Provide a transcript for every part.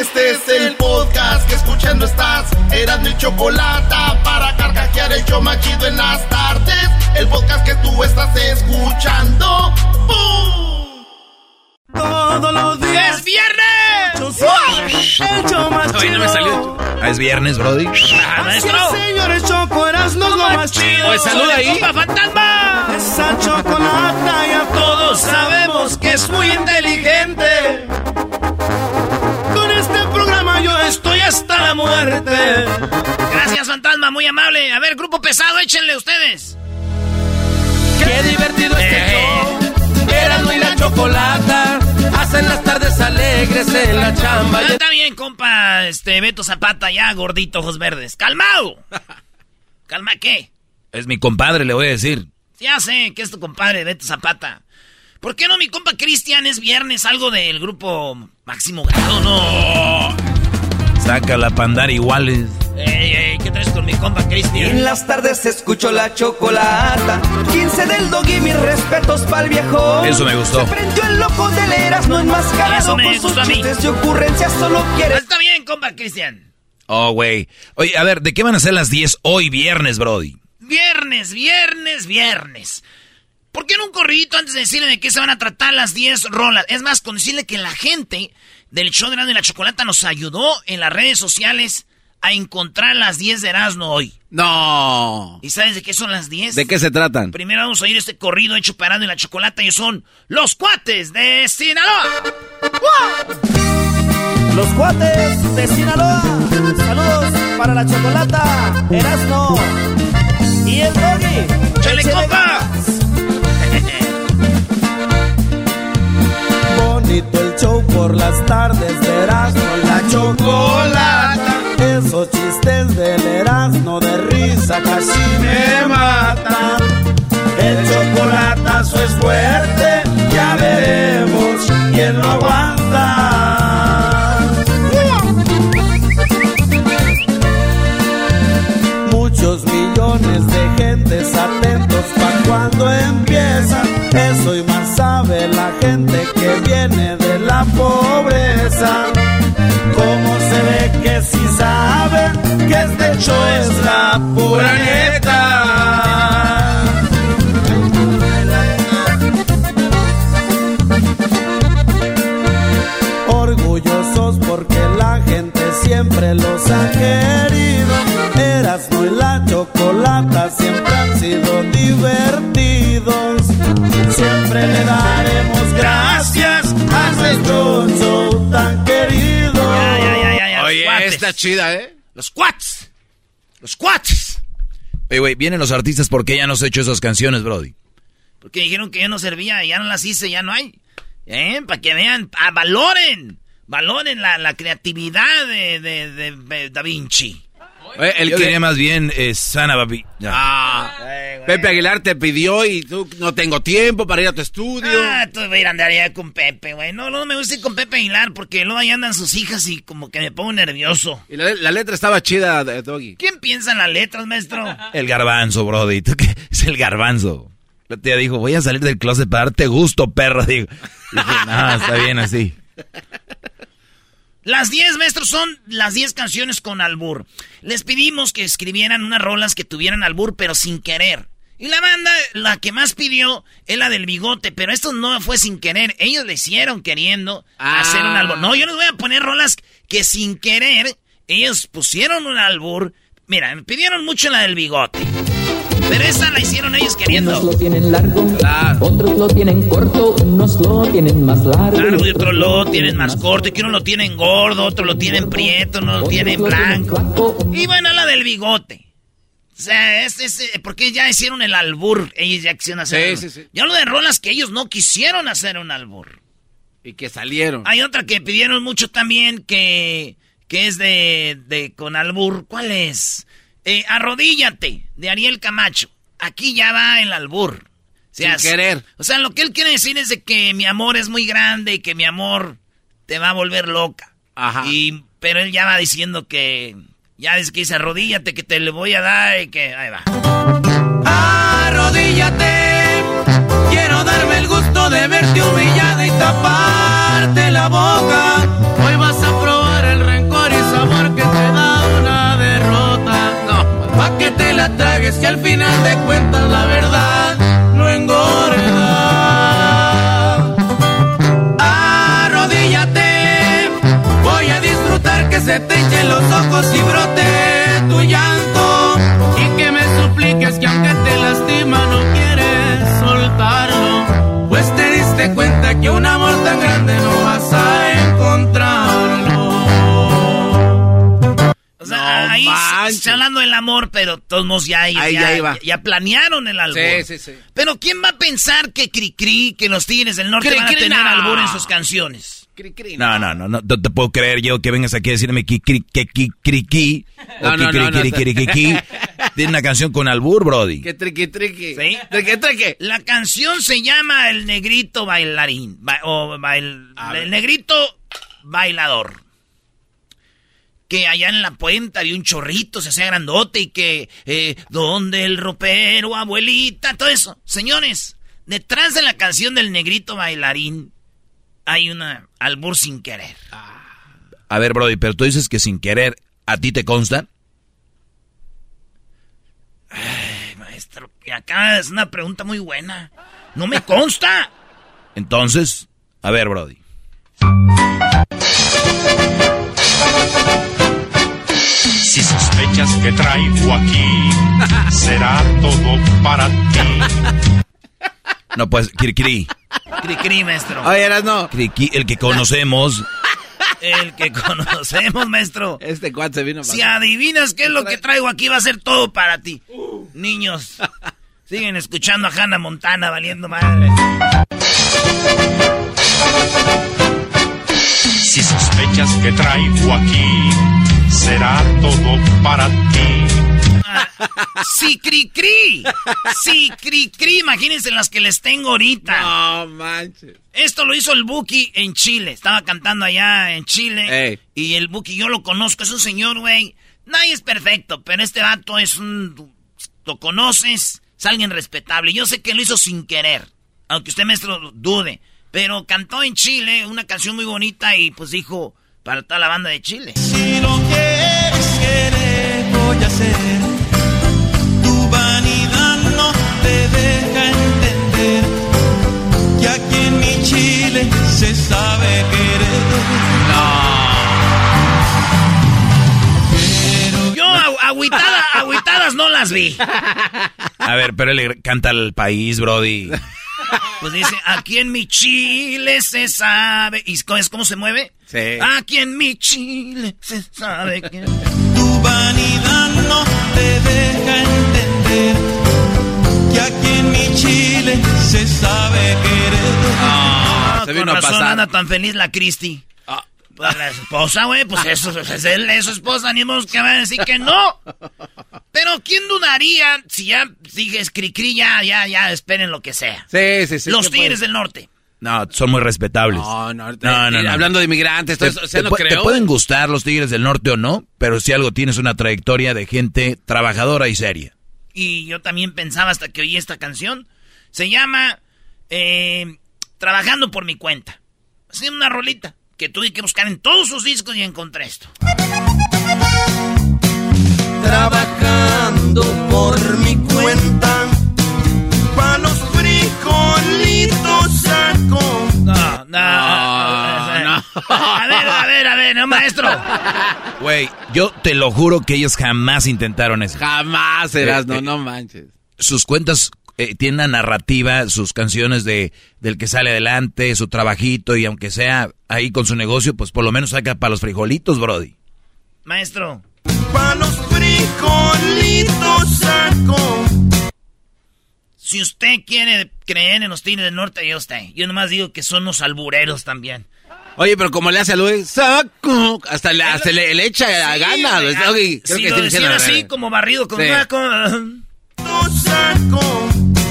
Este es el podcast que escuchando estás. Eran mi chocolate para carcajear el yo machido en las tardes. El podcast que tú estás escuchando. ¡Bum! Todos los días. ¡Es viernes! El show más Hoy no me salió. Ah, es viernes, Brody. Ah, maestro. Sí, señores, Choco, eras lo más chido. Pues saluda ahí. ¡Compa fantasma! Esa chocolata ya todos sabemos que es muy inteligente. Estoy hasta la muerte. Gracias, fantasma, muy amable. A ver, grupo pesado, échenle ustedes. Qué divertido este Eh. show. Y la chocolata hacen las tardes alegres en la chamba. Ah, está bien, compa, este, Beto Zapata, ya, gordito, ojos verdes. ¡Calmado! ¿Calma qué? Es mi compadre, le voy a decir. Ya sé que es tu compadre, Beto Zapata. ¿Por qué no mi compa Cristian es viernes algo del grupo Máximo Grado, no? Saca la pandar iguales. Ey, ey, ¿qué traes con mi compa Cristian? En las tardes escucho la chocolata. 15 del dog y mis respetos pa'l viejo. Eso me gustó. Se prendió el loco del Erasmo enmascarado Eso me con sus gustó a mí. chistes y ocurrencias. Solo quiere Está bien, compa Cristian. Oh, güey. Oye, a ver, ¿de qué van a ser las 10 hoy viernes, Brody? Viernes, viernes, viernes. ¿Por qué no un corridito antes de decirle de qué se van a tratar las 10 rolas? Es más, con decirle que la gente del show de Erasmo y la Chocolata nos ayudó en las redes sociales a encontrar las 10 de Erasmo hoy. No. ¿Y sabes de qué son las 10? ¿De qué se tratan? Primero vamos a oír este corrido hecho para Erasmo y la Chocolata y son Los Cuates de Sinaloa. Los cuates de Sinaloa. Saludos para la chocolata, Erasmo y el doggy. ¡Chale, compa! Show por las tardes de Erasmo la chocolata. Esos chistes del Erasmo de risa casi me matan. El chocolatazo es fuerte, ya veremos quién lo aguanta. De gentes atentos para cuando empieza. Eso y más sabe la gente que viene de la pobreza. Como se ve que si saben que este show es la pura neta. Orgullosos porque la gente siempre los ha querido. Erasmo y la chocolata siempre han sido divertidos. Siempre le daremos gracias a nuestro show tan querido. Ya, ya, ya, Oye, cuates. está chida, ¿eh? Los Cuates. Los Cuates. Oye, güey, vienen los artistas porque ya no has hecho esas canciones, Brody. Porque dijeron que ya no servía, ya no las hice, ya no hay. ¿Eh? Para que vean, ah, valoren. Valoren la, la creatividad de, de- de- de Da Vinci. Oye, el Yo que diría más bien eh, Sana Babi. Ya. Ah, Pepe Aguilar te pidió y tú no tengo tiempo para ir a tu estudio. Ah, tú voy a ir a andar allá con Pepe, güey. No, no me gusta ir con Pepe Aguilar porque luego ahí andan sus hijas y como que me pongo nervioso. Y la, la letra estaba chida, eh, Doggy. ¿Quién piensa en las letras, maestro? El garbanzo, Brody. ¿Tú qué? Es el garbanzo. La tía dijo, voy a salir del closet para darte gusto, perro. Digo, dije, no, está bien así. Las 10, maestros, son las 10 canciones con albur. Les pedimos que escribieran unas rolas que tuvieran albur, pero sin querer. Y la banda, la que más pidió, es la del bigote, pero esto no fue sin querer. Ellos le hicieron queriendo hacer un albur. No, yo les voy a poner rolas que sin querer, ellos pusieron un albur. Mira, me pidieron mucho la del bigote. Pero esa la hicieron ellos queriendo. Unos lo tienen largo, otros lo tienen corto, unos lo tienen más largo. Claro, y otros lo tienen más corto, que uno lo tienen gordo, otro lo tienen prieto, uno lo tienen blanco. Y bueno, la del bigote. O sea, es, es, eh, porque ya hicieron el albur, ellos ya quisieron hacer. Sí, sí, sí. Ya lo de rolas que ellos no quisieron hacer un albur. Y que salieron. Hay otra que pidieron mucho también que, que es de, de con albur. ¿Cuál es? Eh, Arrodíllate, de Ariel Camacho. Aquí ya va el albur. O sea, Sin querer. O sea, lo que él quiere decir es de que mi amor es muy grande y que mi amor te va a volver loca. Ajá. Y, pero él ya va diciendo que, ya dice que dice arrodíllate, que te le voy a dar y que, ahí va. Arrodíllate, quiero darme el gusto de verte humillada y taparte la boca. Hoy vas a que te la tragues que al final de cuentas la verdad no engorda. Arrodíllate, voy a disfrutar que se te echen los ojos y brote tu llanto y que me supliques que aunque te lastima no quieres soltarlo, pues te diste cuenta que un amor tan grande no vas a ahí manches. está hablando del amor, pero todos modos ya, Ahí ya, ya iba. ya planearon el albur. Sí, sí, sí. Pero ¿quién va a pensar que Cricri, que los Tigres del Norte Cri, van a tener no. albur en sus canciones? Cri, cri, No, no, no, no, no te puedo creer yo que vengas aquí a decirme que cri, que qui, cri, qui, No, o no, que no, no, cri, cri, cri, cri, Tiene una canción con albur, brody. Que triqui, triqui. ¿Sí? Triqui, triqui. La canción se llama El Negrito Bailarín. ba- o bail-. El Negrito Bailador. Que allá en la puente había un chorrito, se hacía grandote y que... Eh, ¿Dónde el ropero, abuelita? Todo eso. Señores, detrás de la canción del Negrito Bailarín hay una albur sin querer. A ver, brody, pero tú dices que sin querer, ¿a ti te consta? Ay, maestro, que acá es una pregunta muy buena. No me consta. Entonces, a ver, brody. Si sospechas que traigo aquí, será todo para ti. No, pues, cri, cri, Cri, cri, maestro. Oye, eras no. cri, qui, el que conocemos. El que conocemos, maestro. Este cuate se vino Si adivinas qué es lo que traigo aquí, va a ser todo para ti. Niños, siguen escuchando a Hannah Montana valiendo madre. Si sospechas que traigo aquí, será todo para ti. Sí, cri, cri. Sí, cri, cri. Imagínense las que les tengo ahorita. No manches. Esto lo hizo el Buki en Chile. Estaba cantando allá en Chile. Ey. Y el Buki, yo lo conozco, es un señor, güey. Nadie es perfecto, pero este vato es un. Lo conoces, es alguien respetable. Yo sé que lo hizo sin querer. Aunque usted, maestro, dude. Pero cantó en Chile una canción muy bonita y pues dijo para toda la banda de Chile. Si lo quieres querer, voy a hacer. Tu vanidad no te deja entender que aquí en mi Chile se sabe querer. Yo agu- agüitada, agüitadas no las vi. A ver, pero él canta al país, brody. Pues dice, aquí en mi Chile se sabe. ¿Y cómo es cómo se mueve? Sí. Aquí en mi Chile se sabe que... Tu vanidad no te deja entender que aquí en mi Chile se sabe querer. Ah, se con vino a razón pasar. anda tan feliz la Cristi. Pues la esposa, güey, pues eso es él, es su esposa, ni modo que van a decir que no. Pero ¿quién dudaría si ya dije cri ya, ya, ya, esperen lo que sea? Sí, sí, sí. Los ¿qué Tigres puede? del Norte. No, son muy respetables. No, no, No, no, eh, no. Hablando de inmigrantes, todo Te, eso, o sea, te no te pueden gustar los Tigres del Norte o no, pero si algo tienes una trayectoria de gente trabajadora y seria. Y yo también pensaba hasta que oí esta canción. Se llama eh, Trabajando por mi cuenta. Así una rolita que tuve que buscar en todos sus discos y encontré esto. Trabajando por mi cuenta, pa' los frijolitos saco. No, no, ah, no, A ver, a ver, a ver, no, maestro. Güey, yo te lo juro que ellos jamás intentaron eso. Jamás, eras, eh, no, no manches. Sus cuentas eh, tienen una narrativa, sus canciones de del que sale adelante, su trabajito y aunque sea ahí con su negocio, pues por lo menos saca para los frijolitos, Brody. Maestro. Pa' los frijolitos saco. Si usted quiere creer en los Tigres del Norte, yo usted. Yo nomás digo que son unos albureros también. Oye, pero como le hace a Luis, saco, hasta le, hasta le, le echa a Sí, gana. ah, creo si que lo decían sí, así, como barrido con Sí. una... con- saco.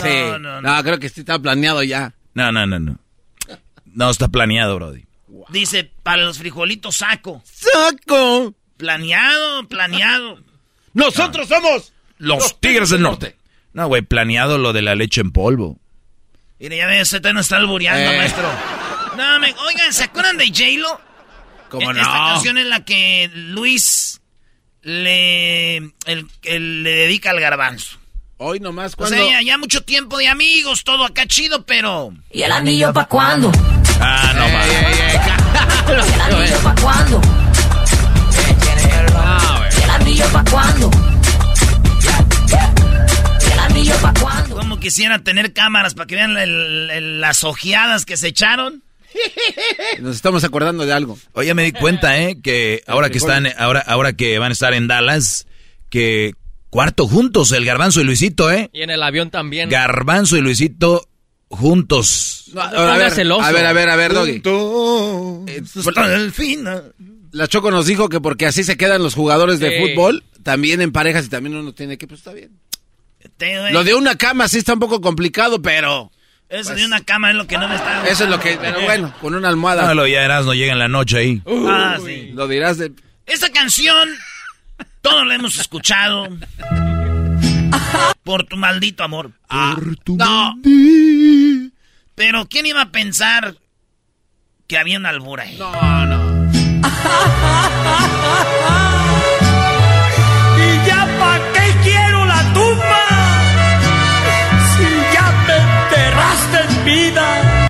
Sí. No, No, no, creo que sí está planeado ya. No, no, no, no. No está planeado, Brody. Dice, para los frijolitos saco. ¡Saco! Planeado, planeado. ¡Nosotros somos! Los Tigres del Norte. No, güey, planeado lo de la leche en polvo. Mire, ya ve, usted no está albureando, Eh. maestro. No, me, oigan, ¿se acuerdan de J-Lo? ¿Cómo Esta no? canción en la que Luis le, el- el- le dedica al garbanzo. Hoy nomás, O cuando... sea, ya, ya mucho tiempo de amigos, todo acá chido, pero... ¿Y el anillo pa' cuándo? Ah, no, ey, ¿Y el anillo pa' cuándo? ¿Y el anillo pa' cuándo? ¿Y el anillo pa' cuándo? Como quisiera tener cámaras para que vean el- el- las ojeadas que se echaron. Nos estamos acordando de algo. Oye, me di cuenta, ¿eh? Que ahora que están, ahora, ahora que van a estar en Dallas, que cuarto juntos, el Garbanzo y Luisito, ¿eh? Y en el avión también. Garbanzo y Luisito juntos. No, a, pongas ver, celoso. a ver, a ver, a ver, Doggy. Eh, el final. La Choco nos dijo que porque así se quedan los jugadores de fútbol, también en parejas y también uno tiene que, pues está bien. Lo de una cama sí está un poco complicado, pero Eso de una cama es lo que no me está... eso es lo que, pero bueno, con una almohada. No, lo ya eras, no llega en la noche ahí. Ah, sí. Lo dirás de... Esta canción, todos la hemos escuchado. Por tu maldito amor. No, Pero ¿quién iba a pensar que había una albura ahí? no, no. ¿Y ya pa' qué quiero la tumba? Si ya me enterraste en vida.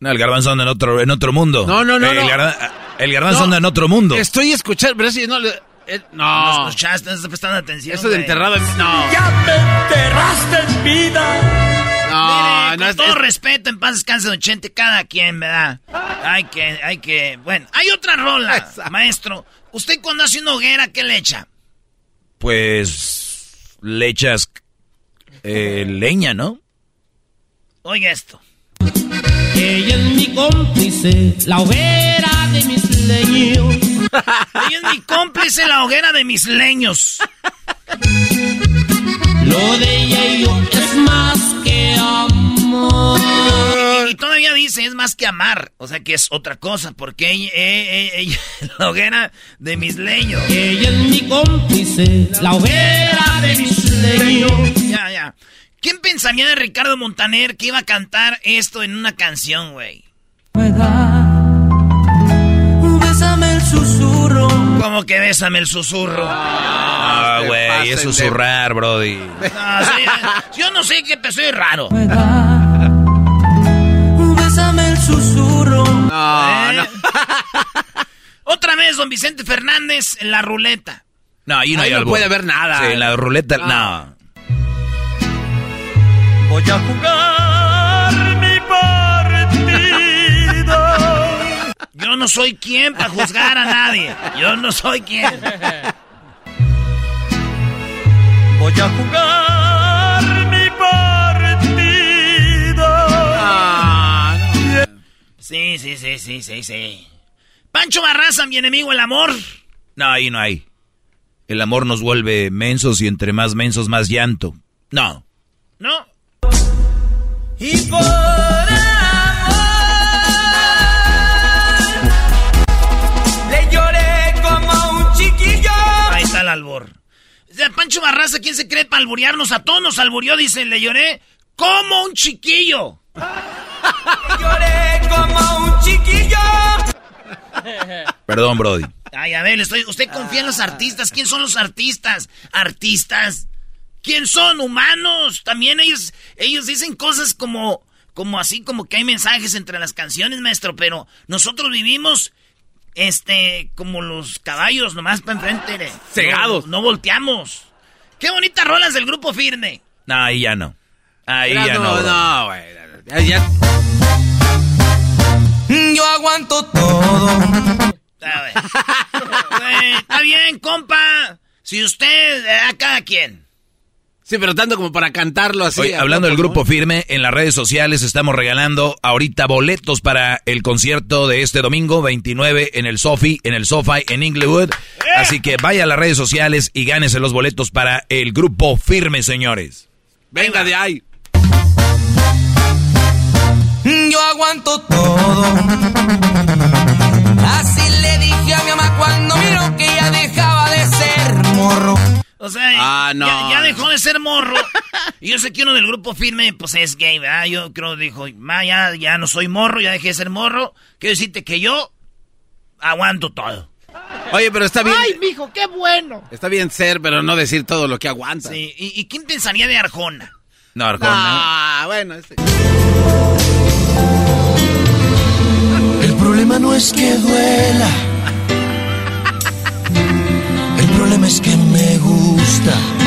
No, el Garbanzo anda en otro, en otro mundo. No, no, no, no. El Garbanzo No. anda en otro mundo. Estoy escuchando, pero si no... le- eh, No no, escuchaste, no estás prestando atención. eso de güey. enterrado en... No, Ya me enterraste en vida. no, Mire, no con es... todo es- respeto, en paz descanse Don Chente, cada quien, ¿verdad? Hay que, hay que... Bueno, hay otra rola, Esa. maestro. ¿Usted cuando hace una hoguera, qué le echa? Pues le echas eh, leña, ¿no? Oiga esto. Ella es mi cómplice, la hoguera de mis leños. Ella es mi cómplice en la hoguera de mis leños. Lo de ella y yo es más que amor. Y todavía dice, es más que amar. O sea que es otra cosa, porque ella, eh, eh, ella es la hoguera de mis leños. Ella es mi cómplice, la hoguera de mis leños. Ya, ya. ¿Quién pensaría de Ricardo Montaner que iba a cantar esto en una canción, güey? El susurro. Como que bésame el susurro. Ah, se güey, es de- susurrar, Brody. No, yo no sé qué soy raro. Bésame el susurro. No, ¿Eh? no. Otra vez, don Vicente Fernández en la ruleta. No, ahí no Ahí hay no puede haber nada. Sí, en la ruleta, No. no. Voy a jugar Yo no soy quien para juzgar a nadie. Yo no soy quien. Voy a jugar mi partido. Ah, no. Sí, sí, sí, sí, sí, sí. Pancho Barraza, mi enemigo, el amor. No, ahí no hay. El amor nos vuelve mensos y entre más mensos, más llanto. No. ¿No? Y por albor. Pancho Barraza, ¿quién se cree para alburearnos? A todos nos alburió, dice, le lloré como un chiquillo. Lloré como un chiquillo. Perdón, Brody. Ay, a ver, estoy, usted confía en los artistas. ¿Quién son los artistas? ¿Artistas? ¿Quién son? ¿Humanos? También ellos, ellos dicen cosas como, como así, como que hay mensajes entre las canciones, maestro, pero nosotros vivimos, este, como los caballos, nomás para enfrente. Cegados. No, volteamos. Qué bonitas rolas del grupo firme. No, ahí ya no. Ahí ya no. No, no, güey. Ya, ya. Yo aguanto todo. Está bien, compa. Si usted, eh, a cada quien. Sí, pero tanto como para cantarlo así. Oye, hablando del grupo firme, en las redes sociales estamos regalando ahorita boletos para el concierto de este domingo 29 en el Sofi, en el SoFi en Inglewood. Así que vaya a las redes sociales y gánese los boletos para el grupo firme, señores. Venga de ahí. Yo aguanto todo. Así le dije a mi mamá cuando miró que ya dejaba de ser morro. O sea, Ah, no. ya, ya dejó de ser morro. y yo sé que uno del grupo firme, pues es gay, ¿verdad? Yo creo, dijo, ma, ya, ya no soy morro, ya dejé de ser morro. Quiero decirte que yo aguanto todo. Oye, pero está bien. Ay, mijo, qué bueno. Está bien ser, pero no decir todo lo que aguanta. Sí, ¿y, y quién pensaría de Arjona? No, Arjona. Ah, bueno, ese. El problema no es que duela. El problema es que me gusta.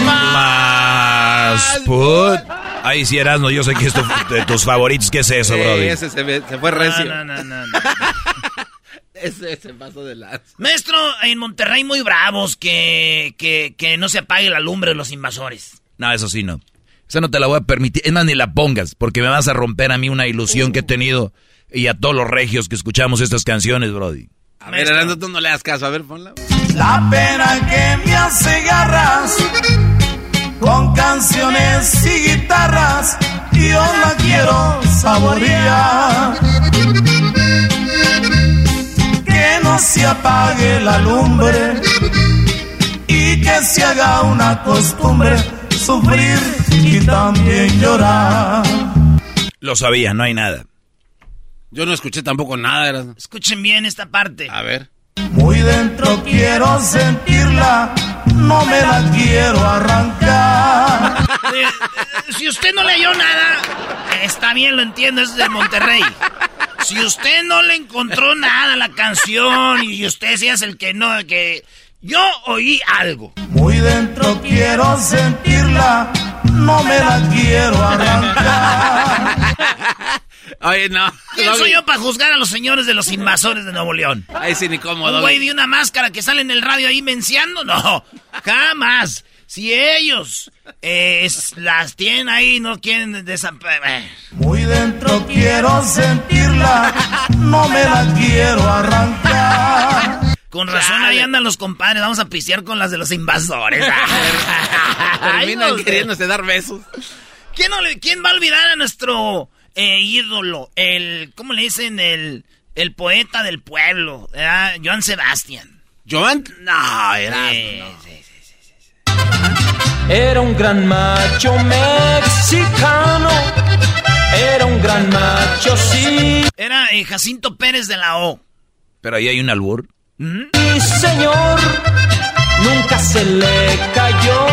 Más put. Ahí sí, Erasmo, yo sé que es tu- de tus favoritos. ¿Qué es eso, Sí, brody? ese se, ve- se fue recio. No, no, no, no. Ese se pasó de lanza. Maestro, en Monterrey muy bravos que, que, que no se apague la lumbre de los invasores. No, eso sí no. Esa no te la voy a permitir. Es más, ni la pongas, porque me vas a romper a mí una ilusión que he tenido y a todos los regios que escuchamos estas canciones, Brody. A ver, Arando, tú no le das caso. A ver, ponla. La pena que me hace garras con canciones y guitarras, yo la quiero saborear. Que no se apague la lumbre y que se haga una costumbre sufrir y también llorar. Lo sabía, no hay nada. Yo no escuché tampoco nada. Escuchen bien esta parte. A ver. Muy dentro quiero sentirla, no me la quiero arrancar. Eh, si usted no leyó nada, está bien, lo entiendo, es de Monterrey. Si usted no le encontró nada a la canción y usted sí es el que no, que yo oí algo. Muy dentro quiero sentirla, no me la quiero arrancar. Oye, no. ¿Quién soy yo para juzgar a los señores de los invasores de Nuevo León? Ahí sí, ni cómo, Un güey de una máscara que sale en el radio ahí menciando, no, jamás. Si ellos eh, es- las tienen ahí, no quieren desaparecer. Muy dentro quiero sentirla, no me la quiero arrancar. Con razón ahí andan los compadres, vamos a pistear con las de los invasores. Terminan queriéndose dar besos. ¿Quién, no le- quién va a olvidar a nuestro eh, ídolo? El, ¿cómo le dicen? El, el poeta del pueblo, ¿verdad? Joan Sebastián. ¿Joan? No, era. Sí, no. sí, sí, sí, sí. Era un gran macho mexicano. Era un gran macho, sí, Era eh, Jacinto Pérez de la O. Pero ahí hay un albur. señor. Nunca se le cayó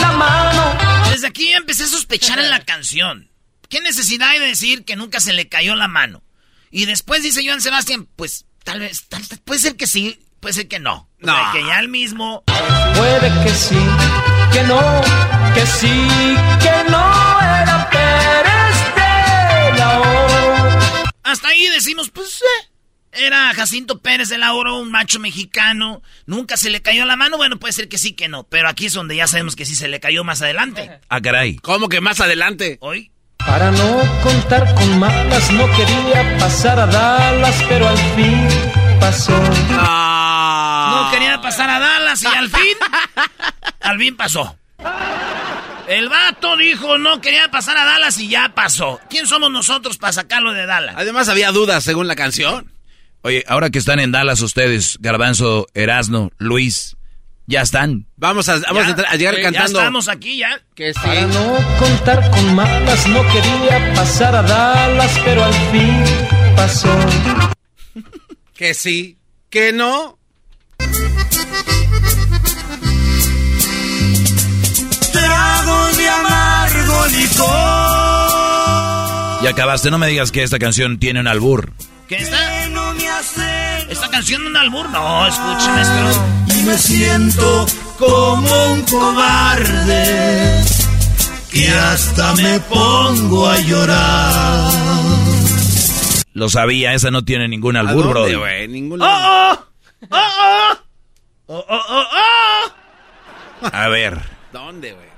la mano. Desde aquí empecé a sospechar en la canción. ¿Qué necesidad hay de decir que nunca se le cayó la mano? Y después dice Joan Sebastián, pues tal vez, tal, puede ser que sí, puede ser que no. O sea, No. que ya el mismo. Puede que sí, que no, que sí, que no era Pérez de la O. Hasta ahí decimos, pues, eh, era Jacinto Pérez de la Oro, un macho mexicano. Nunca se le cayó la mano. Bueno, puede ser que sí, que no. Pero aquí es donde ya sabemos que sí se le cayó más adelante. Ah, caray. ¿Cómo que más adelante? Hoy. Para no contar con malas, no quería pasar a Dallas, pero al fin pasó. No. No quería pasar a Dallas y al fin, al fin pasó. El vato dijo no quería pasar a Dallas y ya pasó. ¿Quién somos nosotros para sacarlo de Dallas? Además, había dudas según la canción. Oye, ahora que están en Dallas ustedes, Garbanzo, Erasno, Luis, ya están. Vamos a, vamos a, Ya, entrar- a llegar eh, cantando. Ya estamos aquí ya. Que sí. Para no contar con malas, no quería pasar a Dallas, pero al fin pasó. Que sí. Que no. Trago de amargo licor. Ya acabaste, no me digas que esta canción tiene un albur. ¿Qué está? ¿Esta canción de un albur? No, escuche, maestro. Y me siento como un cobarde que hasta me pongo a llorar. Lo sabía, esa no tiene ningún albur, bro. Ningún... ¡Oh, oh! ¡Oh, oh! ¡Oh, oh, oh, oh! A ver. ¿Dónde, güey?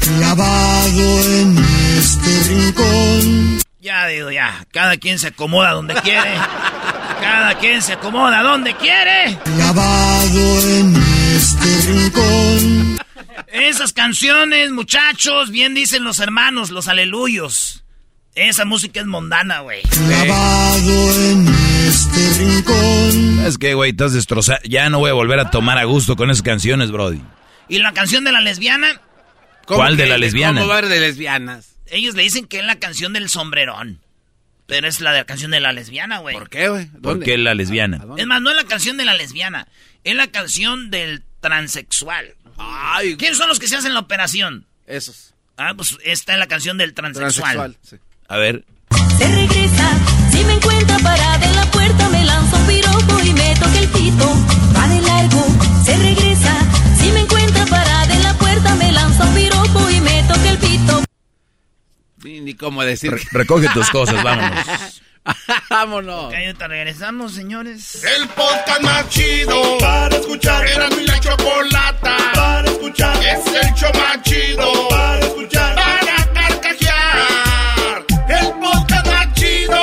Clavado en este rincón. Ya digo, ya. Cada quien se acomoda donde quiere. Cada quien se acomoda donde quiere. Clavado en este rincón. Esas canciones, muchachos, bien dicen los hermanos, los aleluyos. Esa música es mondana, güey. Clavado en este rincón. Es que, güey, estás destrozado. Ya no voy a volver a tomar a gusto con esas canciones, Brody. ¿Y la canción de la lesbiana? ¿Cuál de la lesbiana? ¿Cómo va a haber de lesbianas? Ellos le dicen que es la canción del sombrerón. Pero es la de la canción de la lesbiana, güey. ¿Por qué, güey? ¿Por qué la lesbiana? Es más, no es la canción de la lesbiana. Es la canción del transexual. Ay, ¿Quiénes son los que se hacen la operación? esos. Ah, pues esta es la canción del transexual. Transexual. sí. A ver. Se regresa, si me encuentra parada en la puerta, me lanza un piropo y me toca el Ni, ni cómo decir. Re- recoge tus cosas, vámonos. Vámonos. Ok, ahorita regresamos, señores. El podcast más chido para escuchar. Era mi la chocolata para escuchar. Es el show más chido para escuchar. Para carcajear. El podcast más chido.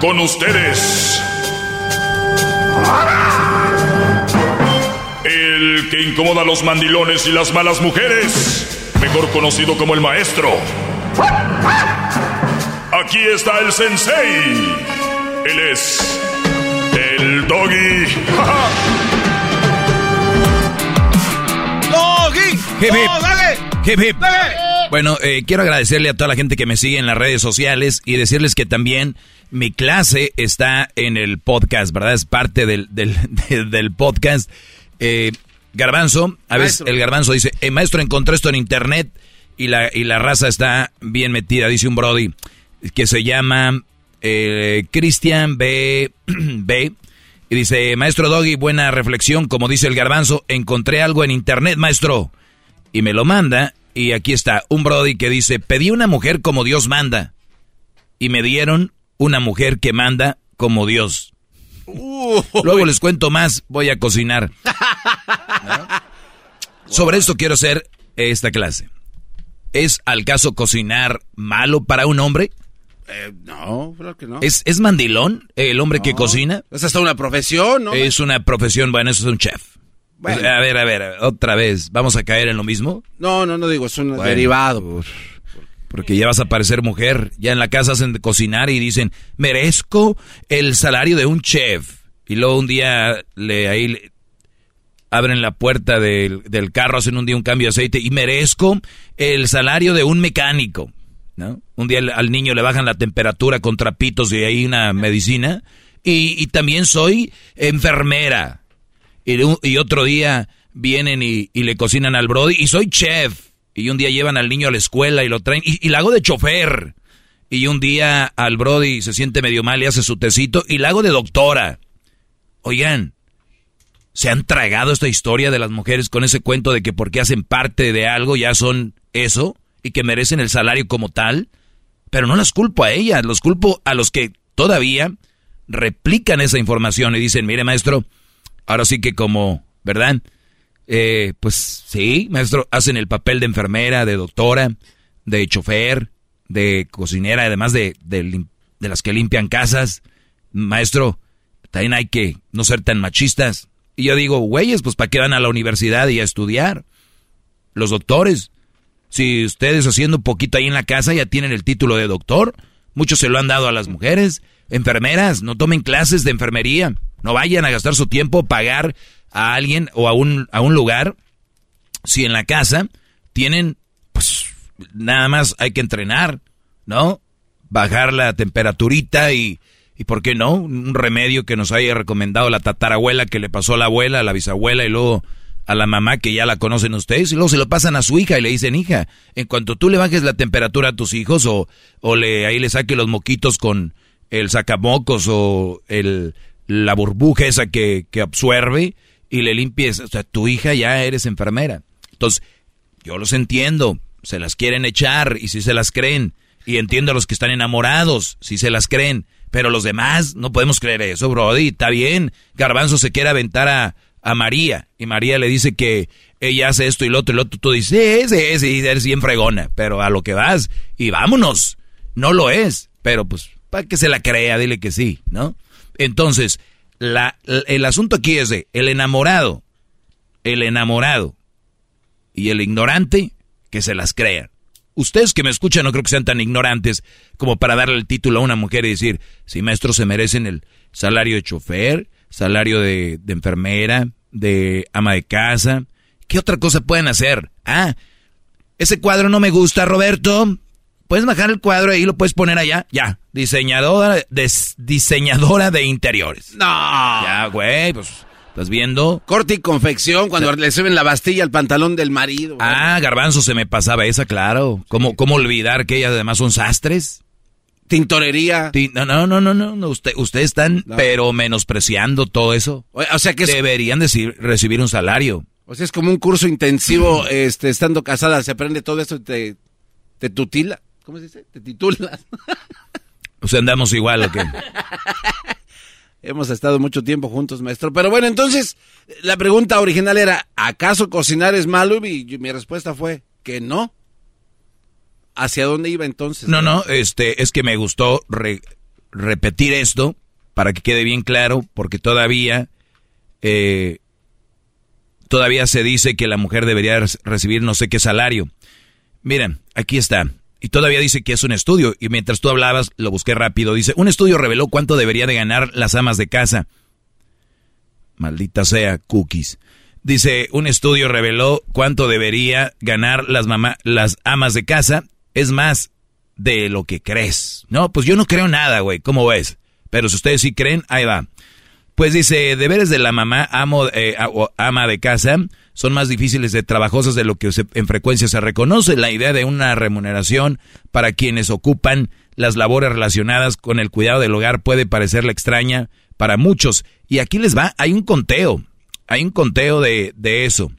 Con ustedes. El que incomoda a los mandilones y las malas mujeres. Mejor conocido como el maestro. Aquí está el sensei. Él es. El doggy. Hip, hip. Hip, hip. Bueno, eh, quiero agradecerle a toda la gente que me sigue en las redes sociales y decirles que también mi clase está en el podcast, ¿verdad? Es parte del- del podcast. Eh, garbanzo, a veces el garbanzo dice, eh, maestro, encontré esto en internet y la, y la raza está bien metida, dice un Brody, que se llama eh, Cristian B. B. Y dice, maestro Doggy, buena reflexión, como dice el garbanzo, encontré algo en internet, maestro. Y me lo manda, y aquí está, un Brody que dice, pedí una mujer como Dios manda. Y me dieron una mujer que manda como Dios. Luego les cuento más, voy a cocinar. ¿No? Sobre esto quiero hacer esta clase. ¿Es al caso cocinar malo para un hombre? Eh, no, creo que no. ¿Es, ¿Es mandilón el hombre que cocina? Es hasta una profesión, ¿no? Es una profesión, bueno, eso es un chef. Bueno. A ver, a ver, otra vez, ¿vamos a caer en lo mismo? No, no, no digo, es un Bueno, derivado. por- porque ya vas a parecer mujer, ya en la casa hacen de cocinar y dicen, merezco el salario de un chef. Y luego un día le, ahí le- abren la puerta del, del carro, hacen un día un cambio de aceite y merezco el salario de un mecánico. ¿no? Un día al, niño le bajan la temperatura con trapitos y ahí una medicina. Y, y también soy enfermera. Y, y otro día vienen y, y le cocinan al Brody y soy chef. Y un día llevan al niño a la escuela y lo traen y, y la hago de chofer. Y un día al Brody se siente medio mal y hace su tecito y la hago de doctora. Oigan, ¿se han tragado esta historia de las mujeres con ese cuento de que porque hacen parte de algo ya son eso y que merecen el salario como tal? Pero no las culpo a ellas, los culpo a los que todavía replican esa información y dicen, mire maestro, ahora sí que como, ¿verdad? Eh, pues sí, maestro, hacen el papel de enfermera, de doctora, de chofer, de cocinera, además de, de, de las que limpian casas. Maestro, también hay que no ser tan machistas. Y yo digo, güeyes, pues ¿para qué van a la universidad y a estudiar? Los doctores. Si ustedes haciendo un poquito ahí en la casa ya tienen el título de doctor, muchos se lo han dado a las mujeres. Enfermeras, no tomen clases de enfermería. No vayan a gastar su tiempo pagar a alguien o a un, a un lugar. Si en la casa tienen, pues nada más hay que entrenar, ¿no? Bajar la temperaturita y, ¿Y por qué no? Un remedio que nos haya recomendado la tatarabuela que le pasó a la abuela, a la bisabuela y luego a la mamá que ya la conocen ustedes y luego se lo pasan a su hija y le dicen, hija, en cuanto tú le bajes la temperatura a tus hijos o, o le, ahí le saque los moquitos con el sacamocos o el, la burbuja esa que, que absorbe y le limpies, o sea, tu hija ya eres enfermera. Entonces, yo los entiendo, se las quieren echar y si se las creen. Y entiendo a los que están enamorados, si se las creen. Pero los demás no podemos creer eso, Brody. Está bien. Garbanzo se quiere aventar a, a María. Y María le dice que ella hace esto y lo otro y lo otro. Tú dices, sí, sí, sí, eres bien fregona. Pero a lo que vas y vámonos. No lo es. Pero pues, para que se la crea, dile que sí, ¿no? Entonces, la, el asunto aquí es de el enamorado, el enamorado y el ignorante que se las crean. Ustedes que me escuchan no creo que sean tan ignorantes como para darle el título a una mujer y decir, si maestros se merecen el salario de chofer, salario de, de enfermera, de ama de casa. ¿Qué otra cosa pueden hacer? Ah, ese cuadro no me gusta, Roberto. Puedes bajar el cuadro y lo puedes poner allá. Ya, diseñadora, diseñadora de interiores. No. Ya, güey, pues ¿Estás viendo? Corte y confección, cuando le suben la bastilla al pantalón del marido. Ah, garbanzo, se me pasaba esa, claro. ¿Cómo, cómo olvidar que ellas además son sastres? Tintorería. no, no, no, no, no. Usted, ustedes están, pero menospreciando todo eso. O, sea que Deberían decir, recibir un salario. O sea, es como un curso intensivo, este, estando casada, se aprende todo esto y te, te tutila. ¿Cómo se dice? Te titulas. O sea, andamos igual, ¿o qué? Hemos estado mucho tiempo juntos, maestro. Pero bueno, entonces, la pregunta original era, ¿acaso cocinar es malo? Y mi respuesta fue que no. ¿Hacia dónde iba entonces? No, no, este, es que me gustó repetir esto para que quede bien claro, porque todavía, eh, todavía se dice que la mujer debería recibir no sé qué salario. Miren, aquí está. Y todavía dice que es un estudio. Y mientras tú hablabas, lo busqué rápido. Dice, un estudio reveló cuánto debería de ganar las amas de casa. Maldita sea, cookies. Dice, un estudio reveló cuánto debería ganar las, mamá, las amas de casa. Es más de lo que crees. No, pues yo no creo nada, güey. ¿Cómo ves? Pero si ustedes sí creen, ahí va. Pues dice, deberes de la mamá amo, eh, ama de casa son más difíciles de trabajosas de lo que en frecuencia se reconoce. La idea de una remuneración para quienes ocupan las labores relacionadas con el cuidado del hogar puede parecerle extraña para muchos. Y aquí les va, hay un conteo, hay un conteo de, de eso.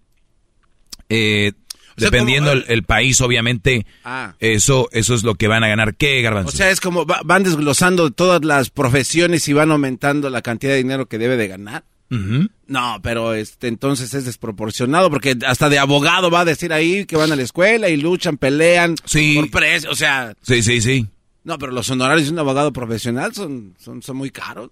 Eh, dependiendo el, país, obviamente, ah. eso, eso es lo que van a ganar. ¿Qué, Garbanzo? O sea, es como van desglosando todas las profesiones y van aumentando la cantidad de dinero que debe de ganar. No, pero este entonces es desproporcionado porque hasta de abogado va a decir ahí que van a la escuela y luchan, pelean por precio, o sea. Sí, sí, sí. No, pero los honorarios de un abogado profesional son, son, son muy caros.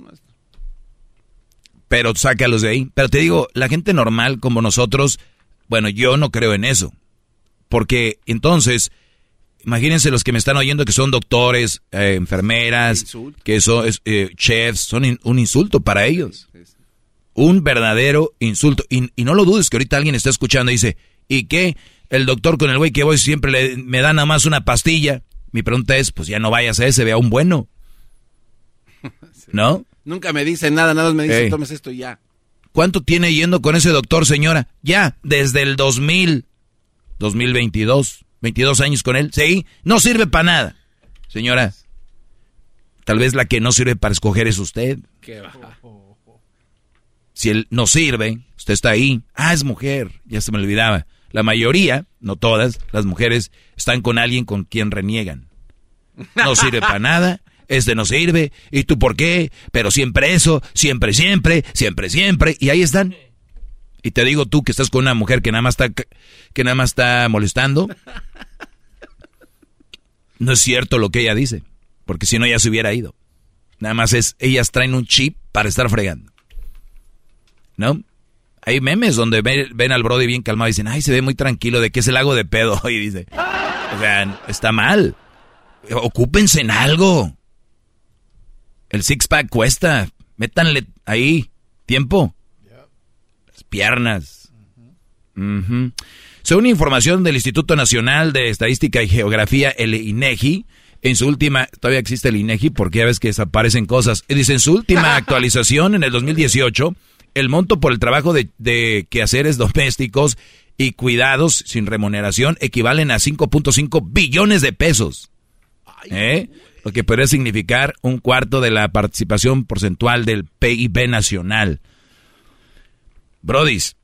Pero sácalos de ahí. Pero te digo, la gente normal como nosotros, bueno, yo no creo en eso. Porque entonces, imagínense los que me están oyendo que son doctores, eh, enfermeras, que son eh, chefs, son un insulto para ellos un verdadero insulto. Y, no lo dudes que ahorita alguien está escuchando y dice, ¿y qué? El doctor con el güey que voy siempre le, me da nada más una pastilla. Mi pregunta es, pues ya no vayas a ese, vea un bueno. ¿No? Nunca me dice nada, nada más me dice, tomes esto y ya. ¿Cuánto tiene yendo con ese doctor, señora? Ya, desde el 2000, 2022, 22 años con él. Sí, no sirve para nada. Señora, tal vez la que no sirve para escoger es usted. ¿Qué? Si él no sirve, usted está ahí. Ah, es mujer. Ya se me olvidaba. La mayoría, no todas, las mujeres están con alguien con quien reniegan. No sirve para nada. Este no sirve. ¿Y tú por qué? Pero siempre eso, siempre, siempre, siempre, siempre. Y ahí están. Y te digo tú que estás con una mujer que nada más está, que nada más está molestando. No es cierto lo que ella dice. Porque si no, ya se hubiera ido. Nada más es, ellas traen un chip para estar fregando. ¿No? Hay memes donde ven, al Brody bien calmado y dicen, ay, se ve muy tranquilo, ¿de qué es el lago de pedo? Y dice, o sea, está mal. Ocúpense en algo. El six-pack cuesta. Métanle ahí tiempo. Las piernas. Según información del Instituto Nacional de Estadística y Geografía, el INEGI, en su última, todavía existe el INEGI porque ya ves que desaparecen cosas. Dice, en su última actualización en el 2018, el monto por el trabajo de, de quehaceres domésticos y cuidados sin remuneración equivalen a 5.5 billones de pesos. ¿Eh? Lo que podría significar un cuarto de la participación porcentual del PIB nacional. Brodis,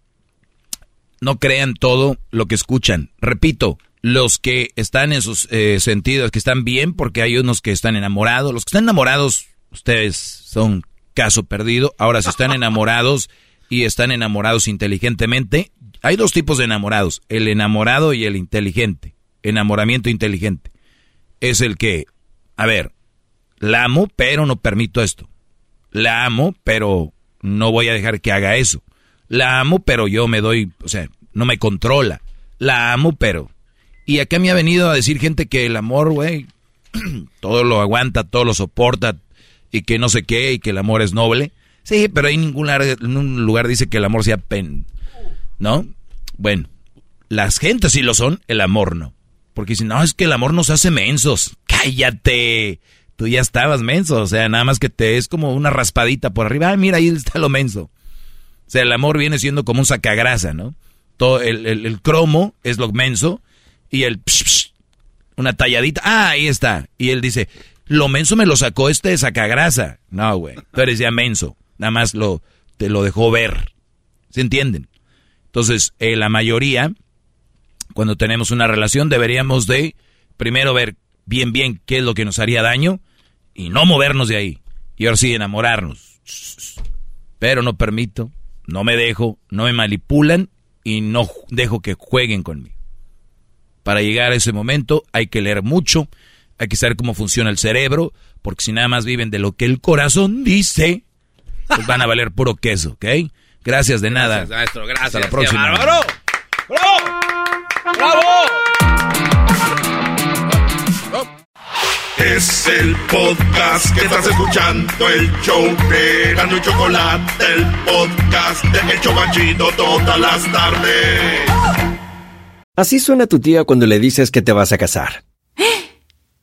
no crean todo lo que escuchan. Repito, los que están en sus eh, sentidos, que están bien, porque hay unos que están enamorados. Los que están enamorados, ustedes son caso perdido. Ahora, si están enamorados y están enamorados inteligentemente, hay dos tipos de enamorados, el enamorado y el inteligente. Enamoramiento inteligente. Es el que, a ver, la amo, pero no permito esto. La amo, pero no voy a dejar que haga eso. La amo, pero yo me doy, o sea, no me controla. La amo, pero y acá me ha venido a decir gente que el amor, güey, todo lo aguanta, todo lo soporta y que no sé qué y que el amor es noble. Sí, pero hay ningún lugar, ningún lugar dice que el amor sea pen, ¿no? Bueno, las gentes sí lo son, el amor no. Porque si no, es que el amor nos hace mensos. Cállate. Tú ya estabas menso, o sea, nada más que te es como una raspadita por arriba. Ah, mira, ahí está lo menso. O sea, el amor viene siendo como un sacagrasa, ¿no? Todo el, el cromo es lo menso y el una talladita. Ah, ahí está. Y él dice, lo menso me lo sacó este de sacagrasa. No, güey. Tú eres ya menso. Nada más lo, te lo dejó ver. ¿Se entienden? Entonces, eh, la mayoría, cuando tenemos una relación, deberíamos de primero ver bien, bien qué es lo que nos haría daño y no movernos de ahí. Y ahora sí, enamorarnos. Pero no permito, no me dejo, no me manipulan y no dejo que jueguen conmigo. Para llegar a ese momento hay que leer mucho, hay que saber cómo funciona el cerebro, porque si nada más viven de lo que el corazón dice, pues van a valer puro queso, ¿ok? Gracias de nada. Gracias, maestro, gracias. Hasta la próxima. ¡Bravo! ¡Bravo! Es el podcast que estás escuchando, el show de Gano y Chocolate, el podcast de El Chobachito todas las tardes. Así suena tu tía cuando le dices que te vas a casar.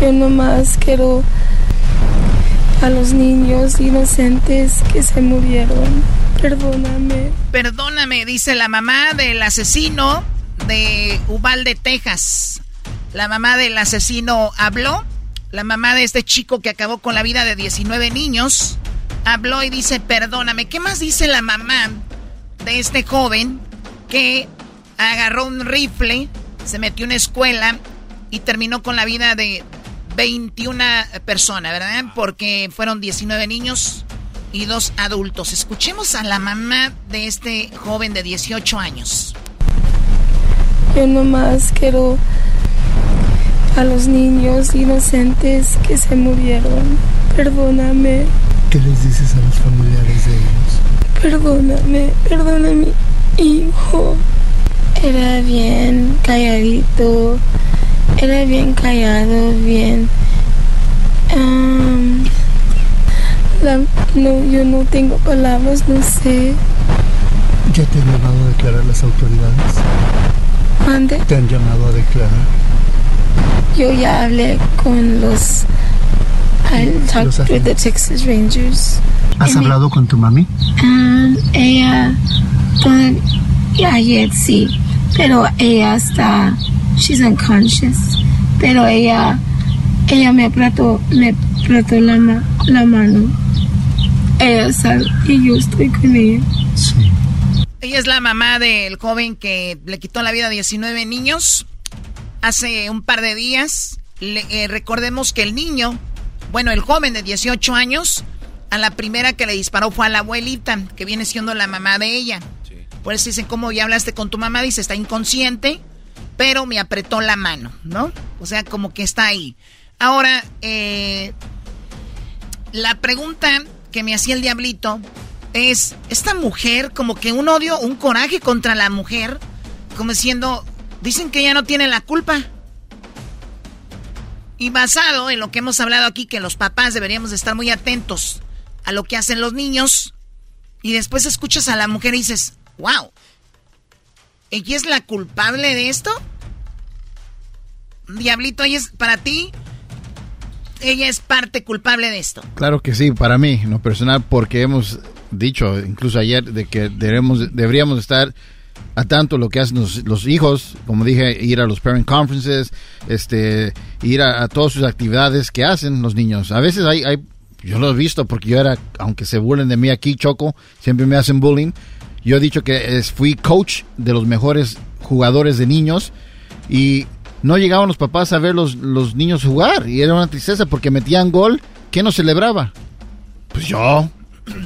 Yo nomás quiero a los niños inocentes que se murieron. Perdóname. Perdóname, dice la mamá del asesino de Uvalde, Texas. La mamá del asesino habló. La mamá de este chico que acabó con la vida de 19 niños habló y dice, perdóname. ¿Qué más dice la mamá de este joven que agarró un rifle, se metió en una escuela y terminó con la vida de 21 personas, ¿verdad? Porque fueron 19 niños y dos adultos. Escuchemos a la mamá de este joven de 18 años. Yo nomás quiero a los niños inocentes que se murieron. Perdóname. ¿Qué les dices a los familiares de ellos? Perdóname, perdóname, hijo. Era bien calladito, era bien callado, bien... Um, la, no, yo no tengo palabras, no sé. ¿Ya te han llamado a declarar las autoridades? ¿Mande? ¿Te han llamado a declarar? Yo ya hablé con los... I talked with the Texas Rangers. ¿Has And hablado con tu mami? Um, ella, todavía ayer sí, pero ella está, she's unconscious, pero ella, ella me apretó, me apretó la, ma- la mano. Ella sabe y yo estoy con ella. Ella es la mamá del joven que le quitó la vida a 19 niños hace un par de días. Le- eh, recordemos que el niño, bueno, el joven de 18 años, a la primera que le disparó fue a la abuelita, que viene siendo la mamá de ella. Por eso dicen, ¿cómo ya hablaste con tu mamá? Dice, está inconsciente, pero me apretó la mano, ¿no? O sea, como que está ahí. Ahora, eh, la pregunta que me hacía el diablito es, esta mujer, como que un odio, un coraje contra la mujer, como diciendo, dicen que ella no tiene la culpa. Y basado en lo que hemos hablado aquí, que los papás deberíamos de estar muy atentos a lo que hacen los niños, y después escuchas a la mujer y dices, wow, ¿ella es la culpable de esto? Diablito, es, para ti, ella es parte culpable de esto. Claro que sí, para mí, en lo personal, porque hemos dicho, incluso ayer, de que debemos, deberíamos estar a tanto lo que hacen los, hijos, como dije, ir a los parent conferences, este, ir a, a todas sus actividades que hacen los niños. A veces hay, hay, yo lo he visto porque yo era, aunque se burlen de mí aquí, Choco, siempre me hacen bullying. Yo he dicho que fui coach de los mejores jugadores de niños y no llegaban los papás a ver los, los niños jugar y era una tristeza porque metían gol, ¿quién no celebraba? Pues yo,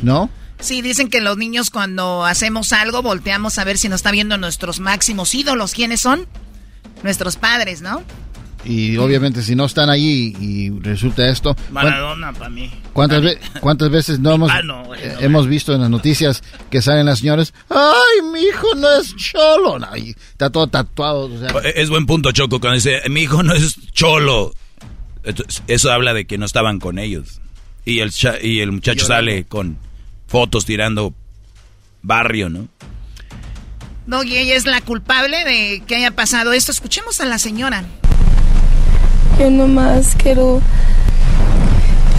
¿no? Sí, dicen que los niños cuando hacemos algo volteamos a ver si nos está viendo nuestros máximos ídolos. ¿Quiénes son? Nuestros padres, ¿no? Y obviamente si no están allí y resulta esto... ¿cuán- Maradona para mí. ¿Cuántas, ve- cuántas veces no hemos, Ah, no, eh, no, hemos visto en las noticias que salen las señoras? ¡Ay, mi hijo no es cholo! No, y está todo tatuado. o sea, Es buen punto, Choco, cuando dice, mi hijo no es cholo. Entonces, Eso habla de que no estaban con ellos. Y el, cha- y el muchacho Llorando. sale con fotos tirando barrio, ¿no? No, y ella es la culpable de que haya pasado esto. Escuchemos a la señora. Yo nomás quiero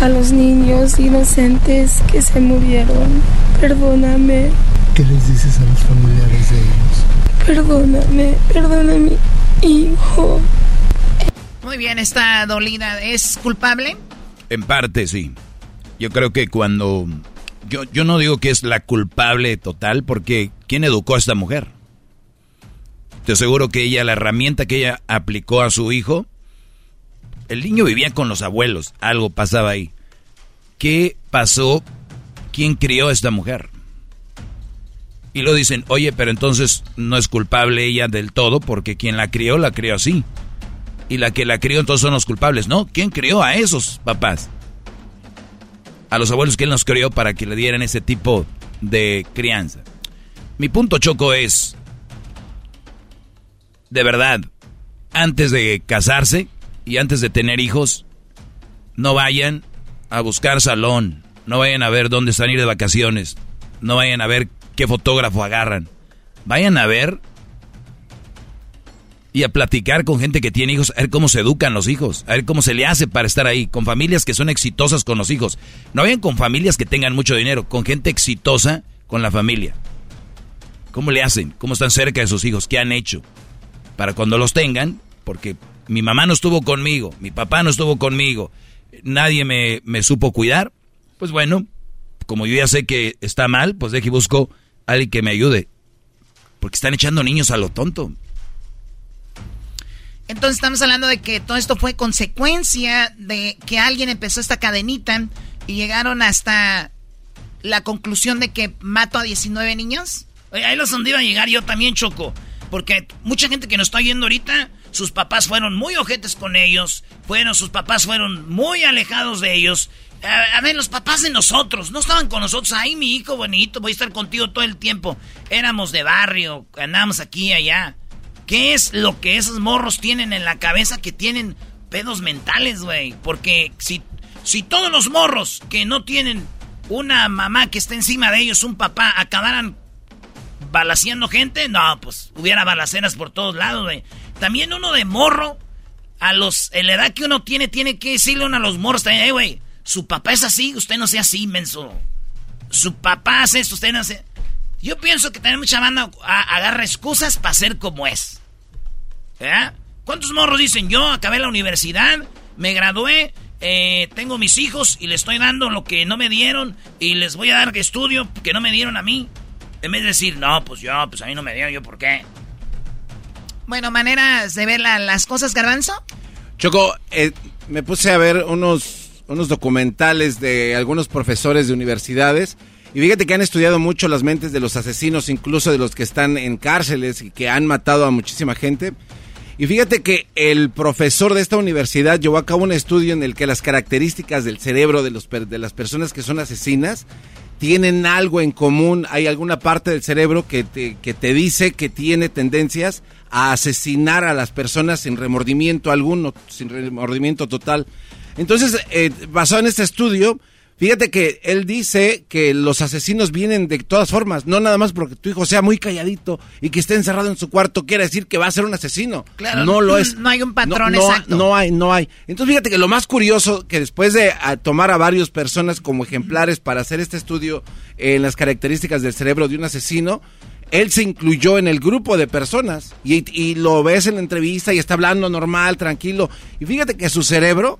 a los niños inocentes que se murieron. Perdóname, ¿Qué les dices a los familiares de ellos? perdóname, perdóname, hijo. Muy bien, está dolida. ¿Es culpable? En parte, sí. Yo creo que cuando... Yo, yo no digo que es la culpable total, porque ¿quién educó a esta mujer? Te aseguro que ella, la herramienta que ella aplicó a su hijo, el niño vivía con los abuelos, algo pasaba ahí. ¿Qué pasó? ¿Quién crió a esta mujer? Y lo dicen, oye, pero entonces no es culpable ella del todo, porque quien la crió, la crió así. Y la que la crió entonces son los culpables. No, ¿quién crió a esos papás? A los abuelos que él nos crió para que le dieran ese tipo de crianza. Mi punto choco es, de verdad, antes de casarse y antes de tener hijos, no vayan a buscar salón, no vayan a ver dónde están ir de vacaciones, no vayan a ver qué fotógrafo agarran, vayan a ver y a platicar con gente que tiene hijos, a ver cómo se educan los hijos, a ver cómo se le hace para estar ahí, con familias que son exitosas con los hijos. No vayan con familias que tengan mucho dinero, con gente exitosa con la familia. ¿Cómo le hacen? ¿Cómo están cerca de sus hijos? ¿Qué han hecho? Para cuando los tengan, porque mi mamá no estuvo conmigo, mi papá no estuvo conmigo, nadie me, me supo cuidar, pues bueno, como yo ya sé que está mal, pues deje y busco a alguien que me ayude. Porque están echando niños a lo tonto. Entonces estamos hablando de que todo esto fue consecuencia de que alguien empezó esta cadenita y llegaron hasta la conclusión de que mato a 19 niños. Oye, ahí los donde iba a llegar yo también, Choco. Porque mucha gente que nos está oyendo ahorita, sus papás fueron muy ojetes con ellos. Fueron, sus papás fueron muy alejados de ellos. A, ver, los papás de nosotros, no estaban con nosotros. Ay, mi hijo bonito, voy a estar contigo todo el tiempo. Éramos de barrio, andábamos aquí y allá. ¿Qué es lo que esos morros tienen en la cabeza que tienen pedos mentales, güey? Porque si, si todos los morros que no tienen una mamá que esté encima de ellos, un papá, acabaran balaseando gente, no, pues hubiera balaceras por todos lados, güey. También uno de morro, a los, en la edad que uno tiene, tiene que decirle uno a los morros también, "Eh, su papá es así, usted no sea así, menso. Su papá hace esto, usted no hace... Yo pienso que tener mucha banda agarra excusas para ser como es. ¿Verdad? ¿Cuántos morros dicen yo acabé la universidad, me gradué, eh, tengo mis hijos y les estoy dando lo que no me dieron y les voy a dar estudio que no me dieron a mí? En vez de decir, no, pues yo, pues a mí no me dieron, yo por qué. Bueno, maneras de ver la- las cosas, Garbanzo. Choco, eh, me puse a ver unos, unos documentales de algunos profesores de universidades y fíjate que han estudiado mucho las mentes de los asesinos, incluso de los que están en cárceles y que han matado a muchísima gente. Y fíjate que el profesor de esta universidad llevó a cabo un estudio en el que las características del cerebro de, los, de las personas que son asesinas tienen algo en común, hay alguna parte del cerebro que te, que te dice que tiene tendencias a asesinar a las personas sin remordimiento alguno, sin remordimiento total. Entonces, eh, basado en este estudio, fíjate que él dice que los asesinos vienen de todas formas, no nada más porque tu hijo sea muy calladito y que esté encerrado en su cuarto quiere decir que va a ser un asesino. Claro, no lo es. no hay un patrón No- no- exacto. No hay, no hay. Entonces fíjate que lo más curioso que después de a, tomar a varias personas como ejemplares para hacer este estudio en las características del cerebro de un asesino, él se incluyó en el grupo de personas y, y lo ves en la entrevista y está hablando normal, tranquilo. Y fíjate que su cerebro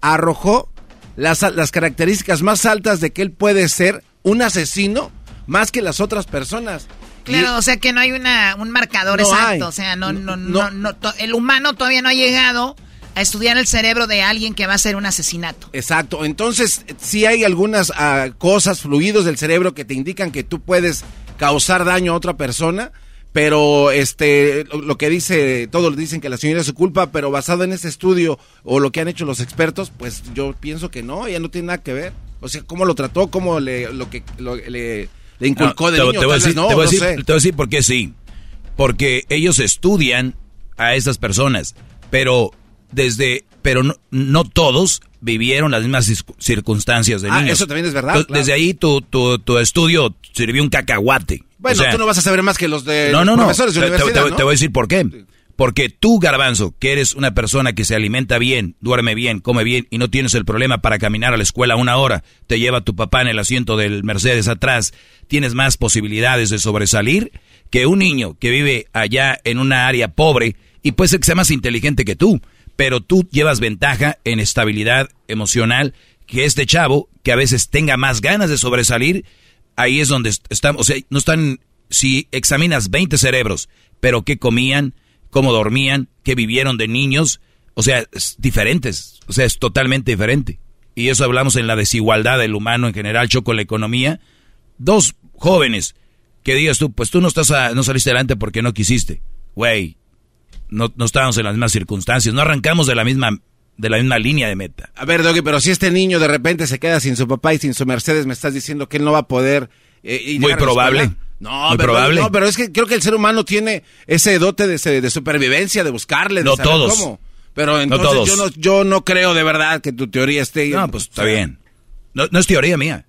arrojó las, las características más altas de que él puede ser un asesino más que las otras personas. Claro, o sea que no hay una, un marcador No exacto. hay. O sea, no, no, no, no, to- el humano todavía no ha llegado a estudiar el cerebro de alguien que va a hacer un asesinato. Exacto, entonces sí hay algunas ah, cosas, fluidos del cerebro que te indican que tú puedes causar daño a otra persona, pero este lo, que dice, todos dicen que la señora es su culpa, pero basado en este estudio o lo que han hecho los expertos, pues yo pienso que no, ya no tiene nada que ver. O sea, cómo lo trató, cómo le, lo que lo- le, le inculcó No, de te, niño, te voy a decir, no, te voy a no decir- sé. te voy a decir por qué sí. Porque ellos estudian a esas personas, pero desde, pero no, no todos vivieron las mismas circunstancias de Ah, niños. eso también es verdad, claro. Desde ahí tu, tu, tu estudio sirvió un cacahuate. Bueno, O sea, tú no vas a saber más que los de no, los no, no. profesores de te- universidad, te, ¿no? te voy a decir por qué. Porque tú, Garbanzo, que eres una persona que se alimenta bien, duerme bien, come bien y no tienes el problema para caminar a la escuela una hora, te lleva tu papá en el asiento del Mercedes atrás, tienes más posibilidades de sobresalir que un niño que vive allá en una área pobre y puede ser que sea más inteligente que tú, pero tú llevas ventaja en estabilidad emocional que este chavo que a veces tenga más ganas de sobresalir, ahí es donde est- estamos, o sea, no están, si examinas 20 cerebros, pero qué comían, cómo dormían, qué vivieron de niños, o sea, es diferentes, o sea, es totalmente diferente. Y eso hablamos en la desigualdad del humano en general, choco la economía. Dos jóvenes que digas tú, pues tú no estás a- no saliste adelante porque no quisiste. Güey, no, no estábamos en las mismas circunstancias, no arrancamos de la misma de la misma línea de meta. A ver, Doggy, pero si este niño de repente se queda sin su papá y sin su Mercedes, me estás diciendo que él no va a poder... eh, ir Muy probable. No, Muy pero, probable. no, pero es que creo que el ser humano tiene ese dote de, de supervivencia, de buscarle, de No saber todos. cómo. Pero No entonces todos. Yo, no, yo no creo de verdad que tu teoría esté... No, pues está bien. No, no es teoría mía,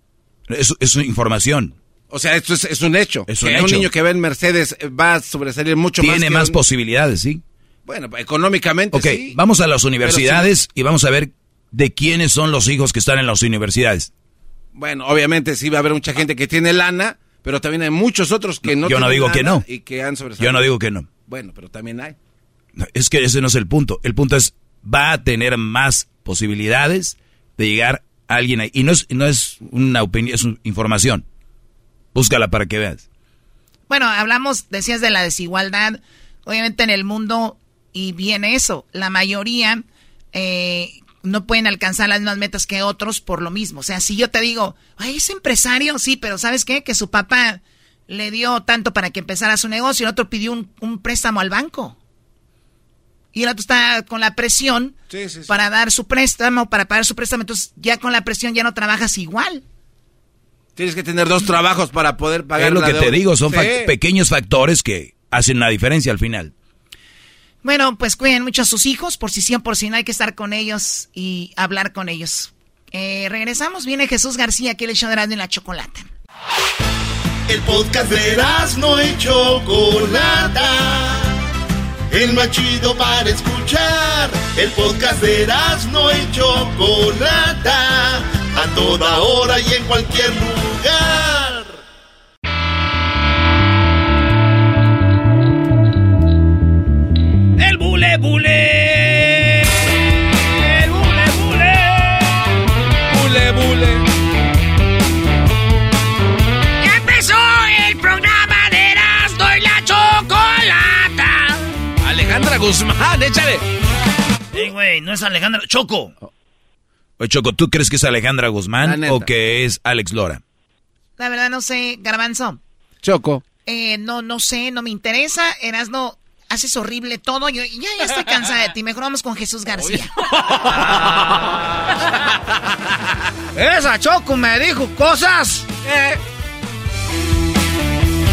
es, es información. O sea, esto es, es un hecho. Es un que hecho. un niño que ve en Mercedes eh, va a sobresalir mucho más. Tiene más un- posibilidades, ¿sí? Bueno, económicamente Ok, sí. vamos a las universidades y vamos a ver de quiénes son los hijos que están en las universidades. Bueno, obviamente sí va a haber mucha gente que tiene lana, pero también hay muchos otros que no Yo no tienen digo que no. Y que han sobresalido. Yo no digo que no. Bueno, pero también hay. Es que ese no es el punto. El punto es, va a tener más posibilidades de llegar a alguien ahí. Y no es, no es una opinión, es una información. Búscala para que veas. Bueno, hablamos, decías de la desigualdad. Obviamente en el mundo Y viene eso, la mayoría eh, no pueden alcanzar las mismas metas que otros por lo mismo. O sea, si yo te digo, ay, es empresario, sí, pero ¿sabes qué? Que su papá le dio tanto para que empezara su negocio y el otro pidió un, préstamo al banco. Y el otro está con la presión para dar su préstamo, para pagar su préstamo. Entonces, ya con la presión ya no trabajas igual. Tienes que tener dos trabajos para poder pagar. Es lo que te digo, son pequeños factores que hacen la diferencia al final. Bueno, pues cuiden mucho a sus hijos, por si sí por si no hay que estar con ellos y hablar con ellos. Eh, regresamos, viene Jesús García, que le echó de la chocolate. El podcast de no y Chocolata. El más chido para escuchar. El podcast de no y Chocolata. A toda hora y en cualquier lugar. El bule bule. El bule bule. Bule bule. Ya empezó el programa de Erasmo y la Chocolata. Alejandra Guzmán, échale. Ey, güey, no es Alejandra. Choco. Oye, Choco, ¿tú crees que es Alejandra Guzmán o que es Alex Lora? La verdad no sé, Garbanzo. Choco. Eh, no, no sé, no me interesa. Erasno, haces horrible todo. Yo ya, ya estoy cansada de ti. Mejor vamos con Jesús García. Esa Choco me dijo cosas. Eh.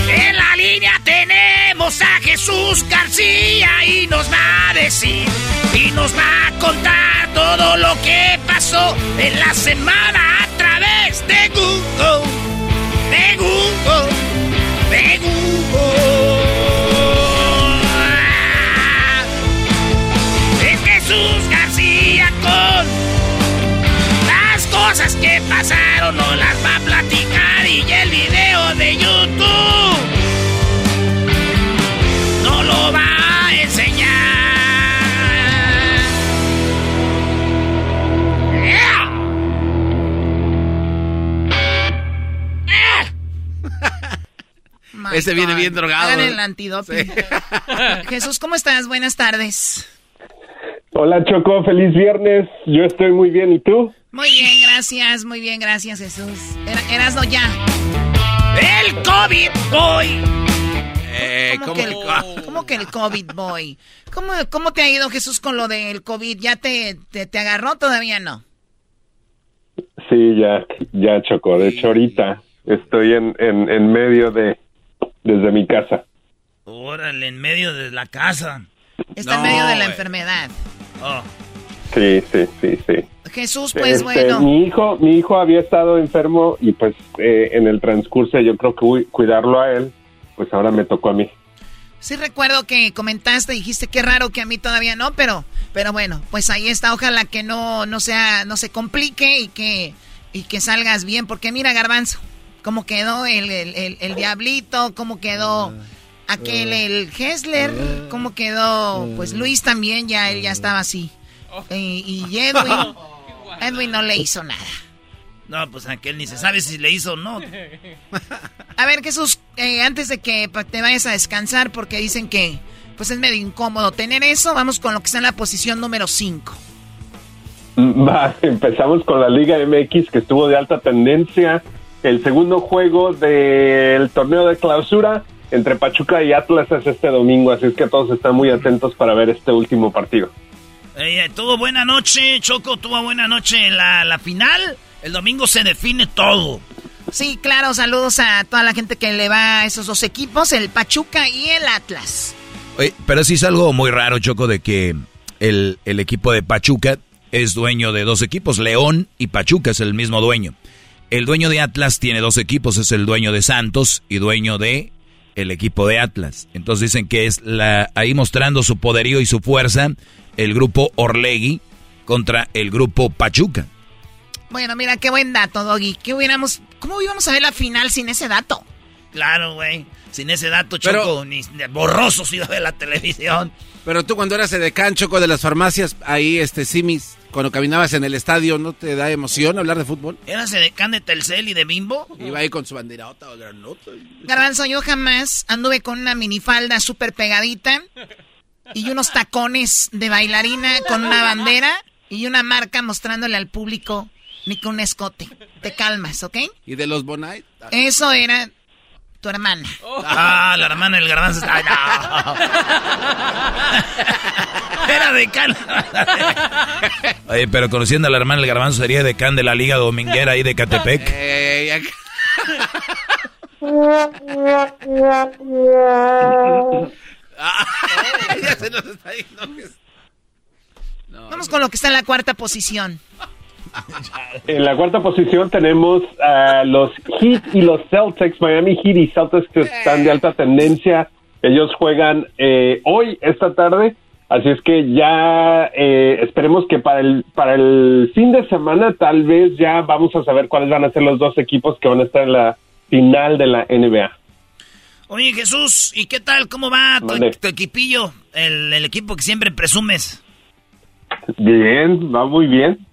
En la línea tenemos a Jesús García y nos va a decir y nos va a contar todo lo que pasó en la semana a través de Google. Cosas que pasaron, no las va a platicar y el video de YouTube no lo va a enseñar. Ese viene bien drogado. Hagan el antidoping. Jesús, ¿cómo estás? Buenas tardes. Hola Choco, feliz viernes. Yo estoy muy bien, ¿y tú? Muy bien, gracias, muy bien, gracias Jesús. Era, Erasno ya. El COVID Boy. Eh, ¿Cómo, que el, ¿Cómo, que el, COVID Boy? ¿Cómo, ¿Cómo te ha ido Jesús con lo del COVID? ¿Ya te, te, agarró? Todavía no. Sí, ya, ya Choco. De hecho, ahorita estoy en, en, en medio de, desde mi casa. Órale, en medio de la casa. Está en medio de la enfermedad. Oh. Sí, sí, sí, sí. Jesús, pues Este, bueno. Mi hijo, mi hijo había estado enfermo y pues eh, en el transcurso yo creo que uy, cuidarlo a él, pues ahora me tocó a mí. Sí recuerdo que comentaste, dijiste qué raro que a mí todavía no, pero, pero bueno, pues ahí está. Ojalá que no, no sea, no se complique y que, y que salgas bien, porque mira, Garbanzo, cómo quedó el, el, el- el diablito, cómo quedó aquel el Hessler, cómo quedó, pues Luis también, ya él ya estaba así. Y, y Edwin, Edwin no le hizo nada. No, pues aquel ni se sabe si le hizo o no. A ver, Jesús, eh, antes de que te vayas a descansar, porque dicen que pues es medio incómodo tener eso, vamos con lo que está en la posición número 5. Va, empezamos con la Liga MX que estuvo de alta tendencia. El segundo juego del torneo de clausura entre Pachuca y Atlas es este domingo, así es que todos están muy atentos para ver este último partido. Eh, tuvo buena noche, Choco, tuvo buena noche la, la final. El domingo se define todo. Sí, claro, saludos a toda la gente que le va a esos dos equipos, el Pachuca y el Atlas. Oye, pero sí es algo muy raro, Choco, de que el, el equipo de Pachuca es dueño de dos equipos. León y Pachuca es el mismo dueño. El dueño de Atlas tiene dos equipos, es el dueño de Santos y dueño de el equipo de Atlas. Entonces dicen que es la ahí mostrando su poderío y su fuerza el grupo Orlegui contra el grupo Pachuca. Bueno, mira, qué buen dato, Doggy. ¿Qué hubiéramos, ¿Cómo íbamos a ver la final sin ese dato? Claro, güey. Sin ese dato, Choco, ni ni borroso se iba a ver la televisión. Pero tú cuando eras edecán, Choco, de las farmacias, ahí, este, Simis, cuando caminabas en el estadio, ¿no te da emoción hablar de fútbol? ¿Eras edecán de Telcel y de Bimbo? Iba ahí con su banderota o granota. Garbanzo, yo jamás anduve con una minifalda súper pegadita y unos tacones de bailarina con una bandera y una marca mostrándole al público ni con un escote. Te calmas, ¿ok? ¿Y de los Bonite? Eso era tu hermana. Ah, la hermana del garbanzo está. no. Era decán. Oye, pero conociendo a la hermana del garbanzo sería decán de la Liga Dominguera ahí de Catepec. Eh, ya- ya se nos está yendo. Vamos con lo que está en la cuarta posición. En la cuarta posición tenemos a los Heat y los Celtics, Miami Heat y Celtics que están de alta tendencia. Ellos juegan eh, hoy, esta tarde, así es que ya eh, esperemos que para el, para el fin de semana tal vez ya vamos a saber cuáles van a ser los dos equipos que van a estar en la final de la NBA. Oye, Jesús, ¿y qué tal? ¿Cómo va tu, tu equipillo? El, el equipo que siempre presumes. Bien, va muy bien.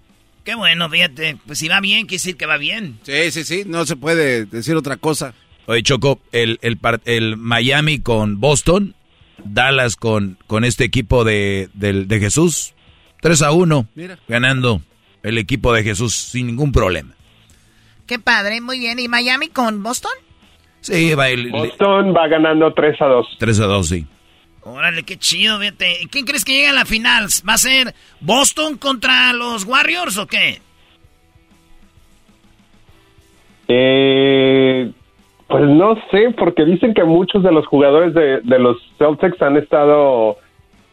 Qué bueno, fíjate. Pues si va bien, quiere decir que va bien. Sí, sí, sí, no se puede decir otra cosa. Oye, Choco, el, el, el Miami con Boston, Dallas con, con este equipo de, del- de Jesús, 3 a 1, Mira. ganando el equipo de Jesús sin ningún problema. Qué padre, muy bien. ¿Y Miami con Boston? Sí, va el, Boston va ganando 3 a 2. 3 a 2, sí. Órale, qué chido. ¿Y ¿Quién crees que llega a la final? ¿Va a ser Boston contra los Warriors o qué? Eh, pues no sé, porque dicen que muchos de los jugadores de, de los Celtics han estado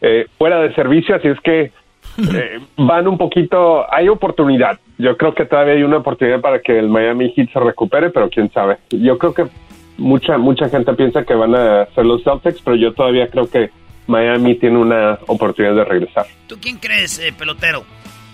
eh, fuera de servicio, así es que eh, van un poquito, hay oportunidad. Yo creo que todavía hay una oportunidad para que el Miami Heat se recupere, pero quién sabe. Yo creo que mucha mucha gente piensa que van a ser los Celtics, pero yo todavía creo que Miami tiene una oportunidad de regresar. ¿Tú quién crees, eh, pelotero?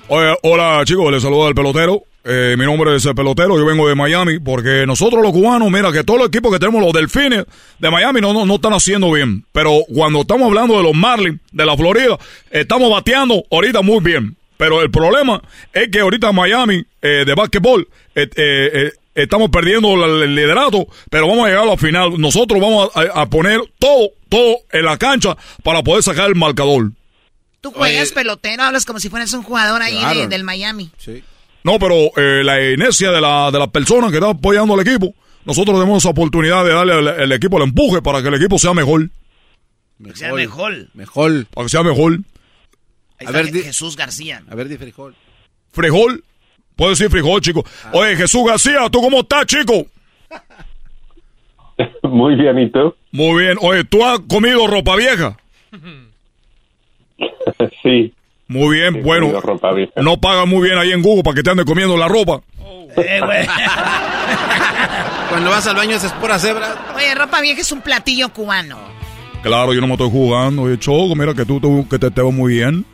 Oye, hola chicos, les saluda el pelotero. Eh, mi nombre es el pelotero, yo vengo de Miami, porque nosotros los cubanos, mira que todos los equipos que tenemos, los delfines de Miami, no, no, no están haciendo bien. Pero cuando estamos hablando de los Marlins de la Florida, estamos bateando ahorita muy bien. Pero el problema es que ahorita Miami eh, de básquetbol eh, eh, eh, estamos perdiendo el liderato, pero vamos a llegar a la final. Nosotros vamos a, a poner todo, todo en la cancha para poder sacar el marcador. Tú juegas pelotero, hablas como si fueras un jugador ahí de- del Miami. No, pero eh, la inercia de la, de la persona que está apoyando al equipo, nosotros tenemos esa oportunidad de darle al, equipo el empuje para que el equipo sea mejor. Que sea mejor. Mejor. Para que sea mejor. Ahí A está ver, Jesús García. A ver, di frijol. Frijol. Puedes decir frijol, chico. Oye, Jesús García, ¿tú cómo estás, chico? Muy bien, ¿y tú? Muy bien. Oye, ¿tú has comido ropa vieja? sí. Muy bien, bueno. comido ropa vieja. No pagan muy bien ahí en Google para que te ande comiendo la ropa. Eh, güey. Cuando vas al baño haces pura cebra. Oye, ropa vieja es un platillo cubano. Claro, yo no me estoy jugando. Oye, Choco, mira que tú te, que te, te ves muy bien.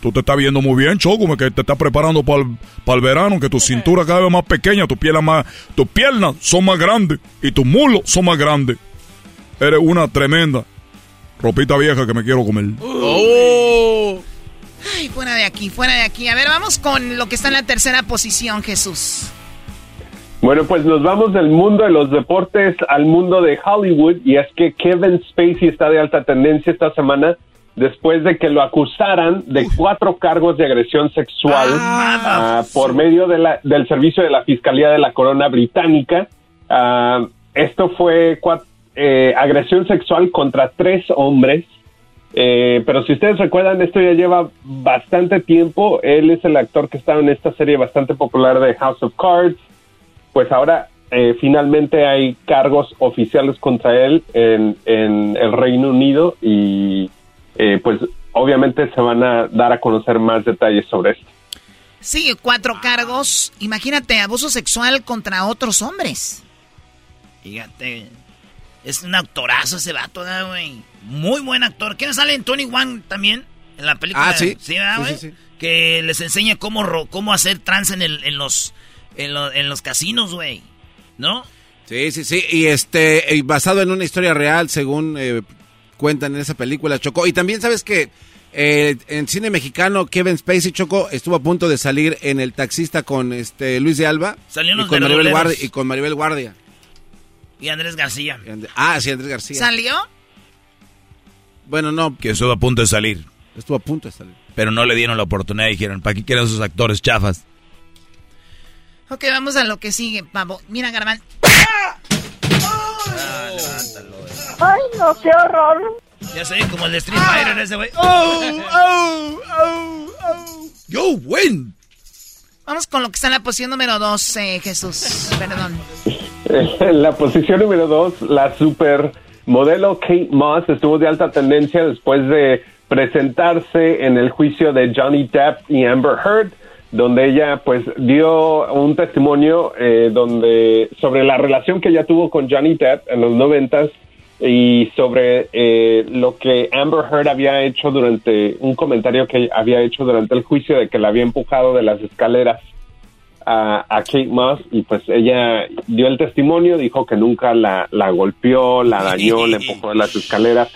Tú te estás viendo muy bien, Choco, que te estás preparando para el, verano, que tu cintura cada vez más pequeña, tus piernas más, tus piernas son más grandes y tus muslos son más grandes. Eres una tremenda ropita vieja que me quiero comer. Oh. Ay, fuera de aquí, fuera de aquí. A ver, vamos con lo que está en la tercera posición, Jesús. Bueno, pues nos vamos del mundo de los deportes al mundo de Hollywood y es que Kevin Spacey está de alta tendencia esta semana después de que lo acusaran de cuatro cargos de agresión sexual ah, por medio de la- del servicio de la Fiscalía de la Corona Británica. Ah, esto fue eh, agresión sexual contra tres hombres. Eh, pero si ustedes recuerdan, esto ya lleva bastante tiempo. Él es el actor que estaba en esta serie bastante popular de House of Cards. Pues ahora eh, finalmente hay cargos oficiales contra él en, en el Reino Unido y eh, pues obviamente se van a dar a conocer más detalles sobre esto. Sí, cuatro cargos. Imagínate, abuso sexual contra otros hombres. Fíjate. Es un actorazo ese vato, ¿verdad, güey? Muy buen actor. ¿Quién sale en Tony One también? En la película. Ah, sí. Sí, ¿verdad, Sí, güey? sí, sí. Que les enseña cómo, ro- cómo hacer trans en, el, en, los, en, lo- en los casinos, güey. ¿No? Sí, sí, sí. Y este, y basado en una historia real, según eh, cuentan en esa película, Chocó. Y también sabes que eh, en cine mexicano, Kevin Spacey, Choco, estuvo a punto de salir en El Taxista con este Luis de Alba. Salió en y Los con, Maribel. Guardia, y con Maribel Guardia. Y Andrés García. Ah, sí, Andrés García. ¿Salió? Bueno, no. Que estuvo a punto de salir. Estuvo a punto de salir. Pero no le dieron la oportunidad y dijeron, ¿para qué quieren esos actores chafas? Ok, vamos a lo que sigue, pavo. Mira, Garban. Ay, no, qué horror. Ya sé, como el de Street Fighter ese güey. ¡Oh, oh, oh, oh! ¡Yo win! Vamos con lo que está en la posición número 2, eh, Jesús. Perdón. En la posición número 2, la supermodelo Kate Moss estuvo de alta tendencia después de presentarse en el juicio de Johnny Depp y Amber Heard, donde ella pues dio un testimonio eh, donde sobre la relación que ella tuvo con Johnny Depp en los noventas y sobre eh, lo que Amber Heard había hecho durante un comentario que había hecho durante el juicio de que la había empujado de las escaleras a, Kate Moss y pues ella dio el testimonio, dijo que nunca la, la golpeó, la dañó, le empujó de las escaleras.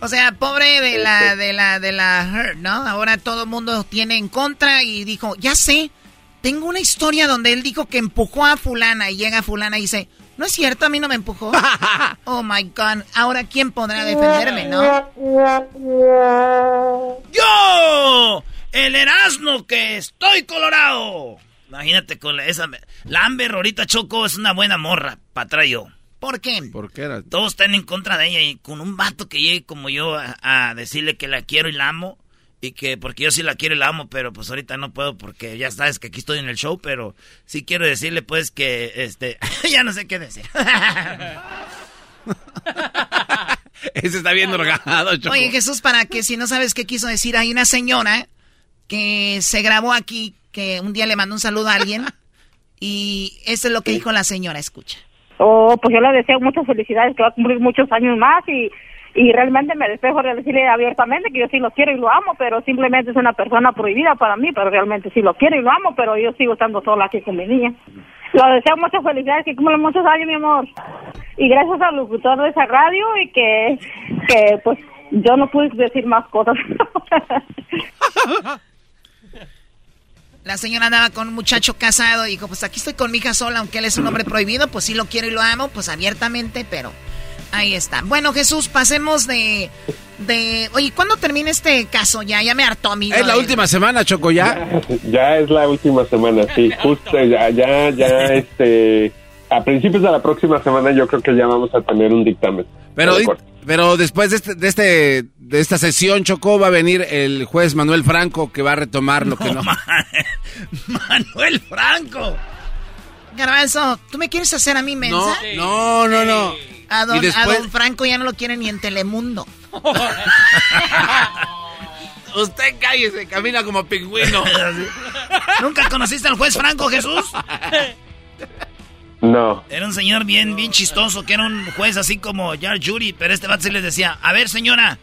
O sea, pobre de la de la de la Heard, ¿no? Ahora todo el mundo tiene en contra y dijo, ya sé, tengo una historia donde él dijo que empujó a fulana y llega fulana y dice, no es cierto, a mí no me empujó. oh my God. Ahora, ¿quién podrá defenderme, no? ¡Yo! El Erasmo que estoy colorado. Imagínate con esa. La Amber ahorita Choco es una buena morra, patrayo. ¿Por qué? ¿Por qué era? Todos están en contra de ella y con un vato que llegue como yo a decirle que la quiero y la amo y que porque yo sí la quiero y la amo, pero pues ahorita no puedo porque ya sabes que aquí estoy en el show, pero sí quiero decirle pues que este ya no sé qué decir. Ese está bien drogado, Oye, Jesús, para que si no sabes qué quiso decir, hay una señora que se grabó aquí, que un día le mandó un saludo a alguien, y eso es lo que dijo la señora, escucha. Oh, pues yo le deseo muchas felicidades, que va a cumplir muchos años más y y realmente me despejo de decirle abiertamente que yo sí lo quiero y lo amo, pero simplemente es una persona prohibida para mí, pero realmente sí lo quiero y lo amo, pero yo sigo estando sola aquí con mi niña. Lo deseo muchas felicidades, que cumplan muchos años, mi amor. Y gracias al locutor de esa radio y que, que pues yo no pude decir más cosas. La señora andaba con un muchacho casado y dijo, pues aquí estoy con mi hija sola, aunque él es un hombre prohibido, pues sí lo quiero y lo amo, pues abiertamente, pero Ahí está. Bueno, Jesús, pasemos de... de oye, ¿cuándo termina este caso ya? Ya me hartó, amigo. Es la última semana, Choco, ¿ya? ya. es la última semana, sí. Justo, ya, ya, ya, este... A principios de la próxima semana yo creo que ya vamos a tener un dictamen. Pero, pero después de, este, de, este, de esta sesión, Choco, va a venir el juez Manuel Franco que va a retomar lo que no... Manuel Franco. Garbanzo, ¿tú me quieres hacer a mí mensa? No, no, no, no. A don, Franco ya no lo quieren ni en Telemundo. Usted cállese, camina como pingüino. ¿Nunca conociste al juez Franco, Jesús? No. Era un señor bien, bien chistoso, que era un juez así como Jar Jury, pero este vato se les decía, a ver señora,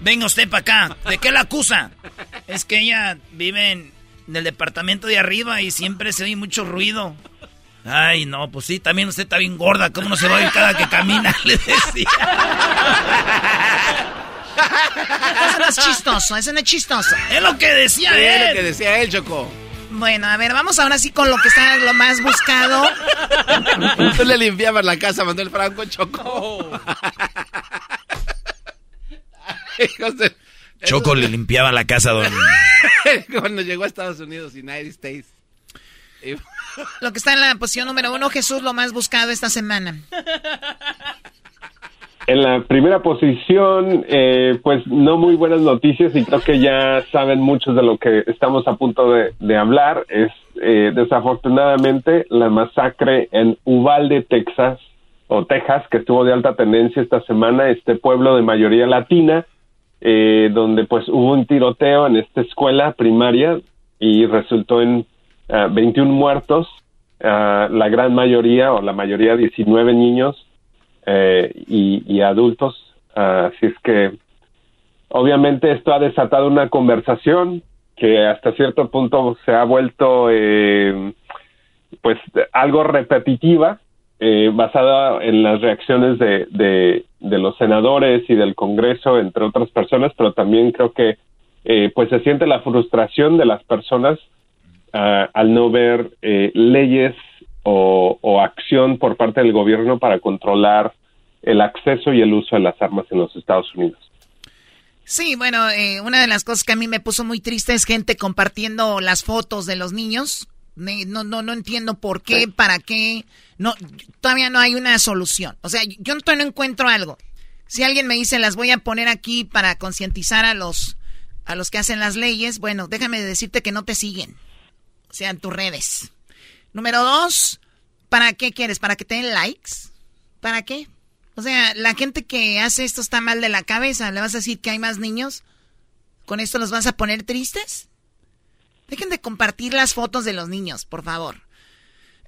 venga usted para acá, ¿de qué la acusa? Es que ella vive en el departamento de arriba y siempre se oye mucho ruido. Ay, no, pues sí, también usted está bien gorda. ¿Cómo no se va a ir cada que camina? Le decía. Eso no es chistoso, eso no es chistoso. Es lo que decía él. Es lo que decía él, Choco. Bueno, a ver, vamos ahora sí con lo que está lo más buscado. Tú le limpiabas la casa Manuel Franco, Choco. Choco le limpiaba la casa don... Cuando llegó a Estados Unidos, United States. Lo que está en la posición número uno, Jesús, lo más buscado esta semana. En la primera posición, eh, pues no muy buenas noticias y creo que ya saben muchos de lo que estamos a punto de, hablar. Es eh, desafortunadamente la masacre en Uvalde, Texas, o Texas, que estuvo de alta tendencia esta semana, este pueblo de mayoría latina, eh, donde pues hubo un tiroteo en esta escuela primaria y resultó en 21 ah, muertos, ah, la gran mayoría o la mayoría 19 niños eh, y, adultos. Así es que obviamente esto ha desatado una conversación que hasta cierto punto se ha vuelto eh, pues algo repetitiva eh, basada en las reacciones de, de, de, los senadores y del Congreso, entre otras personas, pero también creo que pues se siente la frustración de las personas al no ver eh, leyes o, acción por parte del gobierno para controlar el acceso y el uso de las armas en los Estados Unidos. Sí, bueno, eh, una de las cosas que a mí me puso muy triste es gente compartiendo las fotos de los niños. No, no, no entiendo por qué, para qué. No, todavía no hay una solución. O sea, yo todavía no encuentro algo. Si alguien me dice las voy a poner aquí para concientizar a los a los que hacen las leyes, bueno, déjame decirte que no te siguen. O sea, en tus redes. Número dos, ¿para qué quieres? ¿Para que te den likes? ¿Para qué? O sea, la gente que hace esto está mal de la cabeza. ¿Le vas a decir que hay más niños? ¿Con esto los vas a poner tristes? Dejen de compartir las fotos de los niños, por favor.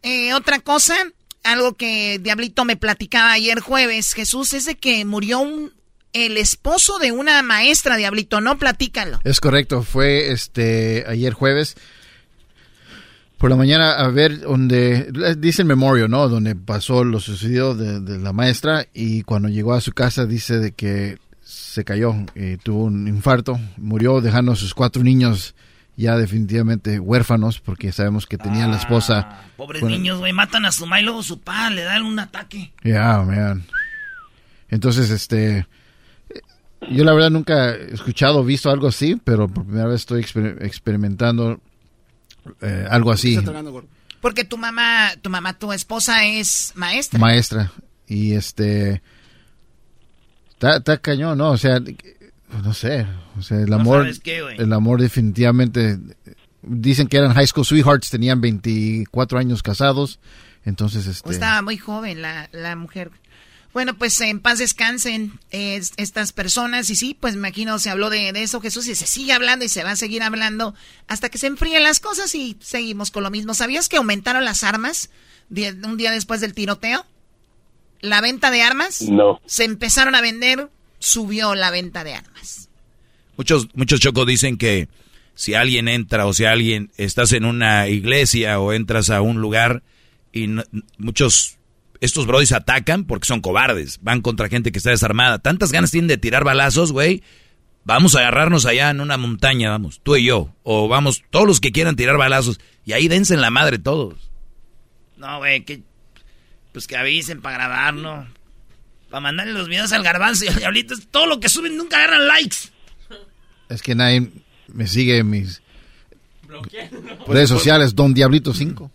Eh, otra cosa, algo que Diablito me platicaba ayer jueves, Jesús, es de que murió un, el esposo de una maestra, Diablito, no platícalo. Es correcto, fue este ayer jueves por la mañana a ver donde dice el memorio, ¿no? Donde pasó lo sucedido de, la maestra y cuando llegó a su casa dice de que se cayó, y tuvo un infarto, murió dejando a sus cuatro niños ya definitivamente huérfanos porque sabemos que tenían la esposa. Ah, pobres niños, güey, matan a su mamá y luego su papá le dan un ataque. Ya, man. Entonces, este, yo la verdad nunca he escuchado o visto algo así, pero por primera vez estoy experimentando eh, algo así. Porque tu mamá, tu mamá, tu esposa es maestra. Maestra. Y este, está, cañón, ¿no? O sea, no sé, o sea, el amor, el amor definitivamente, dicen que eran high school sweethearts, tenían 24 años casados, entonces este... estaba muy joven la, la mujer. Bueno, pues en paz descansen estas personas. Y sí, pues me imagino se habló de, eso, Jesús, y se sigue hablando y se va a seguir hablando hasta que se enfríen las cosas y seguimos con lo mismo. ¿Sabías que aumentaron las armas un día después del tiroteo? ¿La venta de armas? No. Se empezaron a vender, subió la venta de armas. Muchos, muchos chocos dicen que si alguien entra o si alguien estás en una iglesia o entras a un lugar y muchos estos brodis atacan porque son cobardes, van contra gente que está desarmada. Tantas ganas tienen de tirar balazos, güey. Vamos a agarrarnos allá en una montaña, vamos, tú y yo. O vamos, todos los que quieran tirar balazos. Y ahí dense en la madre todos. No, güey, que. Pues que avisen para grabar, ¿no? Para mandarle los videos al garbanzo y al diablito. Todo lo que suben nunca agarran likes. Es que nadie me sigue en mis redes sociales, Don Diablito 5.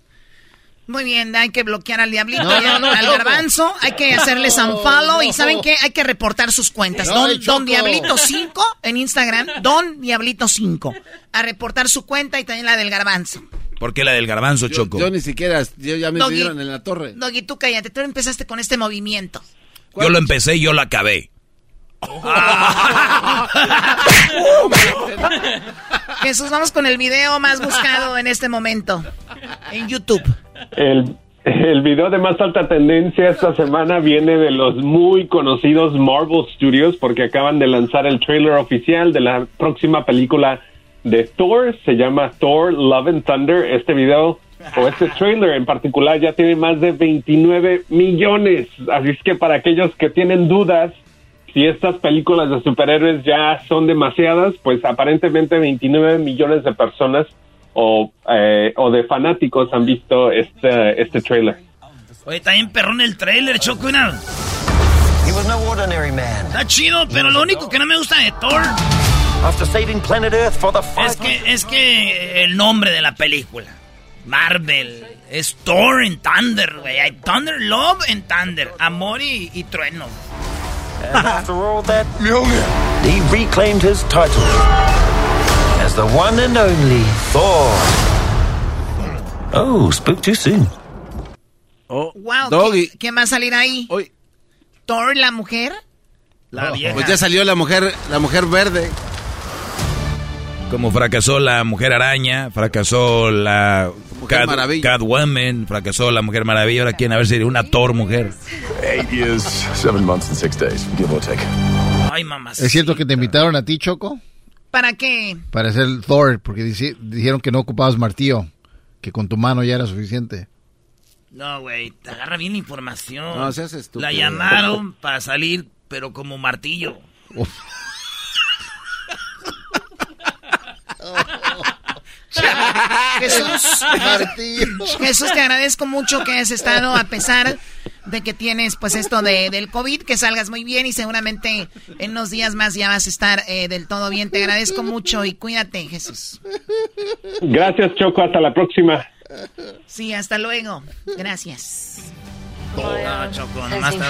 Muy bien, hay que bloquear al diablito, al garbanzo, hay que hacerles unfollow y ¿saben qué? Hay que reportar sus cuentas. Don, Diablito 5 en Instagram, Don Diablito 5. A reportar su cuenta y también la del garbanzo. ¿Por qué la del garbanzo, Choco? Yo ni siquiera, yo ya me dieron en la torre. Doggy, tú cállate, tú empezaste con este movimiento. Yo lo empecé y yo lo acabé. Jesús, vamos con el video más buscado en este momento en YouTube. El, el video de más alta tendencia esta semana viene de los muy conocidos Marvel Studios porque acaban de lanzar el trailer oficial de la próxima película de Thor. Se llama Thor Love and Thunder. Este video o este trailer en particular ya tiene más de 29 millones. Así es que para aquellos que tienen dudas si estas películas de superhéroes ya son demasiadas, pues aparentemente 29 millones de personas o, eh, o de fanáticos han visto este, este trailer. Oye, también perrón el trailer, Choco. Está chido, pero lo único que no me gusta de Thor es que, es que el nombre de la película, Marvel, es Thor en Thunder, güey. Hay Thunder, Love en Thunder, amor y, y trueno. And after all that, he reclaimed his title as the one and only Thor. Oh, spoke too soon. Oh, wow, Doggy. ¿qué, va a salir ahí? Hoy. ¿Thor, la mujer? La oh, vieja. Pues ya salió la mujer, la mujer verde. Como fracasó la mujer araña, fracasó la mujer maravilla. Catwoman, fracasó la mujer maravilla. Ahora quieren a ver si una Thor mujer. Eight years, seven months and six days, give or take. Ay, mamá. ¿Es cierto que te invitaron a ti, Choco? ¿Para qué? Para ser Thor, porque dijeron que no ocupabas martillo, que con tu mano ya era suficiente. No, güey, te agarra bien información. No, seas estúpido. La llamaron para salir, pero como martillo. Jesús, Jesús, te agradezco mucho que has estado a pesar de que tienes pues esto de, del COVID, que salgas muy bien y seguramente en unos días más ya vas a estar eh, del todo bien. Te agradezco mucho y cuídate, Jesús. Gracias, Choco. Hasta la próxima. Sí, hasta luego. Gracias. No, Choco, nomás Choco.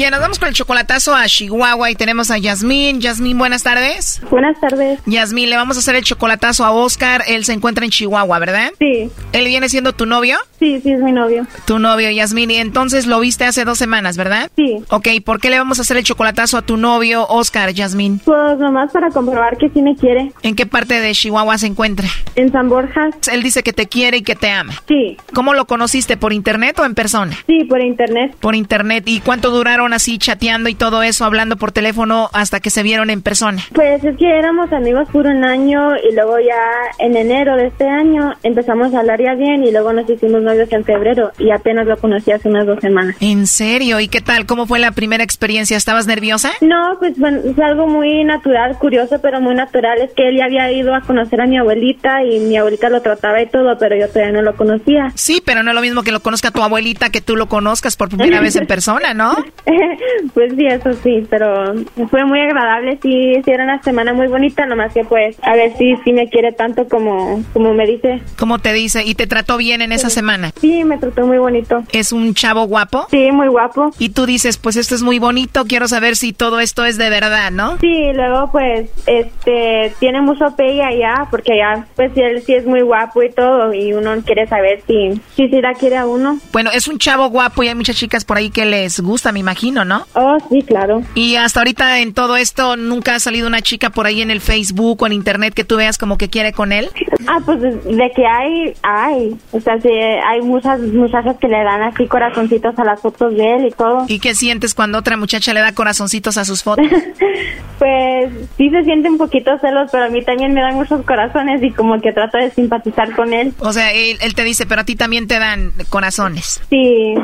Bien, nos vamos con el chocolatazo a Chihuahua y tenemos a Yasmín. Yasmín, buenas tardes. Buenas tardes. Yasmín, le vamos a hacer el chocolatazo a Oscar. Él se encuentra en Chihuahua, ¿verdad? Sí. ¿Él viene siendo tu novio? Sí, sí, es mi novio. Tu novio, Yasmín. Y entonces lo viste hace dos semanas, ¿verdad? Sí. Ok, ¿por qué le vamos a hacer el chocolatazo a tu novio, Oscar, Yasmín? Pues nomás para comprobar que sí me quiere. ¿En qué parte de Chihuahua se encuentra? En San Borja. Él dice que te quiere y que te ama. Sí. ¿Cómo lo conociste? ¿Por internet o en persona? Sí, por internet. Por internet. ¿Y cuánto duraron así chateando y todo eso, hablando por teléfono hasta que se vieron en persona? Pues es que éramos amigos por un año y luego ya en enero de este año empezamos a hablar ya bien y luego nos hicimos novios en febrero y apenas lo conocí hace unas dos semanas. ¿En serio? ¿Y qué tal? ¿Cómo fue la primera experiencia? ¿Estabas nerviosa? No, pues bueno, es algo muy natural, curioso, pero muy natural. Es que él ya había ido a conocer a mi abuelita y mi abuelita lo trataba y todo, pero yo todavía no lo conocía. Sí, pero no es lo mismo que lo conozca tu abuelita que tú lo conozcas por primera vez en persona, ¿no? pues sí, eso sí, pero fue muy agradable. Sí, sí, era una semana muy bonita, nomás que pues a ver si sí me quiere tanto como, como me dice. ¿Cómo te dice? ¿Y te trató bien en esa semana? Sí, me trató muy bonito. ¿Es un chavo guapo? Sí, muy guapo. Y tú dices, pues esto es muy bonito, quiero saber si todo esto es de verdad, ¿no? Sí, luego pues este tiene mucho pegue allá, porque allá pues él sí es muy guapo y todo, y uno quiere saber si si, si la quiere a uno. Bueno, es un chavo guapo y hay muchas chicas por ahí que les gusta, me imagino, ¿no? Oh, sí, claro. Y hasta ahorita en todo esto, ¿nunca ha salido una chica por ahí en el Facebook o en internet que tú veas como que quiere con él? Ah, pues de que hay, hay. O sea, sí, hay muchas muchachas que le dan así corazoncitos a las fotos de él y todo. ¿Y qué sientes cuando otra muchacha le da corazoncitos a sus fotos? pues sí se siente un poquito celos, pero a mí también me dan muchos corazones y como que trato de simpatizar con él. O sea, él, él te dice, pero a ti también te dan corazones. Sí,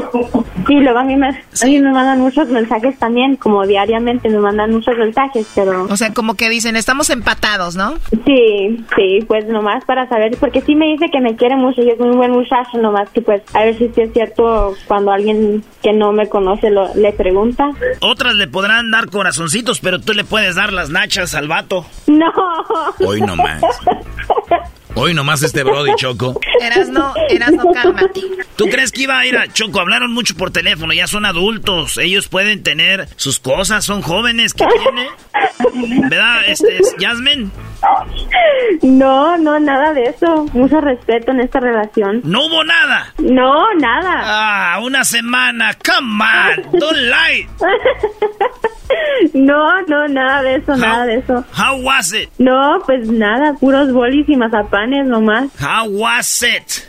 sí, luego a mí, me, a mí me mandan muchos mensajes también, como diariamente me mandan muchos mensajes, pero... O sea, como que dicen, estamos empatados, ¿no? Sí, sí, pues nomás para saber, porque sí me dice que me quiere mucho y es un buen muchacho, nomás nomás que pues a ver si sí es cierto cuando alguien que no me conoce lo, le pregunta. Otras le podrán dar corazoncitos, pero tú le puedes dar las nachas al vato. No. Hoy nomás. Hoy nomás este Brody Choco. Eras no, eras no, cálmate. ¿Tú crees que iba a ir a Choco? Hablaron mucho por teléfono, ya son adultos. Ellos pueden tener sus cosas, son jóvenes. ¿Qué tiene? ¿Verdad, este, Jasmine? No, no, nada de eso. Mucho respeto en esta relación. ¿No hubo nada? No, nada. Ah, una semana. Come on, don't lie. No, no, nada de eso, nada de eso. How was it? No, pues nada, puros bolis y mazapanes nomás. How was it?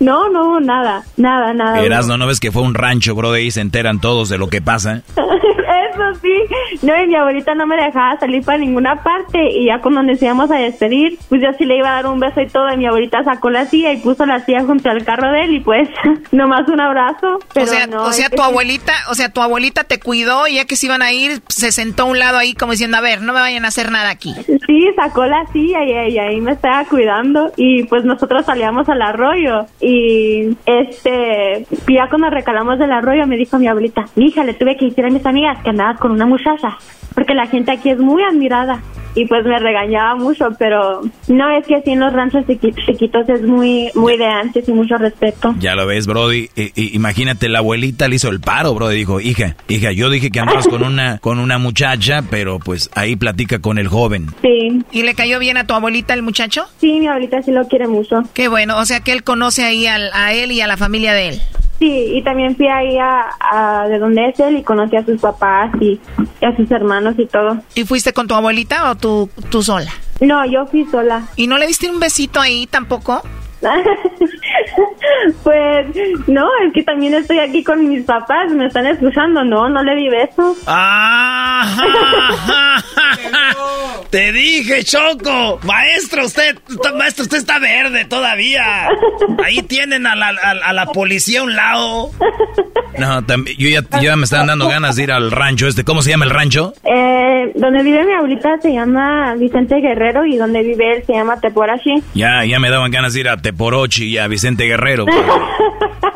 no, no, nada, nada, nada. Eras, ¿no, ¿no ves que fue un rancho, bro? Y se enteran todos de lo que pasa. Eso sí. No, y mi abuelita no me dejaba salir para ninguna parte. Y ya cuando nos íbamos a despedir, pues yo sí le iba a dar un beso y todo. Y mi abuelita sacó la silla y puso la silla junto al carro de él. Y pues, nomás un abrazo. Pero o sea, no, o sea tu abuelita, o sea, tu abuelita te cuidó y ya que se iban a ir, se sentó a un lado ahí como diciendo, a ver, no me vayan a hacer nada aquí. Sí, sacó la silla y, y ahí me estaba cuidando y pues nosotros salíamos al arroyo y este, ya cuando recalamos del arroyo me dijo mi abuelita, hija, le tuve que decir a mis amigas que andabas con una muchacha porque la gente aquí es muy admirada y pues me regañaba mucho, pero no es que así en los ranchos chiqui- chiquitos es muy, muy de antes y mucho respeto. Ya lo ves, Brody. I- imagínate, la abuelita le hizo el paro, Brody. Dijo, hija, hija, yo dije que andabas con una, con una muchacha, pero pues ahí platica con el joven. Sí. ¿Y le cayó bien a tu abuelita el muchacho? Sí, mi abuelita sí lo quiere mucho. Qué bueno, o sea que él conoce ahí al- a él y a la familia de él. Sí, y también fui ahí a, a de donde es él y conocí a sus papás y, y a sus hermanos y todo. ¿Y fuiste con tu abuelita o tú, tú sola? No, yo fui sola. ¿Y no le diste un besito ahí tampoco? pues no, es que también estoy aquí con mis papás, me están escuchando, no, no le di besos. Ah, Te dije, Choco. Maestro, usted, maestro, usted está verde todavía. Ahí tienen a la, a, a la policía a un lado. No, también, yo ya, yo ya me están dando ganas de ir al rancho este. ¿Cómo se llama el rancho? Eh, donde vive mi abuelita se llama Vicente Guerrero y donde vive él se llama Teporashi. Ya, ya me daban ganas de ir a Teporochi y a Vicente Guerrero.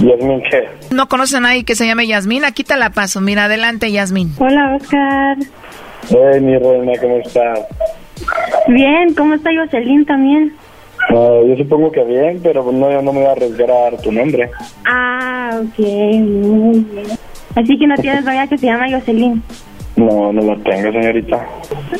Yasmín, ¿qué? ¿No conoces a nadie que se llame Yasmín? Aquí te la paso. Mira, adelante, Yasmín. Hola, Oscar. Hey, mi reina, ¿cómo estás? Bien, ¿cómo está Jocelyn también? Ah, yo supongo que bien, pero no, yo no me voy a arriesgar a dar tu nombre. Ah, ok, muy bien. Así que no tienes novia que se llama Jocelyn. No, no la tengo, señorita.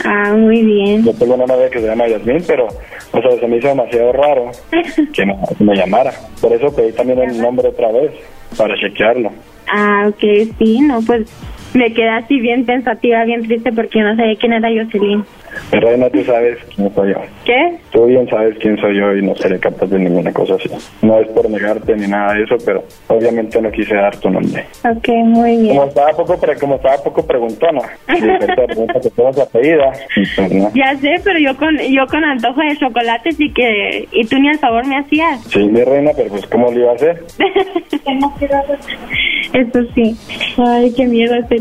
Ah, muy bien. Yo tengo una novia que se llama Yasmín, pero, o sea, se me hizo demasiado raro que me, me llamara. Por eso pedí también el nombre otra vez, para chequearlo. Ah, ok, sí, no, pues me quedé así bien pensativa, bien triste porque no sabía quién era Jocelyn. Reina, tú sabes quién soy yo. ¿Qué? Tú bien sabes quién soy yo y no seré capaz de ninguna cosa así. No es por negarte ni nada de eso, pero obviamente no quise dar tu nombre. Ok, muy bien. Como estaba poco, pre- como estaba poco preguntona, que todas apellida, pues. Ya sé, pero yo con yo con antojo de chocolates y que y tú ni al favor me hacías. Sí, mi reina, pero pues ¿cómo le iba a hacer? Eso sí. Ay, qué miedo, estoy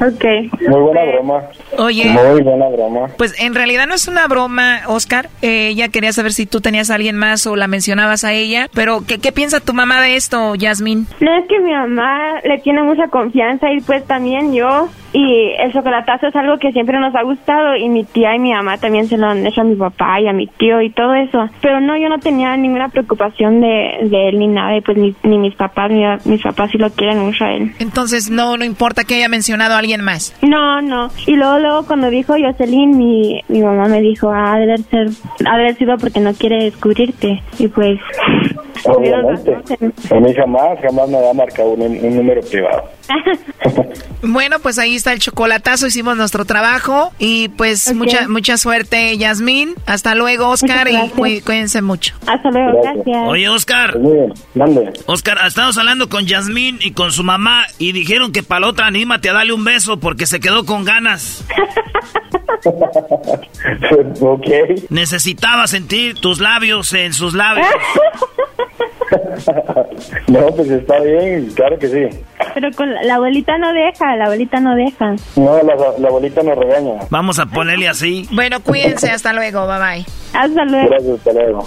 Ok. Muy buena broma. Oye. Muy buena broma. Pues en realidad no es una broma, Oscar. Eh, ella quería saber si tú tenías a alguien más o la mencionabas a ella. Pero, ¿qué, qué piensa tu mamá de esto, Yasmín? No es que mi mamá le tiene mucha confianza y pues también yo. Y el chocolatazo es algo que siempre nos ha gustado y mi tía y mi mamá también se lo han hecho a mi papá y a mi tío y todo eso. Pero no, yo no tenía ninguna preocupación de, de él ni nada y pues ni, ni mis papás, ni mis papás sí lo quieren mucho a él. Entonces, no, no importa que haya mencionado a alguien más. No, no. Y luego, luego cuando dijo Jocelyn, mi, mi mamá me dijo, ah, debe ser, ha de haber sido porque no quiere descubrirte. Y pues... Obviamente. A mí jamás, jamás me había marcado un, un número privado. Bueno, pues ahí está el chocolatazo, hicimos nuestro trabajo y pues mucha mucha suerte, Yasmín. Hasta luego, Oscar, y gracias. cuí- cuídense mucho. Hasta luego, gracias. Oye, Oscar. Pues bien. Oscar, estamos hablando con Yasmín y con su mamá y dijeron que para la otra anímate a darle un beso porque se quedó con ganas. ok. Necesitaba sentir tus labios en sus labios. no, pues está bien, claro que sí. Pero con la, la abuelita no deja, la abuelita no deja. No, la, la abuelita nos regaña. Vamos a ponerle así. Bueno, cuídense, hasta luego, bye bye. Hasta luego. Gracias, hasta luego.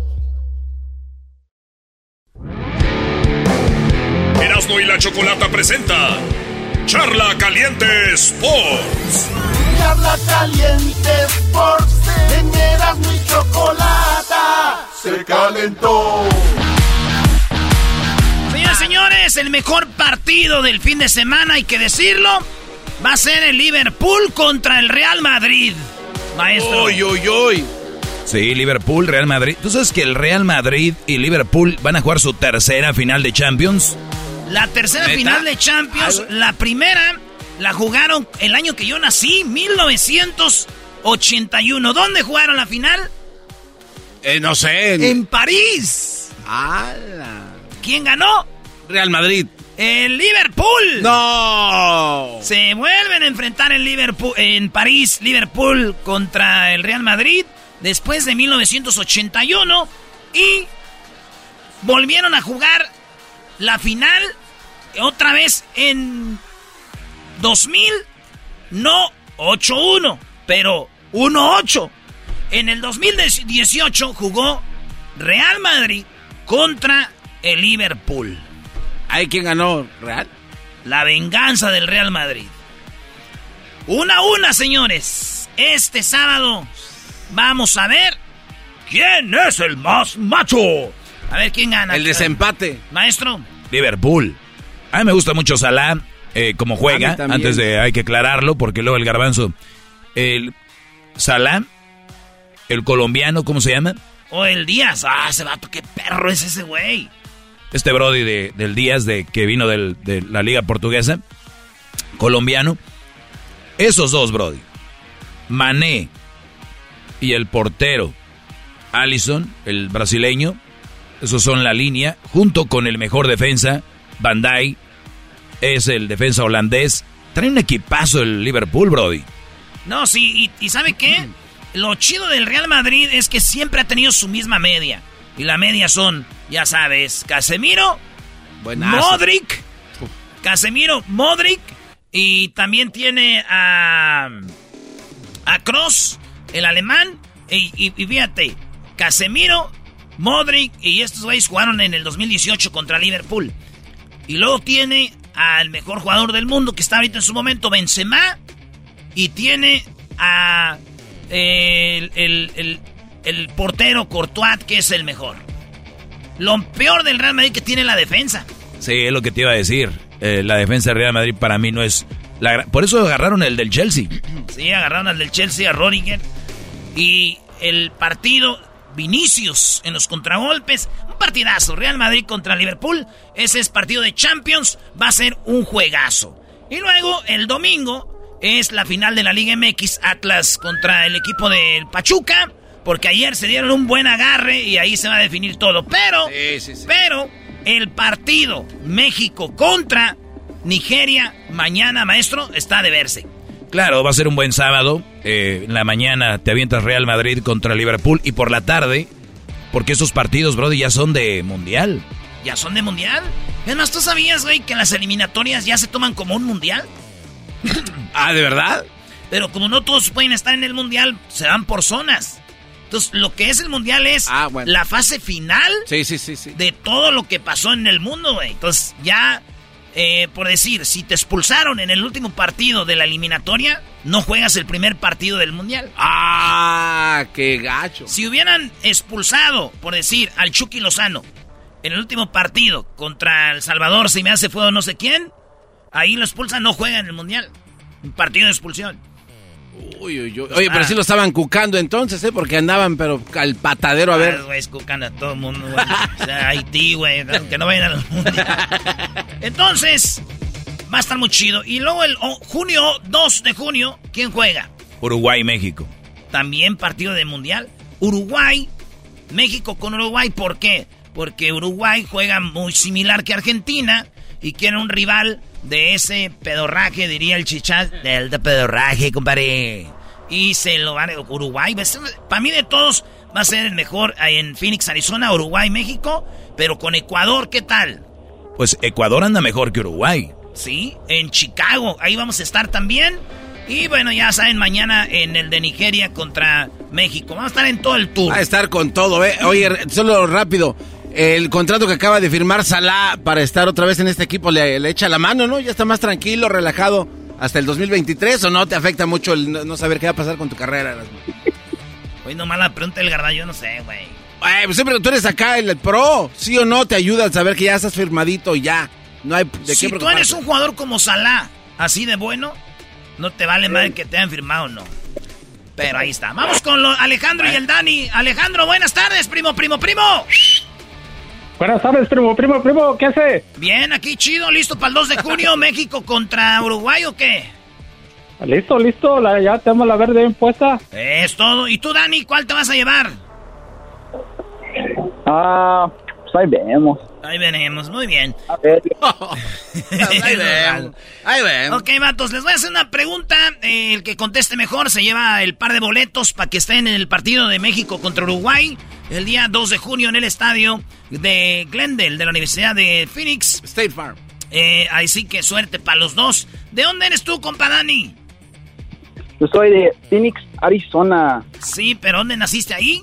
Erasno y la chocolata presenta Charla Caliente Sports. Charla caliente Sports en Erasmo y Chocolata se calentó. Señoras y señores, el mejor partido del fin de semana, hay que decirlo, va a ser el Liverpool contra el Real Madrid. Maestro. Uy, uy, uy. Sí, Liverpool, Real Madrid. ¿Tú sabes que el Real Madrid y Liverpool van a jugar su tercera final de Champions? La tercera ¿Neta? final de Champions, la primera la jugaron el año que yo nací, 1981. ¿Dónde jugaron la final? Eh, no sé. En París. ¿Quién ganó? Real Madrid. El Liverpool. No. Se vuelven a enfrentar en Liverpool, en París, Liverpool contra el Real Madrid después de 1981 y volvieron a jugar la final, otra vez en 2000, no 8-1, pero 1-8. En el 2018 jugó Real Madrid contra el Liverpool. ¿Hay quien ganó? ¿Real? La venganza del Real Madrid. Una a una, señores. Este sábado vamos a ver quién es el más macho. A ver quién gana. El desempate. Maestro. Liverpool. A mí me gusta mucho Salah, eh, como juega. Antes de, hay que aclararlo, porque luego el garbanzo. El Salah, el colombiano, ¿cómo se llama? O el Díaz. Ah, ese vato, qué perro es ese güey. Este Brody de, del Díaz, de, que vino del, de la liga portuguesa, colombiano. Esos dos, Brody. Mané y el portero Allison, el brasileño. Esos son la línea, junto con el mejor defensa, Bandai. Es el defensa holandés. Trae un equipazo el Liverpool, Brody. No, sí, y, y ¿sabe qué? Lo chido del Real Madrid es que siempre ha tenido su misma media. Y la media son, ya sabes, Casemiro, Modric, Casemiro, Modric, y también tiene a, a Cross, el alemán, y, y, y fíjate, Casemiro, Modric, y estos güeyes jugaron en el 2018 contra Liverpool. Y luego tiene al mejor jugador del mundo que está ahorita en su momento, Benzema, y tiene a el, el, el, el portero Courtois, que es el mejor. Lo peor del Real Madrid que tiene la defensa. Sí, es lo que te iba a decir. Eh, la defensa del Real Madrid para mí no es... La, por eso agarraron el del Chelsea. Sí, agarraron al del Chelsea, a Rodiger. Y el partido Vinicius en los contragolpes. Partidazo. Real Madrid contra Liverpool. Ese es partido de Champions. Va a ser un juegazo. Y luego el domingo es la final de la Liga MX Atlas contra el equipo del Pachuca. Porque ayer se dieron un buen agarre y ahí se va a definir todo. Pero, pero el partido México contra Nigeria mañana, maestro, está de verse. Claro, va a ser un buen sábado. Eh, en la mañana te avientas Real Madrid contra Liverpool y por la tarde, porque esos partidos, Brody, ya son de mundial. ¿Ya son de mundial? Es más, ¿tú sabías, güey, que las eliminatorias ya se toman como un mundial? ah, ¿de verdad? Pero como no todos pueden estar en el mundial, se dan por zonas. Entonces, lo que es el mundial es la fase final Sí, sí, sí, sí. de todo lo que pasó en el mundo, güey. Entonces, ya, eh, por decir, si te expulsaron en el último partido de la eliminatoria, no juegas el primer partido del mundial. Ah, qué gacho. Si hubieran expulsado, por decir, al Chucky Lozano en el último partido contra El Salvador, si me hace fuego no sé quién, ahí lo expulsan, no juega en el mundial. Un partido de expulsión. Uy, uy, uy. Oye, pero sí lo estaban cucando entonces, ¿eh? Porque andaban, pero al patadero a ver. Ah, güey, cucando a todo el mundo, güey. O sea, Haití, güey, que no vayan al mundial. Entonces, va a estar muy chido. Y luego el oh, junio, 2 de junio, ¿quién juega? Uruguay, México. También partido de mundial. Uruguay, México con Uruguay, ¿por qué? Porque Uruguay juega muy similar que Argentina y quiere un rival de ese pedorraje, diría el chichat, del de pedorraje, compadre. Y se lo van a Uruguay. Para mí de todos va a ser el mejor ahí en Phoenix, Arizona, Uruguay, México. Pero con Ecuador, ¿qué tal? Pues Ecuador anda mejor que Uruguay. Sí, en Chicago. Ahí vamos a estar también. Y bueno, ya saben, mañana en el de Nigeria contra México. Vamos a estar en todo el tour. Va a estar con todo, ¿eh? Oye, solo rápido. El contrato que acaba de firmar Salah para estar otra vez en este equipo le, le echa la mano, ¿no? Ya está más tranquilo, relajado hasta el 2023 o no te afecta mucho el no, saber qué va a pasar con tu carrera. Hoy nomás la pregunta del Garda, yo no sé, güey. Eh, pues siempre tú eres acá el, el pro, sí o no te ayuda a saber que ya estás firmadito y ya. No hay de si qué tú eres un jugador como Salah, así de bueno, no te vale mal que te hayan firmado o no. Pero ahí está. Vamos con lo, Alejandro y el Dani. Alejandro, buenas tardes, primo, primo, primo. Buenas tardes, primo, primo, primo, ¿qué hace? Bien, aquí chido, listo para el 2 de junio, México contra Uruguay o qué? Listo, listo, la, ya tenemos la verde bien puesta. Es todo. ¿Y tú, Dani, cuál te vas a llevar? Ah, ahí vemos. Ahí veremos, muy bien. A ver. ahí vemos. Ahí vemos. Ok, vatos, les voy a hacer una pregunta. Eh, el que conteste mejor se lleva el par de boletos para que estén en el partido de México contra Uruguay el día 2 de junio en el estadio de Glendale de la Universidad de Phoenix. State Farm. Eh, ahí sí que suerte para los dos. ¿De dónde eres tú, compa Dani? Yo soy de Phoenix, Arizona. Sí, pero ¿dónde naciste ahí?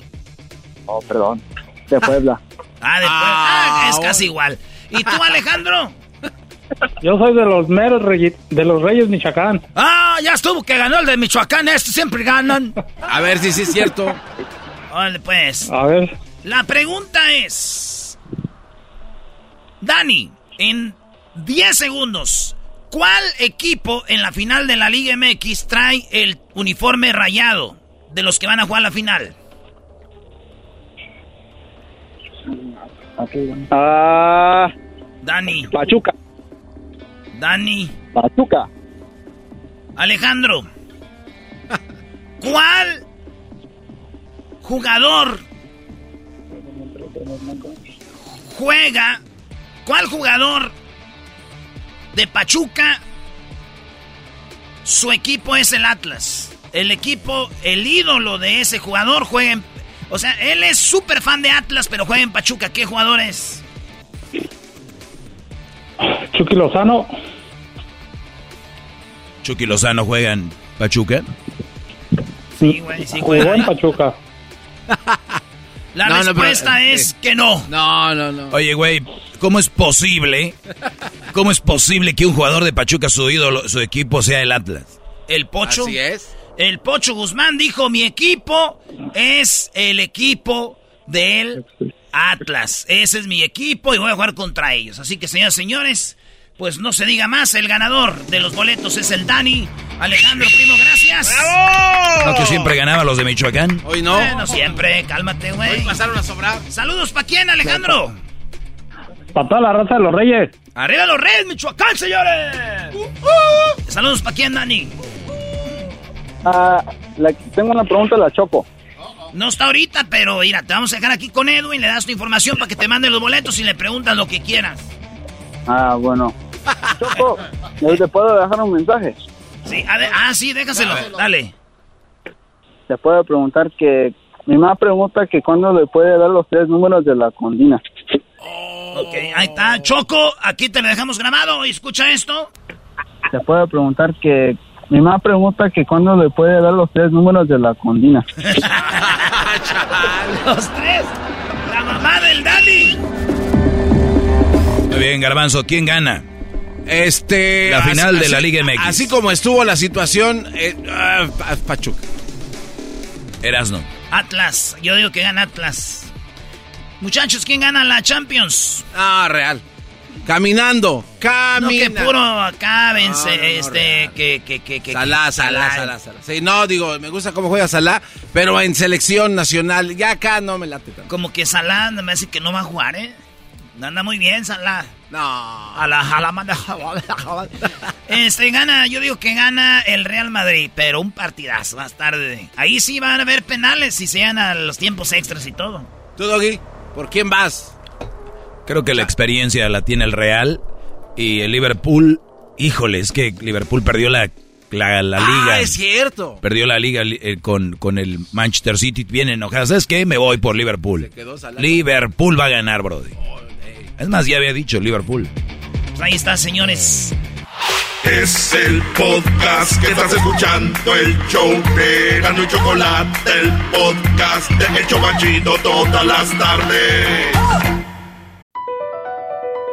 Oh, perdón. De Puebla. Ah, de Puebla. Ah, es casi igual. ¿Y tú, Alejandro? Yo soy de los meros reyes, de los Reyes Michoacán. Ah, ya estuvo que ganó el de Michoacán. Estos siempre ganan. A ver si sí es cierto. Órale, pues. A ver. La pregunta es... Dani, en 10 segundos, ¿cuál equipo en la final de la Liga MX trae el uniforme rayado de los que van a jugar la final? Ah. Dani. Pachuca. Dani. Pachuca. Alejandro. ¿Cuál jugador juega? ¿Cuál jugador de Pachuca? Su equipo es el Atlas. El equipo, el ídolo de ese jugador juega en... O sea, él es súper fan de Atlas, pero juega en Pachuca. ¿Qué jugador es? Chucky Lozano. Chucky Lozano juega en Pachuca. Sí, güey, sí Jugó juega. en Pachuca. La No, no, pero- respuesta es que no. No, no, no. Oye, güey, ¿cómo es posible? ¿Cómo es posible que un jugador de Pachuca, su ídolo, su equipo sea el Atlas? El Pocho. Así es. El Pocho Guzmán dijo, mi equipo es el equipo del Atlas. Ese es mi equipo y voy a jugar contra ellos. Así que, señoras y señores, pues no se diga más. El ganador de los boletos es el Dani. Alejandro, primo, gracias. ¿No que siempre ganaba los de Michoacán? Hoy no. Bueno, siempre, cálmate, güey. Hoy pasaron a sobrar. Saludos, ¿pa' quién, Alejandro? Para toda la raza de los Reyes. ¡Arriba los Reyes, Michoacán, señores! Saludos, ¿pa' quién, Dani? Ah, la- tengo una pregunta a la Choco. No está ahorita, pero mira, te vamos a dejar aquí con Edwin, le das tu información para que te mande los boletos y le preguntas lo que quieras. Ah, bueno. Choco, ¿te puedo dejar un mensaje? Sí, a ver- ah, sí, déjaselo, dale. Te puedo preguntar que... Mi mamá pregunta que cuándo le puede dar los tres números de la condina. Ok, ahí está. Choco, aquí te lo dejamos grabado. y Escucha esto. Te puedo preguntar que... Mi mamá pregunta que cuándo le puede dar los tres números de la condina. Los tres. La mamá del Dani. Muy bien, Garbanzo, ¿quién gana? Este. La final así- de la Liga MX. Así como estuvo la situación, eh, ah, pa- Pachuca. Erasno. Atlas. Yo digo que gana Atlas. Muchachos, ¿quién gana la Champions? Ah, real. Caminando, No, que caminando. puro acá vence, No, no, no, este, que, que, que, que. Salah, Salah, Salah, Salah. Sí, no, digo, me gusta cómo juega Salah, pero en selección nacional, ya acá no me late tanto. Como que Salah me hace que no va a jugar, ¿eh? Anda muy bien, Salah. No. A la, a la manda- Este, gana, yo digo que gana el Real Madrid, pero un partidazo más tarde. Ahí sí van a haber penales si se a los tiempos extras y todo. ¿Tú, Doggy? ¿Por quién vas? Creo que la experiencia la tiene el Real y el Liverpool. Híjole, es que Liverpool perdió la, la, la liga. Ah, es cierto. Perdió la liga eh, con, con el Manchester City. Bien enojado. ¿Sabes qué? Me voy por Liverpool. Liverpool va a ganar, Brody. Es más, ya había dicho Liverpool. Pues ahí está, señores. Es el podcast que estás escuchando, el show de Gano y Chocolate, el podcast de El Chobachito todas las tardes.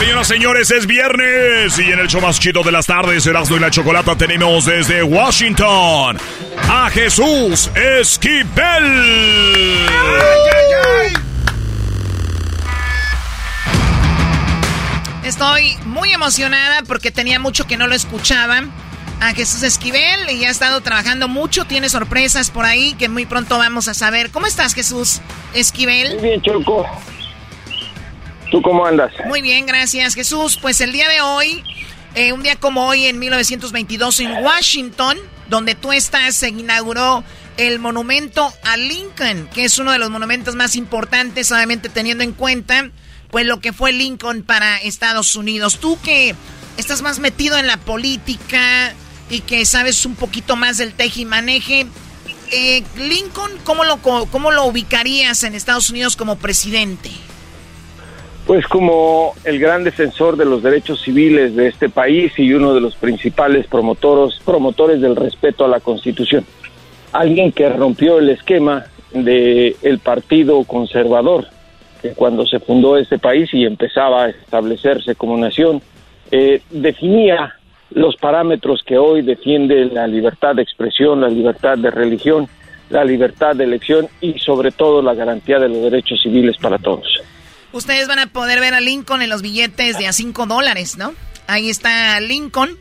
Señoras, señores, es viernes y en el show más chido de las tardes, Erasmo y la Chocolata, tenemos desde Washington a Jesús Esquivel. Estoy muy emocionada porque tenía mucho que no lo escuchaba. A Jesús Esquivel y ha estado trabajando mucho. Tiene sorpresas por ahí que muy pronto vamos a saber. ¿Cómo estás, Jesús Esquivel? Muy bien, Choco. ¿Tú cómo andas? Muy bien, gracias, Jesús. Pues el día de hoy, eh, un día como hoy en 1922 en Washington, donde tú estás, se inauguró el monumento a Lincoln, que es uno de los monumentos más importantes, obviamente teniendo en cuenta pues lo que fue Lincoln para Estados Unidos. Tú que estás más metido en la política y que sabes un poquito más del teje y maneje, eh, Lincoln, ¿cómo lo, ¿cómo lo ubicarías en Estados Unidos como presidente? Pues como el gran defensor de los derechos civiles de este país y uno de los principales promotores, promotores del respeto a la Constitución. Alguien que rompió el esquema del el Partido Conservador, que cuando se fundó este país y empezaba a establecerse como nación, eh, definía los parámetros que hoy defiende la libertad de expresión, la libertad de religión, la libertad de elección y sobre todo la garantía de los derechos civiles para todos. Ustedes van a poder ver a Lincoln en los billetes de a 5 dólares, ¿no? Ahí está Lincoln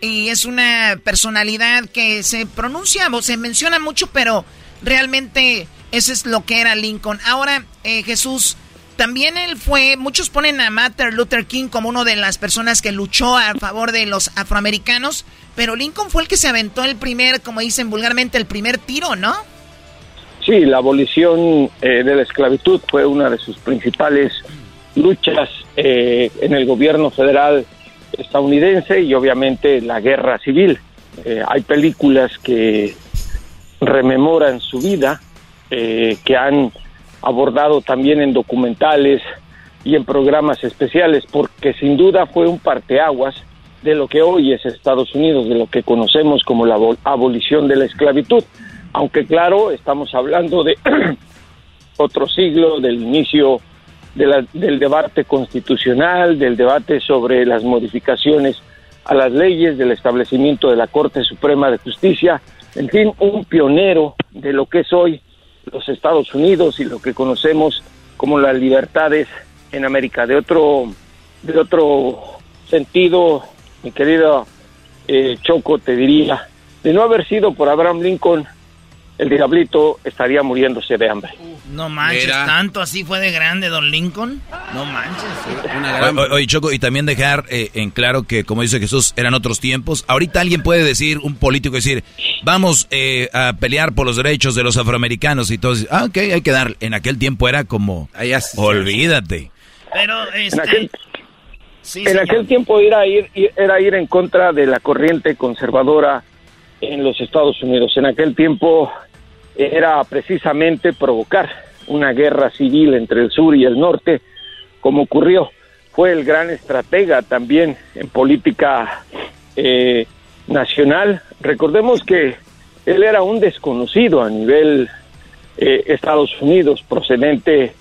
y es una personalidad que se pronuncia o se menciona mucho, pero realmente eso es lo que era Lincoln. Ahora, eh, Jesús, también él fue, muchos ponen a Martin Luther King como una de las personas que luchó a favor de los afroamericanos, pero Lincoln fue el que se aventó el primer, como dicen vulgarmente, el primer tiro, ¿no? Sí, la abolición eh, de la esclavitud fue una de sus principales luchas eh, en el gobierno federal estadounidense y obviamente la guerra civil. Eh, hay películas que rememoran su vida, que han abordado también en documentales y en programas especiales, porque sin duda fue un parteaguas de lo que hoy es Estados Unidos, de lo que conocemos como la abolición de la esclavitud. Aunque claro, estamos hablando de otro siglo, del inicio del debate constitucional, del debate sobre las modificaciones a las leyes, del establecimiento de la Corte Suprema de Justicia, en fin, un pionero de lo que es hoy los Estados Unidos y lo que conocemos como las libertades en América. De otro, de otro sentido, mi querido eh, Choco, te diría, de no haber sido por Abraham Lincoln, el diablito estaría muriéndose de hambre. No manches, tanto así fue de grande Don Lincoln. No manches. Oye, Choco, y también dejar eh, en claro que, como dice Jesús, eran otros tiempos. Ahorita alguien puede decir, un político decir, vamos eh, a pelear por los derechos de los afroamericanos y todo. Ah, ok, hay que dar. En aquel tiempo era como, olvídate. Pero, este... En aquel, en aquel tiempo era ir, era ir en contra de la corriente conservadora en los Estados Unidos. En aquel tiempo era precisamente provocar una guerra civil entre el sur y el norte, como ocurrió. Fue el gran estratega también en política eh, nacional. Recordemos que él era un desconocido a nivel eh, Estados Unidos, procedente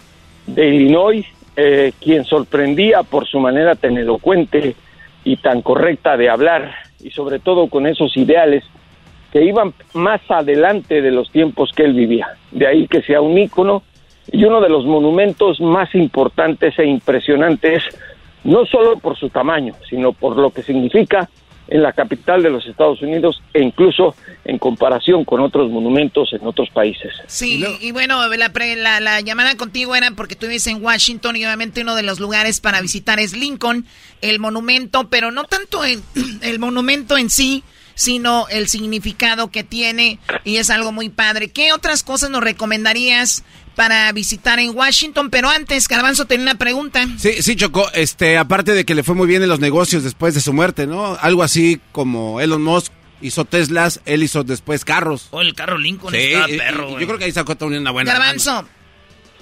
de Illinois, eh, quien sorprendía por su manera tan elocuente y tan correcta de hablar, y sobre todo con esos ideales que iban más adelante de los tiempos que él vivía. De ahí que sea un ícono y uno de los monumentos más importantes e impresionantes, no solo por su tamaño, sino por lo que significa en la capital de los Estados Unidos e incluso en comparación con otros monumentos en otros países. Sí, y, bueno, la, la, llamada contigo era porque tú vives en Washington y obviamente uno de los lugares para visitar es Lincoln, el monumento, pero no tanto en, el monumento en sí, sino el significado que tiene y es algo muy padre. ¿Qué otras cosas nos recomendarías para visitar en Washington? Pero antes, Garbanzo tenía una pregunta. Sí, sí, Chocó, este, aparte de que le fue muy bien en los negocios después de su muerte, ¿no? Algo así como Elon Musk hizo Teslas, él hizo después carros. Oh, el carro Lincoln sí, perro, Yo creo que ahí sacó una buena. Garbanzo,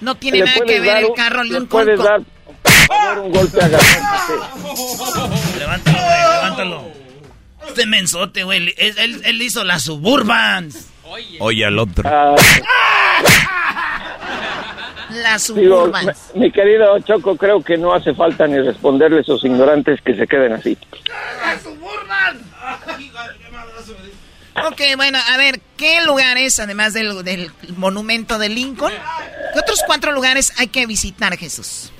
no tiene nada que ver el carro Lincoln. Puedes dar, un golpe a Levántalo, levántalo. Este mensote, güey. Él, él, hizo las Suburbans. Oye, al otro. Ah. las Suburbans. mi querido Choco, creo que no hace falta ni responderle a esos ignorantes que se queden así. ¡Las Suburbans! Ok, bueno, a ver, ¿qué lugares, además del, del monumento de Lincoln, qué otros cuatro lugares hay que visitar, Jesús?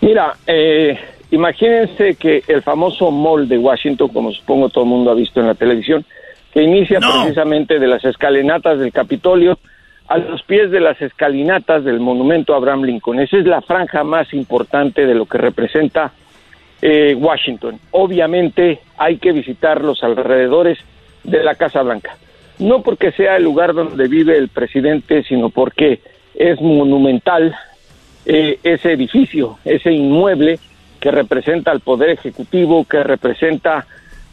Mira, eh, Imagínense que el famoso mall de Washington, como supongo todo el mundo ha visto en la televisión, que inicia precisamente de las escalinatas del Capitolio a los pies de las escalinatas del monumento a Abraham Lincoln. Esa es la franja más importante de lo que representa eh, Washington. Obviamente hay que visitar los alrededores de la Casa Blanca. No porque sea el lugar donde vive el presidente, sino porque es monumental eh, ese edificio, ese inmueble que representa al Poder Ejecutivo, que representa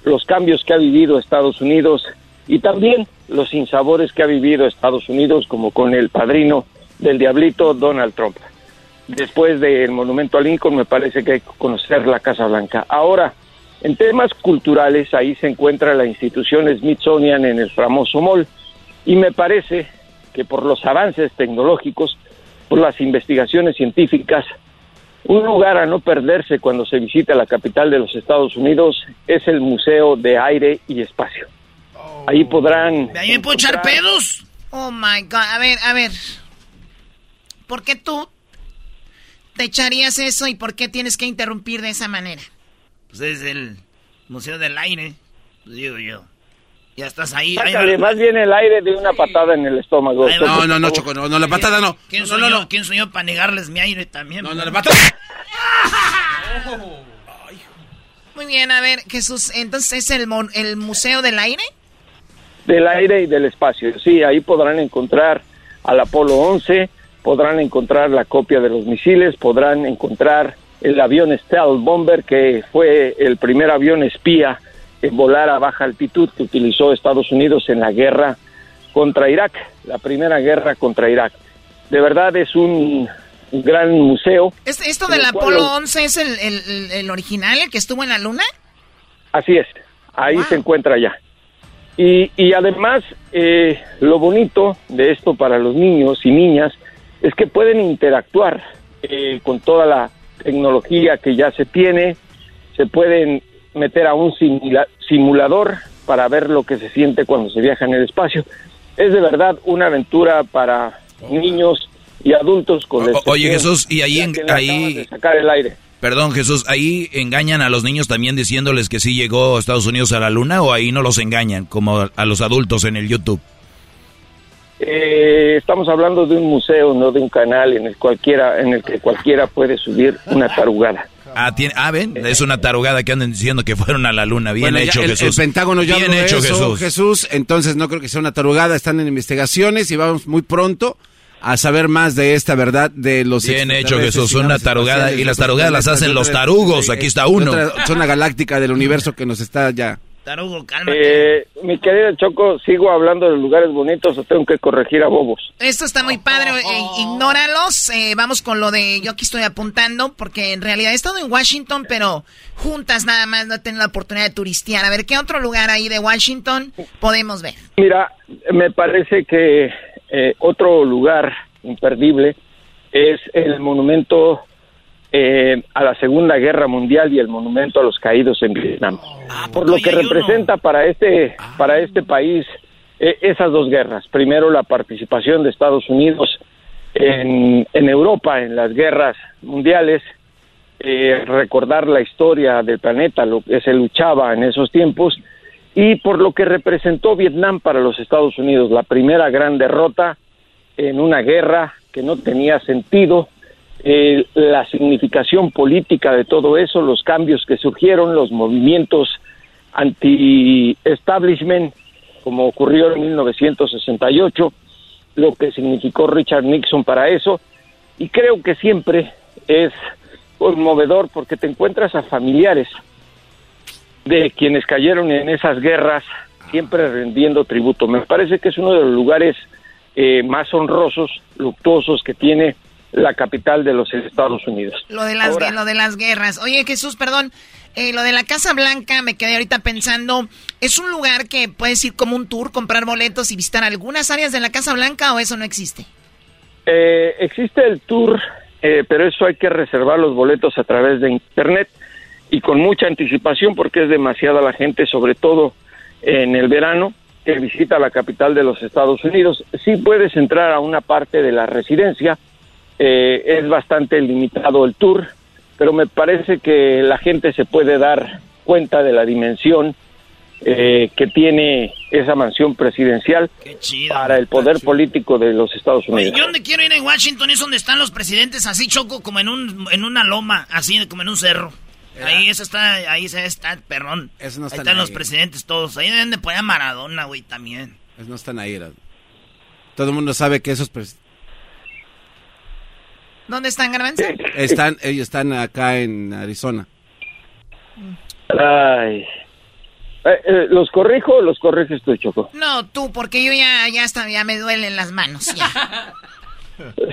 los cambios que ha vivido Estados Unidos y también los insabores que ha vivido Estados Unidos, como con el padrino del diablito Donald Trump. Después del monumento a Lincoln, me parece que hay que conocer la Casa Blanca. Ahora, en temas culturales, ahí se encuentra la institución Smithsonian en el famoso mall, y me parece que por los avances tecnológicos, por las investigaciones científicas, un lugar a no perderse cuando se visita la capital de los Estados Unidos es el Museo de Aire y Espacio. Ahí podrán... ¿De ahí me puedo echar pedos? Oh, my God. A ver, a ver. ¿Por qué tú te echarías eso y por qué tienes que interrumpir de esa manera? Pues es el Museo del Aire, digo yo. Ya estás ahí. Sácale más bien el aire de una patada en el estómago. No, no, no, Choco, no, no, la patada no. ¿Quién no, soy no, yo? no. ¿Quién para negarles mi aire también? No, no, la patada. Muy bien, a ver, Jesús, entonces es el, mon- el Museo del Aire. Del aire y del espacio. Sí, ahí podrán encontrar al Apolo 11, podrán encontrar la copia de los misiles, podrán encontrar el avión Stealth Bomber, que fue el primer avión espía volar a baja altitud que utilizó Estados Unidos en la guerra contra Irak, la primera guerra contra Irak. De verdad es un, gran museo. ¿Es- ¿Esto del cual Apolo los- 11 es el, el- el- el original, el que estuvo en la luna? Así es, ahí se encuentra ya. Y, y además, eh, lo bonito de esto para los niños y niñas es que pueden interactuar eh, con toda la tecnología que ya se tiene, se pueden meter a un simula- simulador para ver lo que se siente cuando se viaja en el espacio. Es de verdad una aventura para niños y adultos con O- oye, Jesús, y ahí en- ahí- sacar el aire. Perdón, Jesús, ¿ahí engañan a los niños también diciéndoles que sí llegó Estados Unidos a la luna o ahí no los engañan como a los adultos en el YouTube? Eh, estamos hablando de un museo, no de un canal en el cualquiera, en el que cualquiera puede subir una tarugada. Ah, tiene, ah, ven, es una tarugada que andan diciendo que fueron a la luna. Bien Bueno, ya hecho, el, Jesús. El Pentágono ya Bien hecho, eso, Jesús. Entonces no creo que sea una tarugada. Están en investigaciones y vamos muy pronto a saber más de esta verdad de los Bien hecho, Jesús. Una tarugada. Y las tarugadas las hacen los tarugos. Aquí está uno. otra zona galáctica del universo que nos está ya. Tarugo, cálmate. Eh, mi querido Choco, ¿sigo hablando de lugares bonitos o tengo que corregir a bobos? Esto está muy padre, eh, ignóralos. eh, vamos con lo de yo aquí estoy apuntando, porque en realidad he estado en Washington, pero juntas nada más no he tenido la oportunidad de turistear. A ver, ¿qué otro lugar ahí de Washington podemos ver? Mira, me parece que eh, otro lugar imperdible es el monumento eh, a la Segunda Guerra Mundial y el monumento a los caídos en Vietnam. Por lo que representa para este para este país eh, esas dos guerras. Primero la participación de Estados Unidos en, en Europa en las guerras mundiales, eh, recordar la historia del planeta, lo que se luchaba en esos tiempos y por lo que representó Vietnam para los Estados Unidos, la primera gran derrota en una guerra que no tenía sentido, eh, la significación política de todo eso, los cambios que surgieron, los movimientos anti-establishment, como ocurrió en 1968, lo que significó Richard Nixon para eso, y creo que siempre es conmovedor porque te encuentras a familiares de quienes cayeron en esas guerras, siempre rendiendo tributo. Me parece que es uno de los lugares eh, más honrosos, luctuosos que tiene la capital de los Estados Unidos. Lo de las, Ahora- lo de las guerras. Oye, Jesús, perdón. eh, lo de la Casa Blanca, me quedé ahorita pensando, ¿es un lugar que puedes ir como un tour, comprar boletos y visitar algunas áreas de la Casa Blanca o eso no existe? Eh, existe el tour, eh, pero eso hay que reservar los boletos a través de internet y con mucha anticipación porque es demasiada la gente, sobre todo en el verano, que visita la capital de los Estados Unidos. Sí puedes entrar a una parte de la residencia, eh, es bastante limitado el tour, pero me parece que la gente se puede dar cuenta de la dimensión eh, que tiene esa mansión presidencial para el poder político de los Estados Oye, Unidos. yo donde quiero ir en Washington es donde están los presidentes, así choco como en un en una loma, así como en un cerro. Ahí eso está, ahí se está el perrón. Eso no ahí están los presidentes todos. Ahí deben de poner a Maradona, güey, también. No están ahí. Todo el mundo sabe que esos pres- ¿Dónde están, Garbanzo? están, ellos están acá en Arizona. Ay. Eh, eh, ¿Los corrijo o los corriges tú, Choco? No, tú, porque yo ya, ya, hasta, ya me duelen las manos. Ya.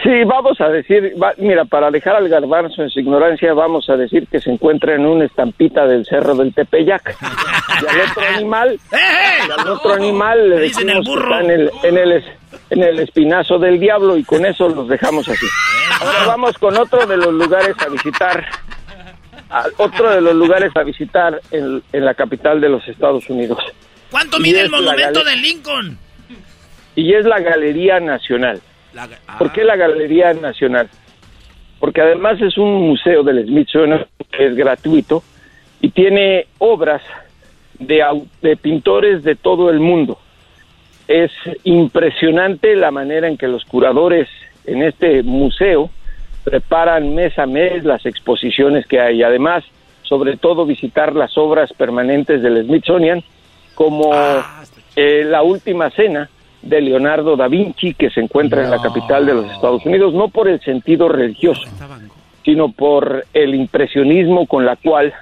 Sí, vamos a decir, va- mira, para dejar al garbanzo en su ignorancia, vamos a decir que se encuentra en una estampita del cerro del Tepeyac. Y al otro animal, y al otro animal le el decimos que burro. está en el, en, el, es- en el espinazo del diablo y con eso los dejamos así. Ahora vamos con otro de los lugares a visitar, a- otro de los lugares a visitar en, en la capital de los Estados Unidos. ¿Cuánto mide el monumento de Lincoln? y es la Galería Nacional. ¿Por qué la Galería Nacional? Porque además es un museo del Smithsonian que es gratuito y tiene obras de, de pintores de todo el mundo. Es impresionante la manera en que los curadores en este museo preparan mes a mes las exposiciones que hay. Además, sobre todo visitar las obras permanentes del Smithsonian, como eh, La Última Cena de Leonardo da Vinci, que se encuentra en la capital de los Estados Unidos, no por el sentido religioso, sino por el impresionismo con la cual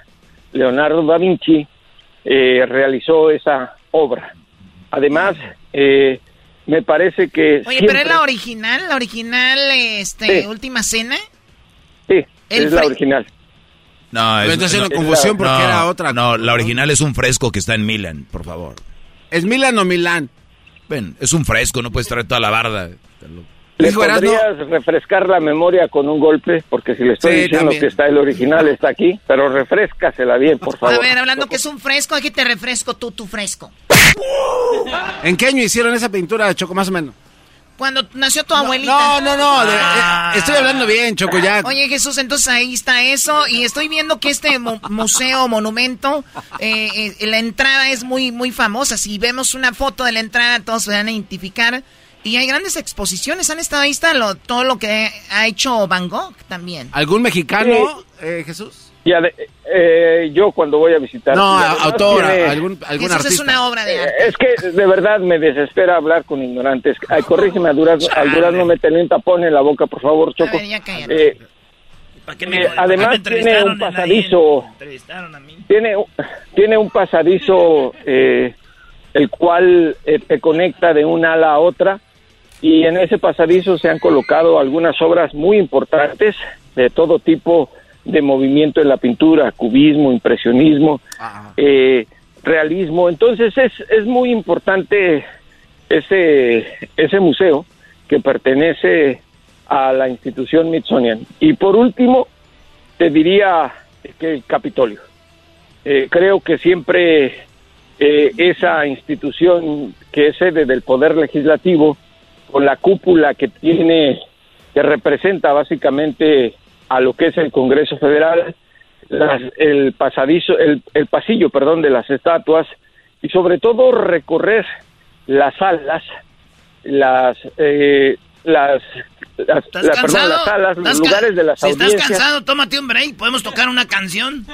Leonardo da Vinci eh, realizó esa obra. Además, eh, me parece que... Oye, siempre- pero es la original, la original, este, Sí. última cena. Sí, El es la original. No, Pero entonces una confusión porque era otra No, la original es un fresco que está en Milan, por favor. ¿Es Milan o Milán? Ven, es un fresco, no puedes traer toda la barda. ¿Le podrías refrescar la memoria con un golpe? Porque si le estoy Sí, diciendo también. que está el original, está aquí, pero refrescasela bien, por favor. A ver, hablando que es un fresco, aquí te refresco tú, tu fresco. ¿En qué año hicieron esa pintura, Choco, más o menos? Cuando nació tu abuelita. No, no, no. de- Ah. eh, estoy hablando bien, Choco, ya. Oye, Jesús, entonces ahí está eso. Y estoy viendo que este mu- museo, monumento, eh, eh, la entrada es muy, muy famosa. Si vemos una foto de la entrada, todos se van a identificar. Y hay grandes exposiciones. Han estado ahí, está lo- todo lo que ha hecho Van Gogh también. ¿Algún mexicano, eh, Jesús? Y ade- eh, yo cuando voy a visitar... No, a- autora, tiene- algún, algún Jesús es artista. una obra de Eh, arte. es que de verdad me desespera hablar con ignorantes. Ay, corrígeme, a Durazno, al Durazno me un tapón en la boca, por favor, Choco. A ver. Eh, eh, además tiene un pasadizo, tiene, un- tiene un pasadizo eh, el cual eh, te conecta de una ala a otra y en ese pasadizo se han colocado algunas obras muy importantes de todo tipo de movimiento en la pintura, cubismo, impresionismo, eh, realismo. Entonces es, es muy importante ese, ese museo que pertenece a la institución Smithsonian. Y por último, te diría que el Capitolio. Eh, creo que siempre eh, esa institución que es sede del Poder Legislativo, con la cúpula que tiene, que representa básicamente a lo que es el Congreso Federal, las- el pasadizo, el, el pasillo, perdón, de las estatuas y sobre todo recorrer las salas, las, eh, las, las, ¿Estás la- perdón, las salas, los ¿Estás lugares de las si estás audiencias. cansado, tómate un break. ¿Podemos tocar una canción?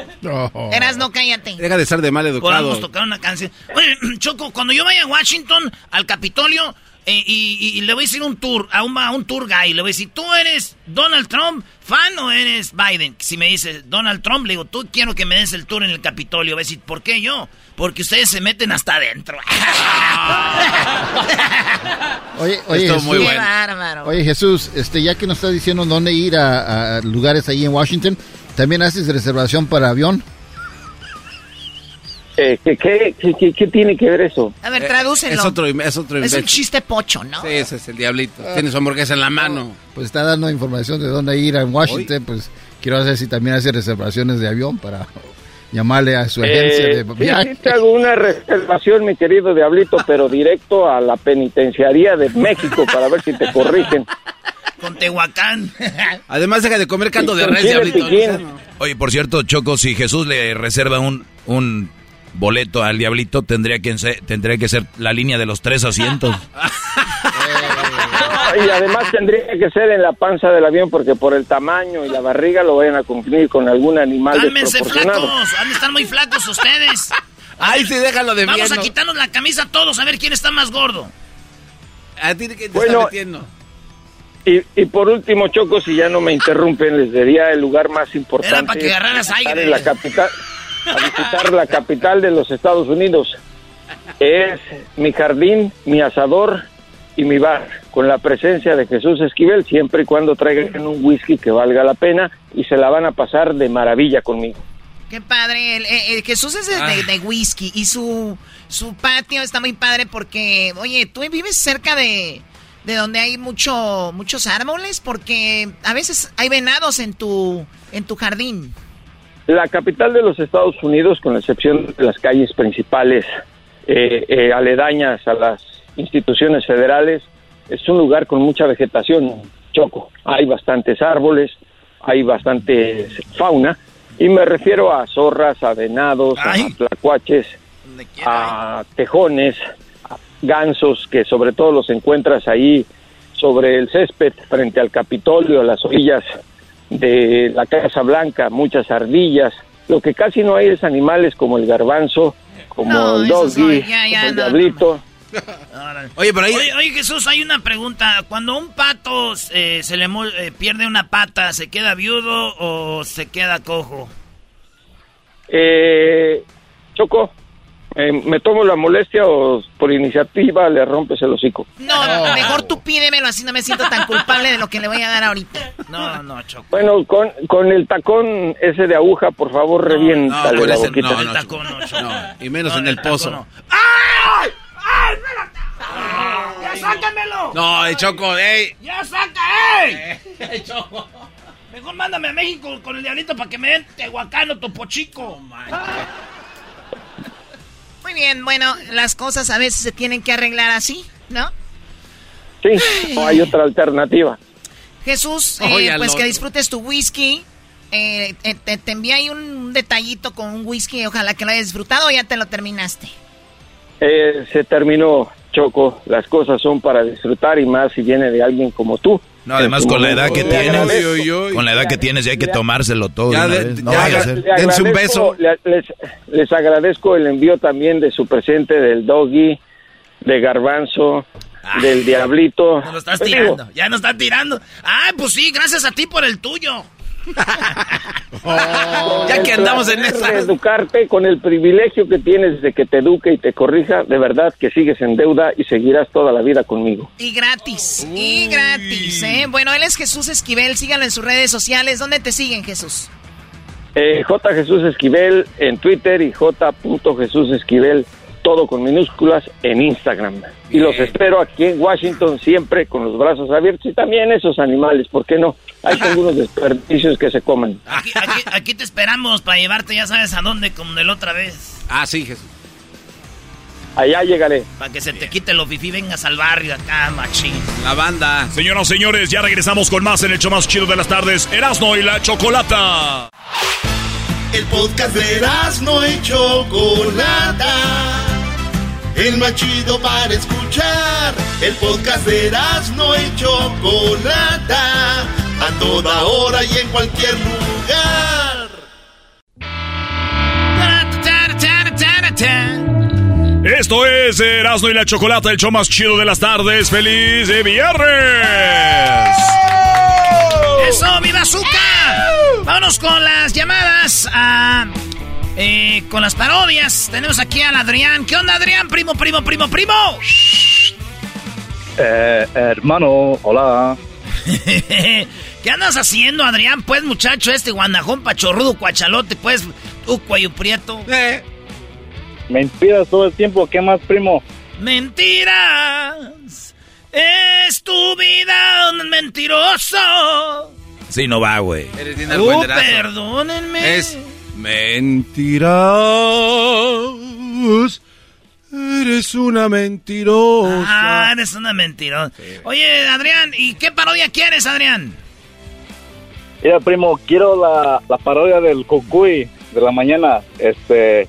Eras, no cállate. Deja de ser de mal educado. Podemos tocar una canción. Oye, Choco, cuando yo vaya a Washington, al Capitolio, eh, y, y- y le voy a decir un tour, a un, a un tour guy, le voy a decir, ¿tú eres Donald Trump fan o eres Biden? Si me dice Donald Trump, le digo, tú quiero que me des el tour en el Capitolio. Va a decir, ¿por qué yo? Porque ustedes se meten hasta adentro. Oye, oye, Jesús, muy bueno. Bárbaro. Oye, Jesús, este, ya que nos estás diciendo dónde ir a, a lugares ahí en Washington, ¿también haces reservación para avión? Eh, ¿qué, qué, qué- qué- qué tiene que ver eso? A ver, tradúcelo. Es otro, es otro Es un chiste pocho, ¿no? Sí, ese es el diablito. Tiene su hamburguesa en la mano. Pues está dando información de dónde ir a Washington, pues quiero saber si también hace reservaciones de avión para llamarle a su agencia Eh, de sí, viaje. sí te hago una reservación, mi querido Diablito, pero directo a la penitenciaría de México para ver si te corrigen. Con Tehuacán. Además, deja de comer caldo de res, diablito. Oye, por cierto, Choco, si Jesús le reserva un, un boleto al diablito, tendría que, ser, tendría que ser la línea de los tres asientos. y además tendría que ser en la panza del avión porque por el tamaño y la barriga lo vayan a cumplir con algún animal ¡Cálmense, flacos! Han de estar muy flacos ustedes. Ay, sí, déjalo de Vamos bien, a ¿no? quitarnos la camisa todos a ver quién está más gordo. A ti que te Bueno, está metiendo. Y, y por último, Choco, si ya no me interrumpen, les diría el lugar más importante. Era para que agarraras aire. en la capital, a visitar la capital de los Estados Unidos. Es mi jardín, mi asador y mi bar, con la presencia de Jesús Esquivel, siempre y cuando traigan un whisky que valga la pena y se la van a pasar de maravilla conmigo. Qué padre. El, el- el Jesús es de, Ah. de- de whisky y su, su patio está muy padre porque, oye, tú vives cerca de, de donde hay mucho, muchos árboles porque a veces hay venados en tu, en tu jardín. La capital de los Estados Unidos, con la excepción de las calles principales eh, eh, aledañas a las instituciones federales, es un lugar con mucha vegetación, Choco. Hay bastantes árboles, hay bastante fauna, y me refiero a zorras, a venados, a tlacuaches, a tejones, a gansos, que sobre todo los encuentras ahí sobre el césped, frente al Capitolio, a las orillas de la Casa Blanca, muchas ardillas. Lo que casi no hay es animales como el garbanzo, como No, el doggy, no, ya, ya, como el no, diablito. Oye, pero ahí... Oye, oye, Jesús, hay una pregunta. Cuando un pato eh, se le mu- eh, pierde una pata, ¿se queda viudo o se queda cojo? Eh, Choco, eh, ¿me tomo la molestia o por iniciativa le rompes el hocico? No, mejor tú pídemelo así no me siento tan culpable de lo que le voy a dar ahorita. No, no, Choco. Bueno, con, con el tacón ese de aguja, por favor, reviéntale con la ese boquita. no, no, no, y menos en el pozo. ¡Ay! ¡Ay, espérate! ¡Ya sácamelo! No, eh, Choco, ey. ¡Ya saca, ey! Mejor mándame a México con el diablito para que me den Tehuacán o Topo Chico. Muy bien, bueno, las cosas a veces se tienen que arreglar así, ¿no? Sí, no hay otra alternativa. Jesús, eh, pues que disfrutes tu whisky. Eh, eh, te, te envié ahí un detallito con un whisky, ojalá que lo hayas disfrutado o ya te lo terminaste. Eh, se terminó, Choco. Las cosas son para disfrutar y más si viene de alguien como tú. No, además con la edad que tienes, con la edad que tienes ya hay que tomárselo todo. Ya de. No ya a le agradezco- le- Les, les agradezco el envío también de su presente del doggy, de garbanzo, del diablito. No lo estás digo, tirando, ya no estás tirando. Ay, pues sí, gracias a ti por el tuyo. ya que andamos en esa. educarte con el privilegio que tienes de que te eduque y te corrija, de verdad que sigues en deuda y seguirás toda la vida conmigo. Y gratis, y gratis, ¿eh? Bueno, él es Jesús Esquivel, síganlo en sus redes sociales. ¿Dónde te siguen, Jesús? Eh, J. Jesús Esquivel en Twitter y J. Jesús Esquivel, todo con minúsculas, en Instagram. Y los espero aquí en Washington siempre con los brazos abiertos y también esos animales, ¿por qué no? Hay algunos desperdicios que se comen. Aquí, aquí, aquí te esperamos para llevarte, ya sabes a dónde, como de la otra vez. Ah, sí, Jesús. Allá llegaré. Para que se te quite lo fifi, vengas al barrio acá, machín. La banda. Señoras, señores, ya regresamos con más en el show más chido de las tardes, Erasmo y la Chocolata. El podcast de no y Chocolata. El más chido para escuchar. El podcast de no y Chocolata. A toda hora y en cualquier lugar. Esto es Erasmo y la Chocolata, el show más chido de las tardes. ¡Feliz de viernes! ¡Eso, mi bazooka! Vámonos con las llamadas a... eh, con las parodias. Tenemos aquí al Adrián. ¿Qué onda, Adrián? Primo, primo, primo, primo. Eh, hermano, hola. ¿Qué andas haciendo, Adrián? Pues, muchacho, este guandajón pachorrudo, cuachalote, pues, tú, cuello prieto. Mentiras todo el tiempo, ¿qué más, primo? Mentiras. Es tu vida un mentiroso. Sí, no va, güey. Eres bien argüenderazo. perdónenme. Es mentiras. Eres una mentirosa. Ah, eres una mentirosa. Oye, Adrián, ¿y qué parodia quieres, Adrián? Mira, primo, quiero la, la parodia del cucuy de la mañana. Este,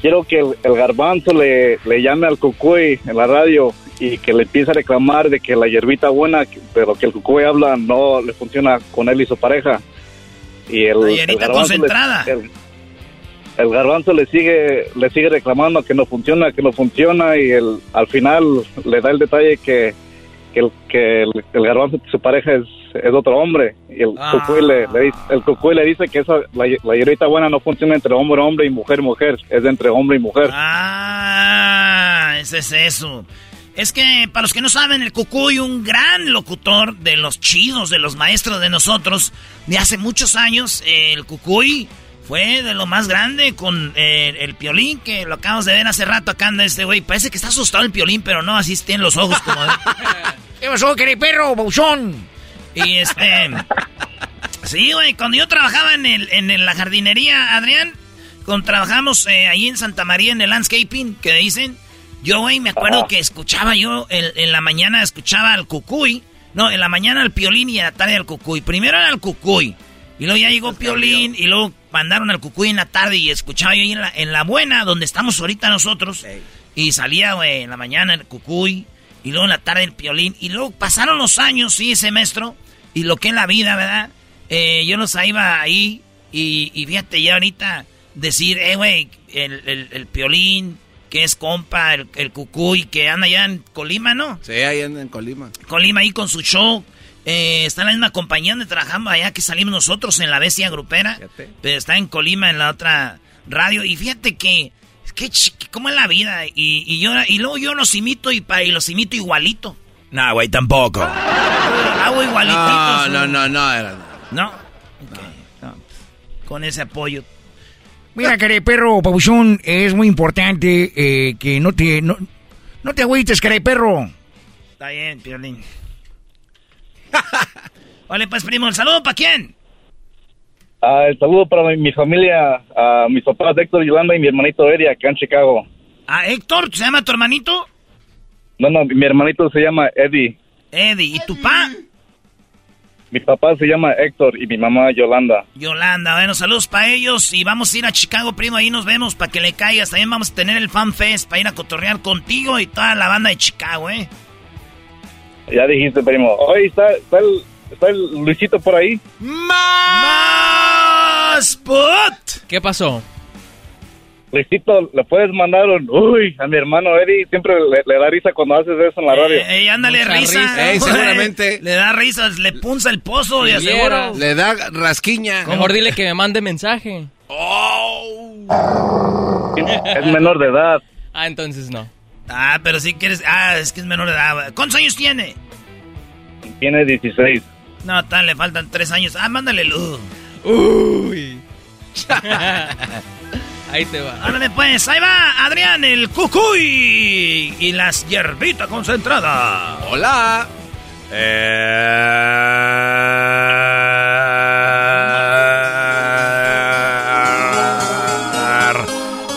quiero que el, el garbanzo le, le llame al cucuy en la radio y que le empiece a reclamar de que la hierbita buena, pero que el cucuy habla no le funciona con él y su pareja. Y el, el garbanzo le- concentrada. el- el garbanzo le sigue le sigue reclamando que no funciona, que no funciona y el, al final le da el detalle que, que, el, que el, el garbanzo, su pareja es, es otro hombre y el Ah. cucuy le, le dice, el cucuy le dice que esa, la, la buena no funciona entre hombre hombre y mujer mujer, es entre hombre y mujer. Ah, ese es eso. Es que, para los que no saben, el Cucuy, un gran locutor de los chidos, de los maestros de nosotros, de hace muchos años, el Cucuy fue de lo más grande con eh, el piolín, que lo acabamos de ver hace rato acá anda este güey. Parece que está asustado el piolín, pero no, así tiene los ojos como... de- ¿Qué pasó, querido perro, bouchón? Y este... Sí, güey, cuando yo trabajaba en, el, en la jardinería, Adrián, cuando trabajamos eh, ahí en Santa María en el landscaping, que dicen, yo, güey, me acuerdo que escuchaba yo, el- en la mañana escuchaba al cucuy, no, en la mañana al piolín y en la tarde al cucuy. Primero era el cucuy, y luego ya llegó piolín, y luego mandaron al cucuy en la tarde y escuchaba yo ahí en la, en la buena, donde estamos ahorita nosotros, y salía, güey, en la mañana el cucuy, y luego en la tarde el piolín, y luego pasaron los años, sí, ese maestro, y lo que es la vida, ¿verdad? Eh, yo los iba ahí, y, y fíjate, ya ahorita decir, eh, güey, el, el, el piolín, que es compa, el, el cucuy, que anda allá en Colima, ¿no? Sí, ahí anda en Colima. Colima ahí con su show. Eh, está en la misma compañía donde trabajamos allá que salimos nosotros en la bestia grupera. Pero está en Colima en la otra radio. Y fíjate que, que ¿cómo es la vida? Y, y yo y luego yo los imito y, los imito igualito. Nah, güey, tampoco. Hago igualititos. No, no, no, no, era. ¿No? Ok, no. Con ese apoyo. Mira, care perro, pabuchón, es muy importante eh, que no te, no, no te agüites, care perro. Está bien, Piolín. Vale, pues, primo, ¿el saludo para quién? Ah, el saludo para mi, mi familia, a mis papás Héctor y Yolanda y mi hermanito Eri acá en Chicago. ¿A Héctor? ¿Se llama tu hermanito? No, no, mi hermanito se llama Eddie. Eddie. ¿Y tu pa? Mi papá se llama Héctor y mi mamá Yolanda. Yolanda, bueno, saludos para ellos y vamos a ir a Chicago, primo, ahí nos vemos para que le caigas. También vamos a tener el Fan Fest para ir a cotorrear contigo y toda la banda de Chicago, ¿eh? Ya dijiste, primo. Oye, ¿está, está, el, está el Luisito por ahí? ¡Más! ¡Put! ¿Qué pasó? Luisito, ¿le puedes mandar un uy a mi hermano Eddie? Siempre le, le da risa cuando haces eso en la radio. Ey, ándale, Mucha risa. risa. Ey, seguramente. le da risas, le punza el pozo, de Si aseguro. Le da rasquiña. Mejor dile que me mande mensaje. Es menor de edad. Ah, entonces no. Ah, pero si quieres. Ah, es que es menor de edad. ¿Cuántos años tiene? Tiene 16. No, tal, le faltan tres años. Ah, mándale luz. Uy. Ahí te va. Ahora después, pues, ahí va Adrián el cucuy y las hierbitas concentradas. Hola. Eh,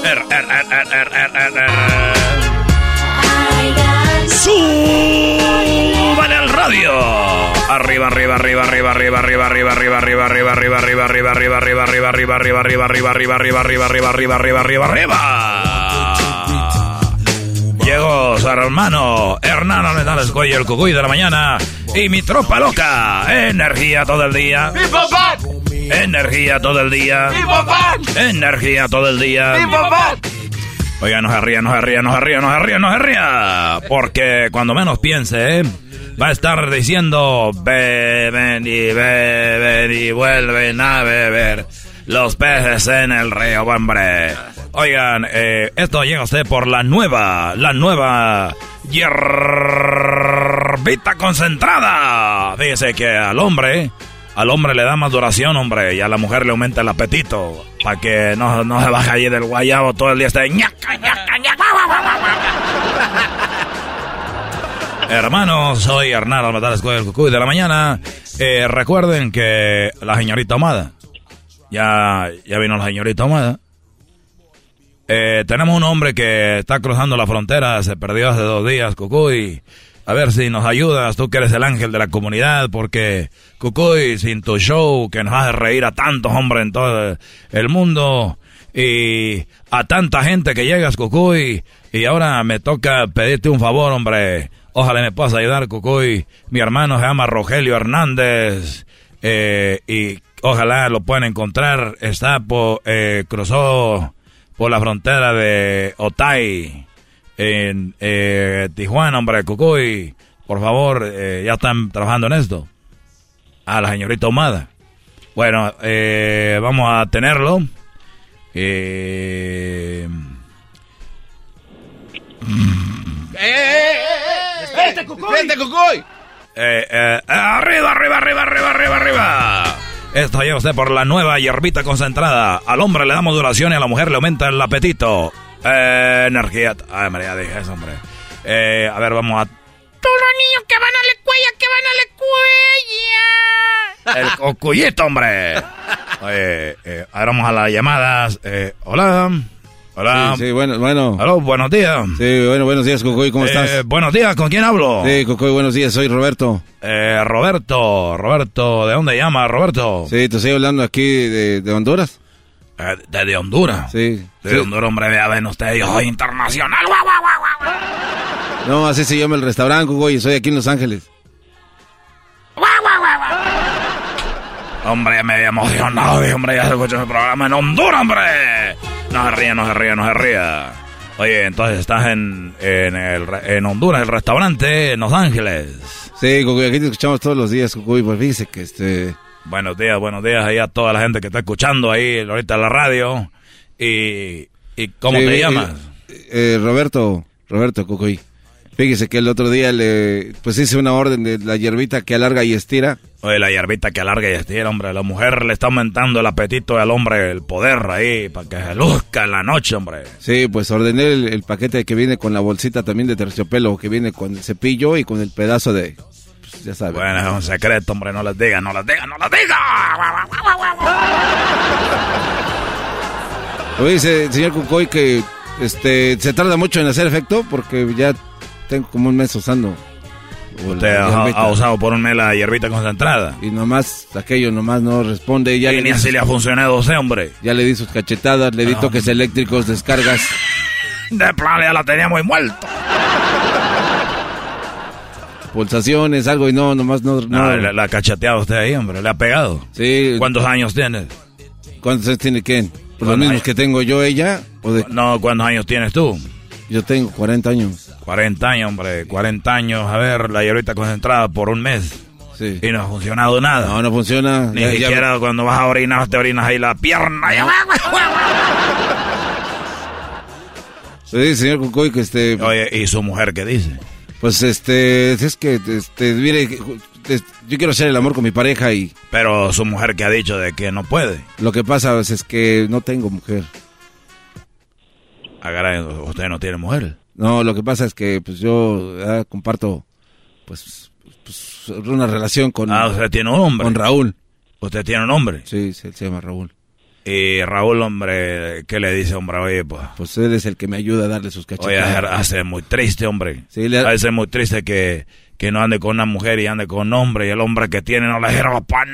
er, er, er, er, er Súbale al radio. Arriba, arriba, arriba, arriba, arriba, arriba, arriba, arriba arriba, arriba, arriba, arriba, arriba, arriba, arriba, arriba, arriba, arriba, arriba, arriba, arriba, arriba, arriba, arriba. Llegó hermano Hernán Metales Cuello, el cucuy de la mañana. Y mi tropa loca. Energía todo el día. Energía todo el día. Energía todo el día. Oiga, no se ría, no se ría, no se ría, no se ría, no se ría. Porque cuando menos piense, ¿eh? Va a estar diciendo beben y beben y vuelven a beber los peces en el río, hombre. Oigan, eh, esto llega a usted por la nueva, la nueva hierbita concentrada. Fíjese que al hombre, al hombre le da más duración, hombre, y a la mujer le aumenta el apetito. Para que no, no se baje allí del guayabo todo el día. Esté ñaca, ñaca. Hermanos, soy Hernán Almatar Escuela del Cucuy de la mañana. Eh, recuerden que la señorita Amada, ya, ya vino la señorita Amada. Eh, tenemos un hombre que está cruzando la frontera, se perdió hace dos días, Cucuy. A ver si nos ayudas, tú que eres el ángel de la comunidad, porque Cucuy, sin tu show, que nos hace reír a tantos hombres en todo el mundo, y a tanta gente que llegas, Cucuy, y ahora me toca pedirte un favor, hombre. Ojalá me puedas ayudar, Cucuy. Mi hermano se llama Rogelio Hernández, eh, y ojalá lo puedan encontrar. Está por, eh, cruzó por la frontera de Otay, en eh, Tijuana, hombre, Cucuy. Por favor, eh, ya están trabajando en esto. A la señorita Humada. Bueno, vamos a tenerlo. Eh, ¡Vete, Cucuy! ¡Vete, Cucuy! eh, eh, arriba, arriba, arriba, arriba, arriba, arriba. Esto llega usted por la nueva hierbita concentrada. Al hombre le damos duración y a la mujer le aumenta el apetito. Eh, energía. Ay, María, dije eso, hombre. Eh, a ver, vamos a. Todos los niños que van a la escuela, que van a la escuela. El cocuyito, hombre. Oye, eh, ahora vamos a las llamadas. Eh, hola. Hola. Sí, sí, bueno, bueno. Aló, buenos días. Sí, bueno, buenos días, Cucuy, ¿cómo Eh, estás? Buenos días, ¿con quién hablo? Sí, Cucuy, buenos días, soy Roberto. Eh, Roberto, Roberto, ¿de dónde llama Roberto? Sí, te estoy hablando aquí de, de Honduras. Eh, de, Honduras. Sí. De Sí. Honduras, hombre, vea, ven usted, yo soy internacional. Guau, guau, guau, guau. No, así se llama el restaurante, Cucuy, y soy aquí en Los Ángeles. Hombre, me había emocionado, hombre, ya se escucha el programa en Honduras, hombre. No se ría, no se ría, no se ría. Oye, entonces estás en, en, el, en Honduras, el restaurante en Los Ángeles. Sí, Cucuy, aquí te escuchamos todos los días, Cucuy, pues fíjese que este... Buenos días, buenos días ahí a toda la gente que está escuchando ahí ahorita en la radio. Y, y ¿cómo Sí, te eh, llamas? eh, Roberto, Roberto Cucuy. Fíjese que el otro día le, pues hice una orden de la hierbita que alarga y estira. Oye, la hierbita que alarga y estira, hombre. La mujer le está aumentando el apetito al hombre, el poder ahí, para que se luzca en la noche, hombre. Sí, pues ordené el, el paquete que viene con la bolsita también de terciopelo, que viene con el cepillo y con el pedazo de, pues, ya sabes. Bueno, es un secreto, hombre. No les diga, no les diga, no les diga. Oye, señor Cucoy, que este se tarda mucho en hacer efecto porque ya tengo como un mes usando. Usted ha, ha usado por un mes la hierbita concentrada. Y nomás, aquello nomás no responde. Ya Y ni así le ha funcionado usted, hombre. Ya le di sus cachetadas, le di No. toques eléctricos, descargas. De plan ya la tenía muy muerto. pulsaciones, algo y no, nomás no. No, no. la, la ha cacheteado usted ahí, hombre. Le ha pegado. Sí. ¿Cuántos años tienes? ¿Cuántos años tiene quién? Los ¿Cuántos mismos años? que tengo yo, ella. O de... No, ¿cuántos años tienes tú? Yo tengo 40 años. 40 años, hombre. 40 años. A ver, la hierbita concentrada por un mes. Sí. Y no ha funcionado nada. No, no funciona. Ni Ya- ya- siquiera cuando vas a orinar, te orinas ahí la pierna. Sí, señor Cucoy, que este. Oye, ¿y su mujer qué dice? Pues este, es que, este, mire, yo quiero hacer el amor con mi pareja y Pero su mujer que ha dicho de que no puede. lo que pasa es que no tengo mujer. Agarra, usted no tiene mujer. No, lo que pasa es que pues yo ah, comparto pues, pues, una relación con, Ah, usted tiene un hombre. con Raúl. Usted tiene un hombre. Sí, él se llama Raúl. Y Raúl, hombre, ¿qué le dice, hombre? Oye, pues. Pues él es el que me ayuda a darle sus Oye, cachetadas. hace muy triste, hombre. Sí, le- Hace muy triste que, que no ande con una mujer y ande con un hombre y el hombre que tiene no le sirva para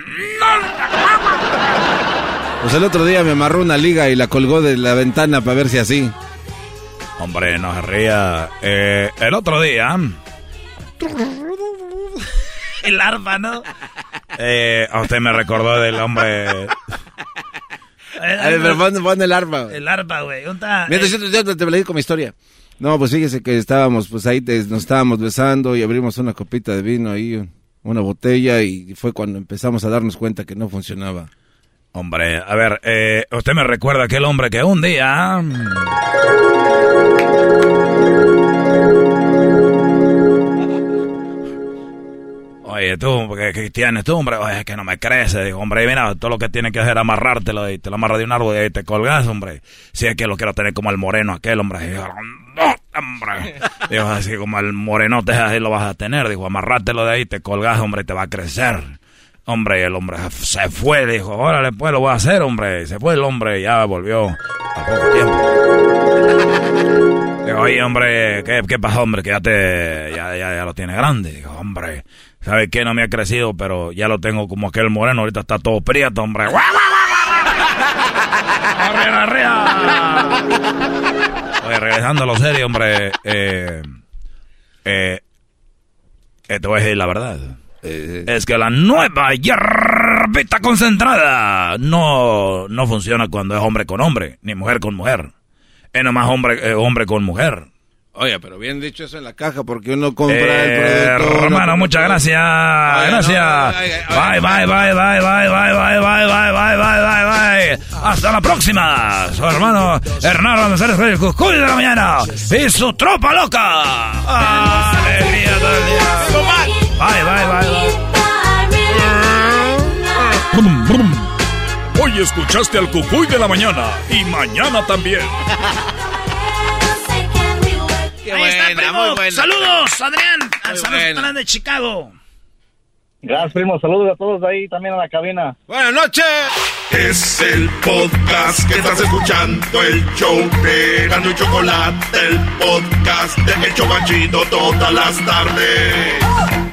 Pues el otro día me amarró una liga y la colgó de la ventana para ver si así. Hombre, no se ría. Eh, el otro día. El arpa, ¿no? eh, usted me recordó del hombre. A ver, pero pon, pon el arma. El arpa, güey. Mientras yo, yo te platico con mi historia. No, pues fíjese que estábamos, pues ahí te- nos estábamos besando y abrimos una copita de vino ahí, una botella y fue cuando empezamos a darnos cuenta que no funcionaba. Hombre, a ver, eh, usted me recuerda aquel hombre que un día. mm, Oye, tú, ¿qué, qué tienes tú, hombre? Oye, es que no me crece. Digo, hombre, mira, todo lo que tienes que hacer es amarrártelo y te lo amarras de un árbol y ahí te colgas, hombre. Si es que lo quiero tener como el moreno aquel, hombre. Digo, no, hombre. Digo, así como el morenote, así lo vas a tener. Dijo, amarrártelo de ahí, te colgas, hombre, y te va a crecer. Hombre, y el hombre se fue, dijo, órale, pues lo voy a hacer, hombre. Se fue el hombre, ya volvió al poco tiempo. Digo, oye, hombre, ¿qué, qué pasó, hombre? Que ya, te, ya, ya, ya lo tiene grande. Digo, hombre, ¿sabes qué? No me ha crecido, pero ya lo tengo como aquel moreno. Ahorita está todo prieto, hombre. ¡Arriba, arriba! Oye, regresando a lo serio, hombre. Eh, eh, eh, te voy a decir la verdad. Es que la nueva hierbita concentrada no, no funciona cuando es hombre con hombre, ni mujer con mujer. Es nomás hombre, eh, hombre con mujer. Oye, pero bien dicho eso en la caja, porque uno compra Eh, el producto. hermano, muchas gracias. gracias. bye, bye, bye, bye, bye, bye, bye, bye, bye, bye, bye, bye, bye. Hasta la próxima. Su hermano Hernán González el Cucuy de la mañana. Y su tropa loca. Alegría todo el día. Bye, bye, bye, bye. Brum, brum. Hoy escuchaste al Cucuy de la mañana y mañana también. Ahí está, primo. Saludos, Adrián. Muy Saludos, buena. Adrián de Chicago. Gracias, primo. Saludos a todos ahí también en la cabina. Buenas noches. Es el podcast que estás escuchando, el show de Gano y Chocolate, el podcast de El Chobachito todas las tardes.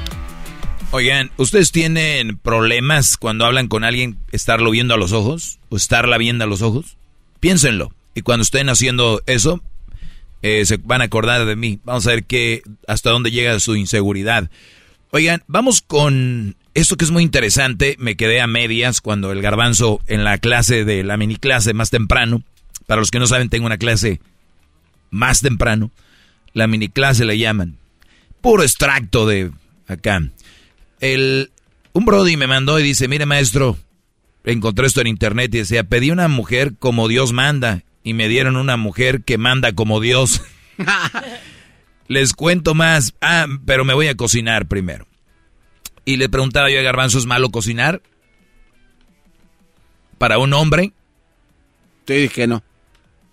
Oigan, ¿ustedes tienen problemas cuando hablan con alguien estarlo viendo a los ojos? ¿O estarla viendo a los ojos? Piénsenlo. Y cuando estén haciendo eso, eh, se van a acordar de mí. Vamos a ver qué, hasta dónde llega su inseguridad. Oigan, vamos con esto que es muy interesante. Me quedé a medias cuando el garbanzo en la clase de la mini clase más temprano. Para los que no saben, tengo una clase más temprano. La mini clase le llaman. Puro extracto de acá. El, un Brody me mandó y dice, mire maestro, encontré esto en internet y decía, pedí una mujer como Dios manda y me dieron una mujer que manda como Dios. Les cuento más. Ah, pero me voy a cocinar primero. Y le preguntaba yo a Garbanzo, ¿es malo cocinar? Para un hombre. Te dije que no.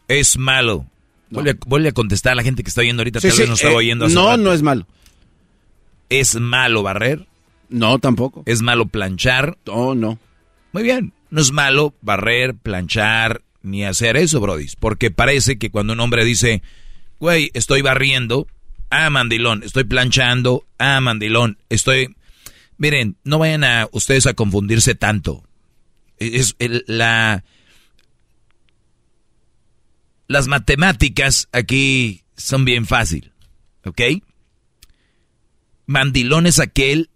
Es malo. Vuelve, a, vuelve a contestar a la gente que está oyendo ahorita, Sí, tal sí, vez no estaba eh, oyendo. hace no, rato. no es malo. ¿Es malo barrer? No, tampoco. ¿Es malo planchar? No, no. Muy bien. No es malo barrer, planchar, ni hacer eso, brodis. Porque parece que cuando un hombre dice, güey, estoy barriendo, ah, mandilón, estoy planchando, ah, mandilón, estoy... Miren, no vayan a ustedes a confundirse tanto. Es el- la... Las matemáticas aquí son bien fácil, ¿ok? Mandilón es aquel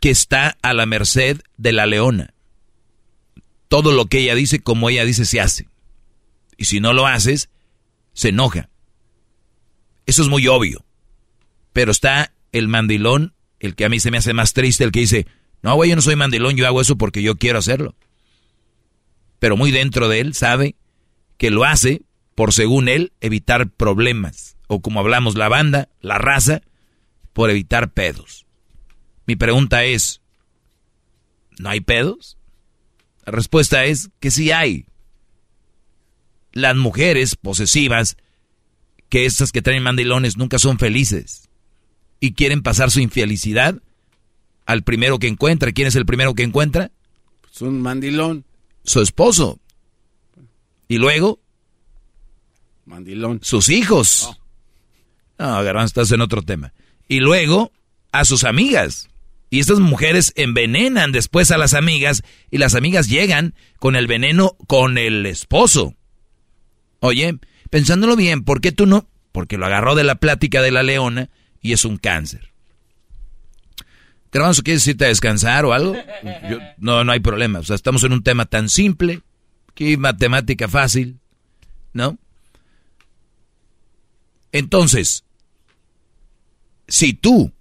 que está a la merced de la leona. Todo lo que ella dice, como ella dice, se hace. Y si no lo haces, se enoja. Eso es muy obvio. Pero está el mandilón, el que a mí se me hace más triste, el que dice, no, güey, yo no soy mandilón, yo hago eso porque yo quiero hacerlo. Pero muy dentro de él sabe que lo hace por, según él, evitar problemas. O como hablamos, la banda, la raza, por evitar pedos. Mi pregunta es, ¿no hay pedos? La respuesta es que sí hay. Las mujeres posesivas, que estas que traen mandilones nunca son felices y quieren pasar su infelicidad al primero que encuentra. ¿Quién es el primero que encuentra? Es un mandilón. Su esposo. Y luego, Mandilón. sus hijos. No, Garbanzo, estás en otro tema. Y luego, a sus amigas. Y estas mujeres envenenan después a las amigas y las amigas llegan con el veneno con el esposo. Oye, pensándolo bien, ¿por qué tú no? Porque lo agarró de la plática de la leona y es un cáncer. Garbanzo, ¿quieres irte a descansar o algo? no, no hay problema. O sea, estamos en un tema tan simple, que matemática fácil, ¿no? Entonces, si tú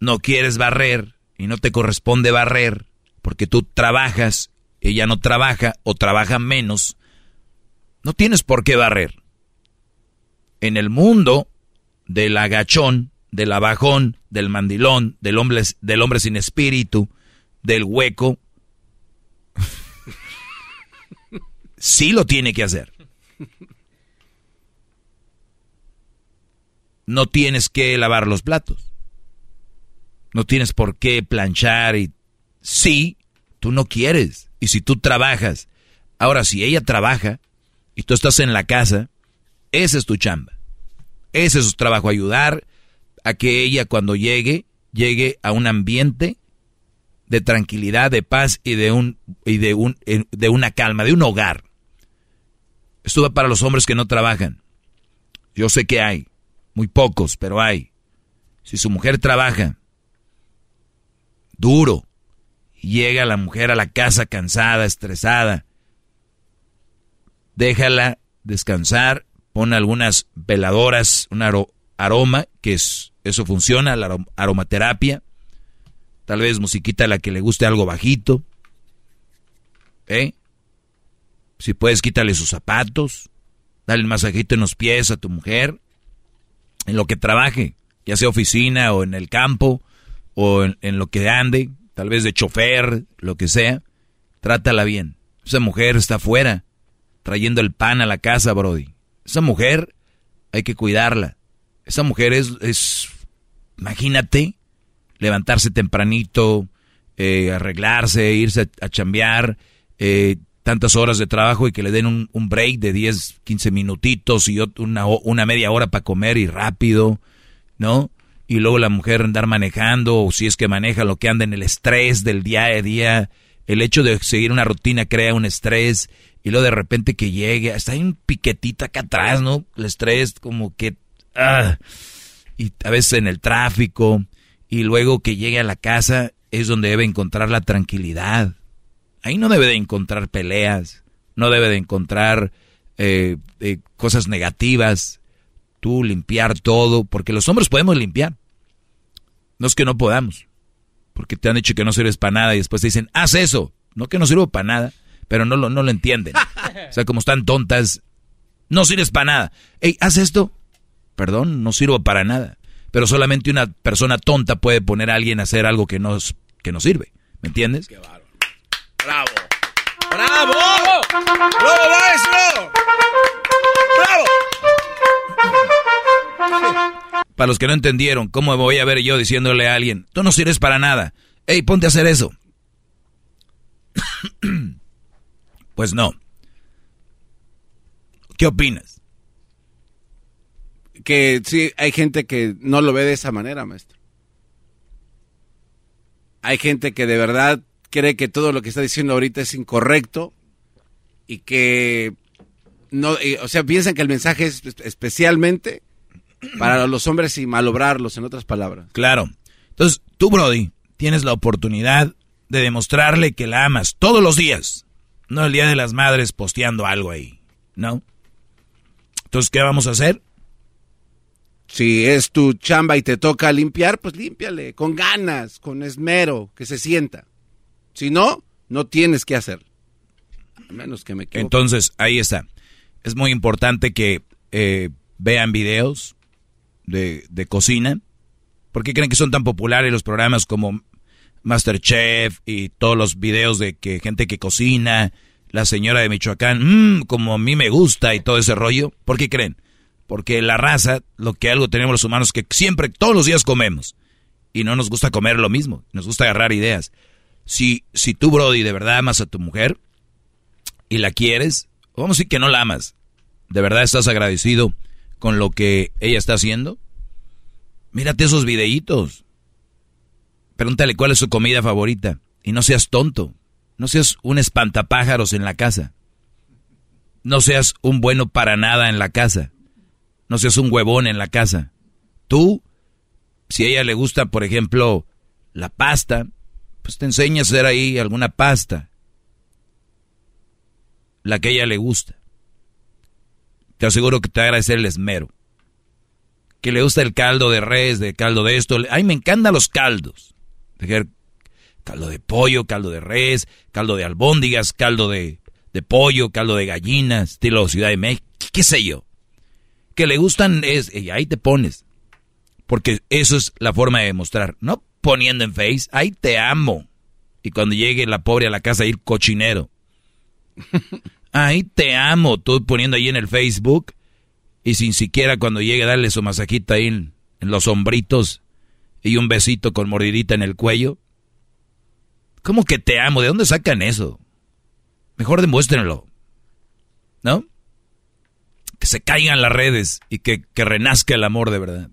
no quieres barrer y no te corresponde barrer porque tú trabajas, ella no trabaja o trabaja menos, no tienes por qué barrer. En el mundo del agachón, del abajón, del mandilón, del hombre, del hombre sin espíritu, del hueco, sí lo tiene que hacer. No tienes que lavar los platos. No tienes por qué planchar y sí, tú no quieres. Y si tú trabajas, ahora si ella trabaja y tú estás en la casa, esa es tu chamba. Ese es su trabajo, ayudar a que ella cuando llegue, llegue a un ambiente de tranquilidad, de paz y de un y de un de una calma, de un hogar. Esto va para los hombres que no trabajan. Yo sé que hay, muy pocos, pero hay. Si su mujer trabaja duro, llega la mujer a la casa cansada, estresada, déjala descansar, pon algunas veladoras, un aroma, que es, eso funciona, la aromaterapia, tal vez musiquita a la que le guste algo bajito, ¿eh? Si puedes, quítale sus zapatos, dale el masajito en los pies a tu mujer, en lo que trabaje, ya sea oficina o en el campo, o en, lo que ande, tal vez de chofer, lo que sea, trátala bien. Esa mujer está afuera, trayendo el pan a la casa, Brody. Esa mujer hay que cuidarla. Esa mujer es, es imagínate, levantarse tempranito, eh, arreglarse, irse a, chambear, eh, tantas horas de trabajo y que le den un, break de 10, 15 minutitos y una media hora para comer y rápido, ¿no? Y luego la mujer andar manejando, o si es que maneja lo que anda en el estrés del día a día, el hecho de seguir una rutina crea un estrés, y luego de repente que llegue, hasta hay un piquetito acá atrás, ¿no? El estrés como que... Ah, y a veces en el tráfico, y luego que llegue a la casa es donde debe encontrar la tranquilidad. Ahí no debe de encontrar peleas, no debe de encontrar eh, eh, cosas negativas, tú limpiar todo, porque los hombres podemos limpiar. No es que no podamos, porque te han dicho que no sirves para nada y después te dicen, haz eso. No que no sirvo para nada, pero no lo, no lo entienden. O sea, como están tontas, no sirves para nada. Ey, haz esto. Perdón, no sirvo para nada. Pero solamente una persona tonta puede poner a alguien a hacer algo que no, que no sirve. ¿Me entiendes? Bravo. ¡Bravo! ¡Bravo! Para los que no entendieron, ¿cómo voy a ver yo diciéndole a alguien, tú no sirves para nada? Ey, ponte a hacer eso. pues no. ¿Qué opinas? Que sí, hay gente que no lo ve de esa manera, maestro. Hay gente que de verdad cree que todo lo que está diciendo ahorita es incorrecto y que no, o sea, piensan que el mensaje es especialmente para los hombres y malobrarlos, en otras palabras. Claro. Entonces, tú, Brody, tienes la oportunidad de demostrarle que la amas todos los días. No el día de las madres posteando algo ahí, ¿no? Entonces, ¿qué vamos a hacer? Si es tu chamba y te toca limpiar, pues límpiale, con ganas, con esmero, que se sienta. Si no, no tienes que hacer. A menos que me equivoque. Entonces, ahí está. Es muy importante que eh, vean videos, de, cocina? ¿Por qué creen que son tan populares los programas como Masterchef y todos los videos de que gente que cocina, la señora de Michoacán, mmm, como a mí me gusta y todo ese rollo? ¿Por qué creen? Porque la raza, lo que algo tenemos los humanos, que siempre, todos los días comemos. Y no nos gusta comer lo mismo, nos gusta agarrar ideas. Si, si tú, Brody, de verdad amas a tu mujer y la quieres, vamos a decir que no la amas, de verdad estás agradecido con lo que ella está haciendo? Mírate esos videitos. Pregúntale cuál es su comida favorita. Y no seas tonto. No seas un espantapájaros en la casa. No seas un bueno para nada en la casa. No seas un huevón en la casa. Tú, si a ella le gusta, por ejemplo, la pasta, pues te enseña a hacer ahí alguna pasta. La que a ella le gusta. Te aseguro que te va a el esmero. Que le gusta el caldo de res, de caldo de esto. Ay, me encantan los caldos. Caldo de pollo, caldo de res, caldo de albóndigas, caldo de, de pollo, caldo de gallina, estilo Ciudad de México, qué sé yo. Que le gustan es, y ahí te pones. Porque eso es la forma de demostrar. No poniendo en face, ahí te amo. Y cuando llegue la pobre a la casa, ir cochinero. Ahí te amo, tú poniendo ahí en el Facebook. Y sin siquiera cuando llegue darle su masajita ahí en, en los hombritos y un besito con mordidita en el cuello. ¿Cómo que te amo? ¿De dónde sacan eso? Mejor demuéstrenlo. ¿No? Que se caigan las redes y que, que renazca el amor de verdad.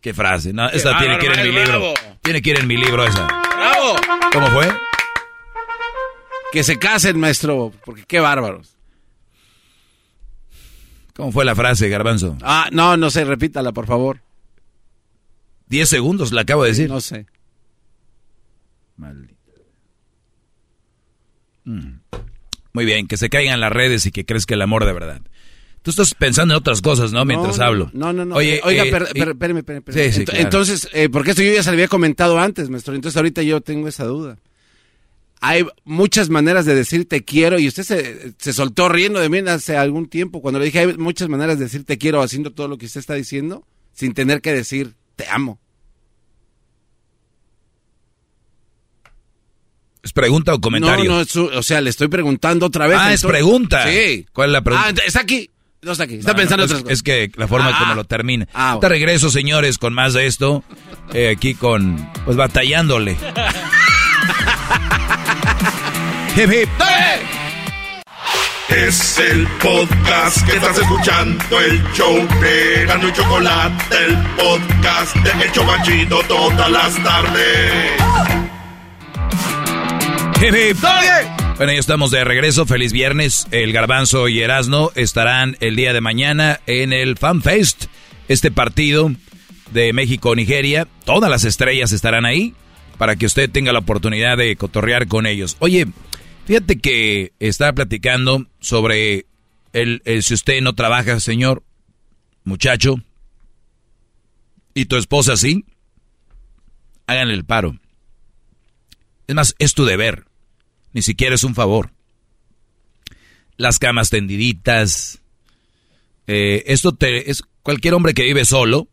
Qué frase. No, esa tiene que ir en mi libro. Tiene que ir en mi libro esa. ¡Bravo! ¿Cómo fue? Que se casen, maestro, porque qué bárbaros. ¿Cómo fue la frase, Garbanzo? Ah, no, no sé, repítala, por favor. Diez segundos, la acabo de decir. No sé. Maldito. Mm. Muy bien, que se caigan las redes y que crezca el amor de verdad. Tú estás pensando en otras cosas, ¿no? Mientras no, hablo. No, no, no. Oye, Oiga, eh, espérame. Sí, sí, Ent- claro. Entonces, eh, porque esto yo ya se lo había comentado antes, maestro. Entonces ahorita yo tengo esa duda. Hay muchas maneras de decir te quiero y usted se, se soltó riendo de mí hace algún tiempo cuando le dije hay muchas maneras de decir te quiero haciendo todo lo que usted está diciendo sin tener que decir te amo. ¿Es pregunta o comentario? No, no, es o sea, le estoy preguntando otra vez. Ah, es pregunta. Sí. ¿Cuál es la pregunta? Ah, está aquí. No está aquí. Está No, pensando no, en es, otras cosas. es que la forma Ah, como lo termina. ah, Ahorita regreso, señores, con más de esto. eh, aquí con, pues batallándole. hip, hip. Es el podcast que estás escuchando, el show de Gano y Chocolate, el podcast de El Chobachito todas las tardes. Hip, hip. Bueno, ya estamos de regreso. Feliz viernes. El Garbanzo y Erasno estarán el día de mañana en el Fan Fest. Este partido de México-Nigeria. Todas las estrellas estarán ahí para que usted tenga la oportunidad de cotorrear con ellos. Oye, fíjate que estaba platicando sobre el, si usted no trabaja, señor, muchacho, y tu esposa sí, háganle el paro. Es más, es tu deber. Ni siquiera es un favor. Las camas tendiditas. eh, esto te, es cualquier hombre que vive solo,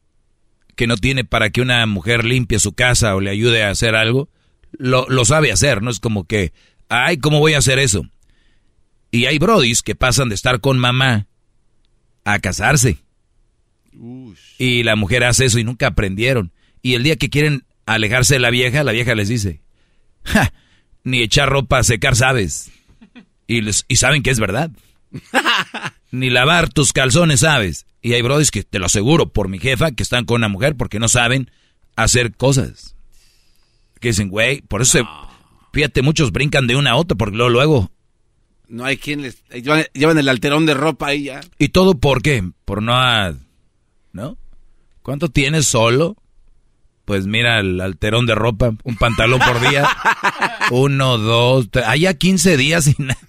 que no tiene para que una mujer limpie su casa o le ayude a hacer algo, lo, lo sabe hacer. No es como que, ay, ¿cómo voy a hacer eso? Y hay brodis que pasan de estar con mamá a casarse. Y la mujer hace eso y nunca aprendieron. Y el día que quieren alejarse de la vieja, la vieja les dice, "Ja, ni echar ropa a secar sabes. Y, les, y saben que es verdad. ni lavar tus calzones sabes. Y hay brodis que te lo aseguro por mi jefa que están con una mujer porque no saben hacer cosas. Que dicen, güey, por eso, se- fíjate, muchos brincan de una a otra porque luego, luego. No hay quien les... Llevan, llevan el alterón de ropa ahí ya. ¿Y todo por qué? Por no... a- ¿No? ¿Cuánto tienes solo? Pues mira, el alterón de ropa, un pantalón por día. Uno, dos, tres, allá 15 días y nada.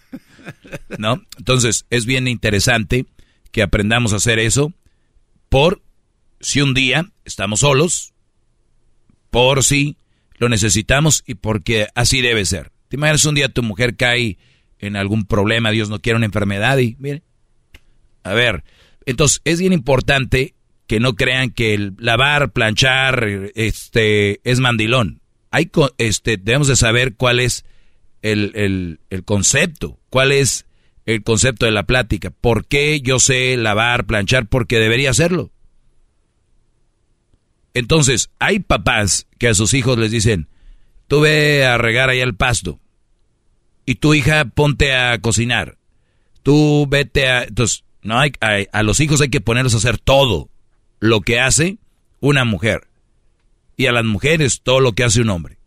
¿No? Entonces, es bien interesante que aprendamos a hacer eso por si un día estamos solos, por si lo necesitamos y porque así debe ser. Te imaginas un día tu mujer cae en algún problema, Dios no quiere una enfermedad y mire. A ver, entonces es bien importante que no crean que el lavar, planchar, este, es mandilón. Hay, este, debemos de saber cuál es el, el, el concepto, cuál es el concepto de la plática. ¿Por qué yo sé lavar, planchar? Porque debería hacerlo. Entonces, hay papás que a sus hijos les dicen, tú ve a regar allá el pasto y tu hija ponte a cocinar. Tú vete a... Entonces, no hay, hay- a los hijos hay que ponerlos a hacer todo lo que hace una mujer. Y a las mujeres todo lo que hace un hombre.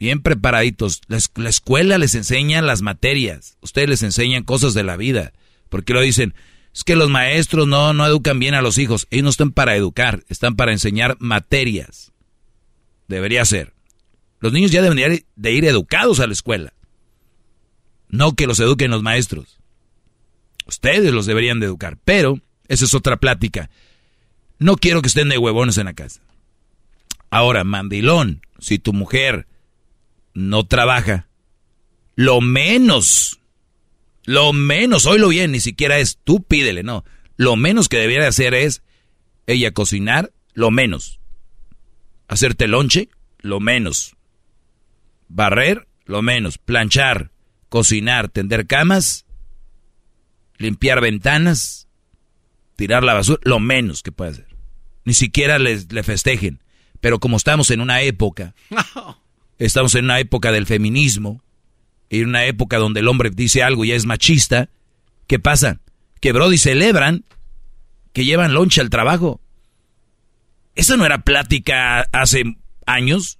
Bien preparaditos. La, la escuela les enseña las materias. Ustedes les enseñan cosas de la vida. Porque lo dicen, es que los maestros no, no educan bien a los hijos. Ellos no están para educar, están para enseñar materias. Debería ser. Los niños ya deberían de ir educados a la escuela. No que los eduquen los maestros. Ustedes los deberían de educar. Pero, esa es otra plática. No quiero que estén de huevones en la casa. Ahora, mandilón, si tu mujer no trabaja, lo menos, lo menos, oílo bien, ni siquiera es tú pídele, no. Lo menos que debiera hacer es ella cocinar, lo menos. Hacerte lonche, lo menos. Barrer, lo menos. Planchar, cocinar, tender camas, limpiar ventanas, tirar la basura, lo menos que puede hacer. Ni siquiera les, le festejen. Pero como estamos en una época, estamos en una época del feminismo, en una época donde el hombre dice algo y ya es machista, ¿qué pasa? Que Brody celebran que llevan loncha al trabajo. ¿Eso no era plática hace años?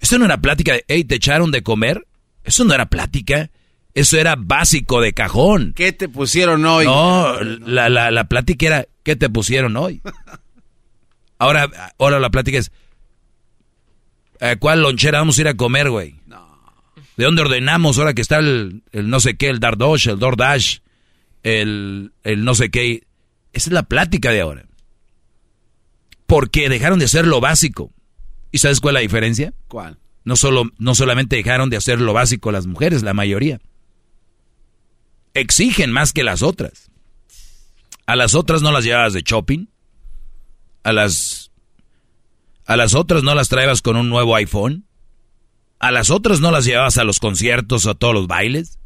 ¿Eso no era plática de, hey, te echaron de comer? Eso no era plática. Eso era básico de cajón. ¿Qué te pusieron hoy? No, la, la, la plática era, ¿qué te pusieron hoy? Ahora, ahora la plática es, ¿a cuál lonchera vamos a ir a comer, güey? ¿De dónde ordenamos ahora que está el, el no sé qué, el Dardosh, el DoorDash, el, el no sé qué? Esa es la plática de ahora. Porque dejaron de hacer lo básico. ¿Y sabes cuál es la diferencia? ¿Cuál? No, solo, no solamente dejaron de hacer lo básico las mujeres, la mayoría. Exigen más que las otras. A las otras no las llevabas de shopping. A las, a las otras no las traebas con un nuevo iPhone. A las otras no las llevabas a los conciertos o a todos los bailes.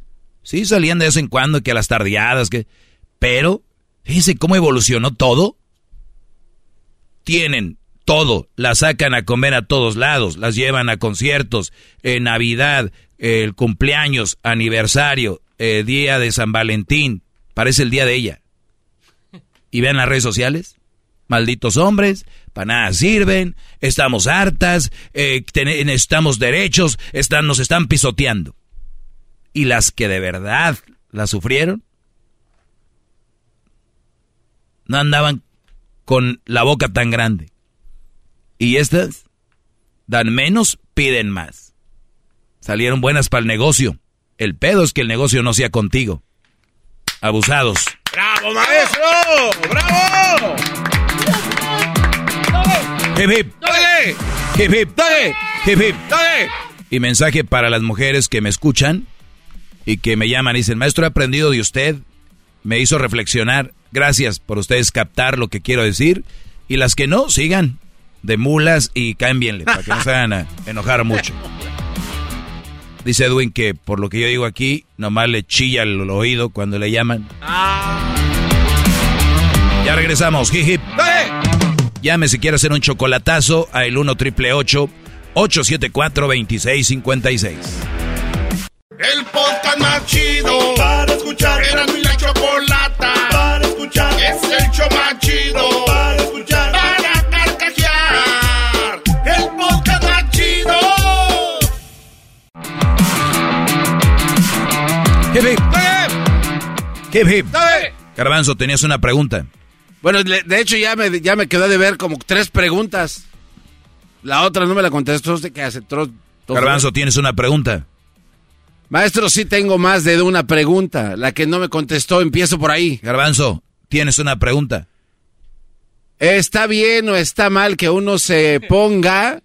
Sí, salían de vez en cuando que a las tardeadas, que... Pero, fíjense cómo evolucionó todo. Tienen todo, las sacan a comer a todos lados, las llevan a conciertos, eh, Navidad, el cumpleaños, aniversario, eh, día de San Valentín, parece el día de ella. Y vean las redes sociales, malditos hombres, para nada sirven, estamos hartas, eh, necesitamos derechos, nos están pisoteando. Y las que de verdad la sufrieron, no andaban con la boca tan grande. Y estas dan menos, piden más. Salieron buenas para el negocio. El pedo es que el negocio no sea contigo. Abusados. ¡Bravo, maestro! ¡Bravo! Hip hip. Hip hip. Hip hip. Y mensaje para las mujeres que me escuchan y que me llaman y dicen, maestro, he aprendido de usted, me hizo reflexionar. Gracias por ustedes captar lo que quiero decir. Y las que no, sigan de mulas y cámbienle para que no se hagan a enojar mucho. Dice Edwin que por lo que yo digo aquí, nomás le chilla el oído cuando le llaman. Ya regresamos, hip hip. Llame si quiere hacer un chocolatazo a el 1 triple 874 2656. El podcast más chido para escuchar. Era mi la chocolata para escuchar. Es el show más chido para escuchar. Para carcajear. El podcast más chido. Hip hip. Hip hip. Garbanzo, tenías una pregunta. Bueno, de hecho ya me, ya me quedó de ver como tres preguntas. La otra no me la contestó usted que aceptó. Garbanzo, tienes una pregunta. Maestro, sí tengo más de una pregunta. La que no me contestó, empiezo por ahí. Garbanzo, tienes una pregunta. ¿Está bien o está mal que uno se ponga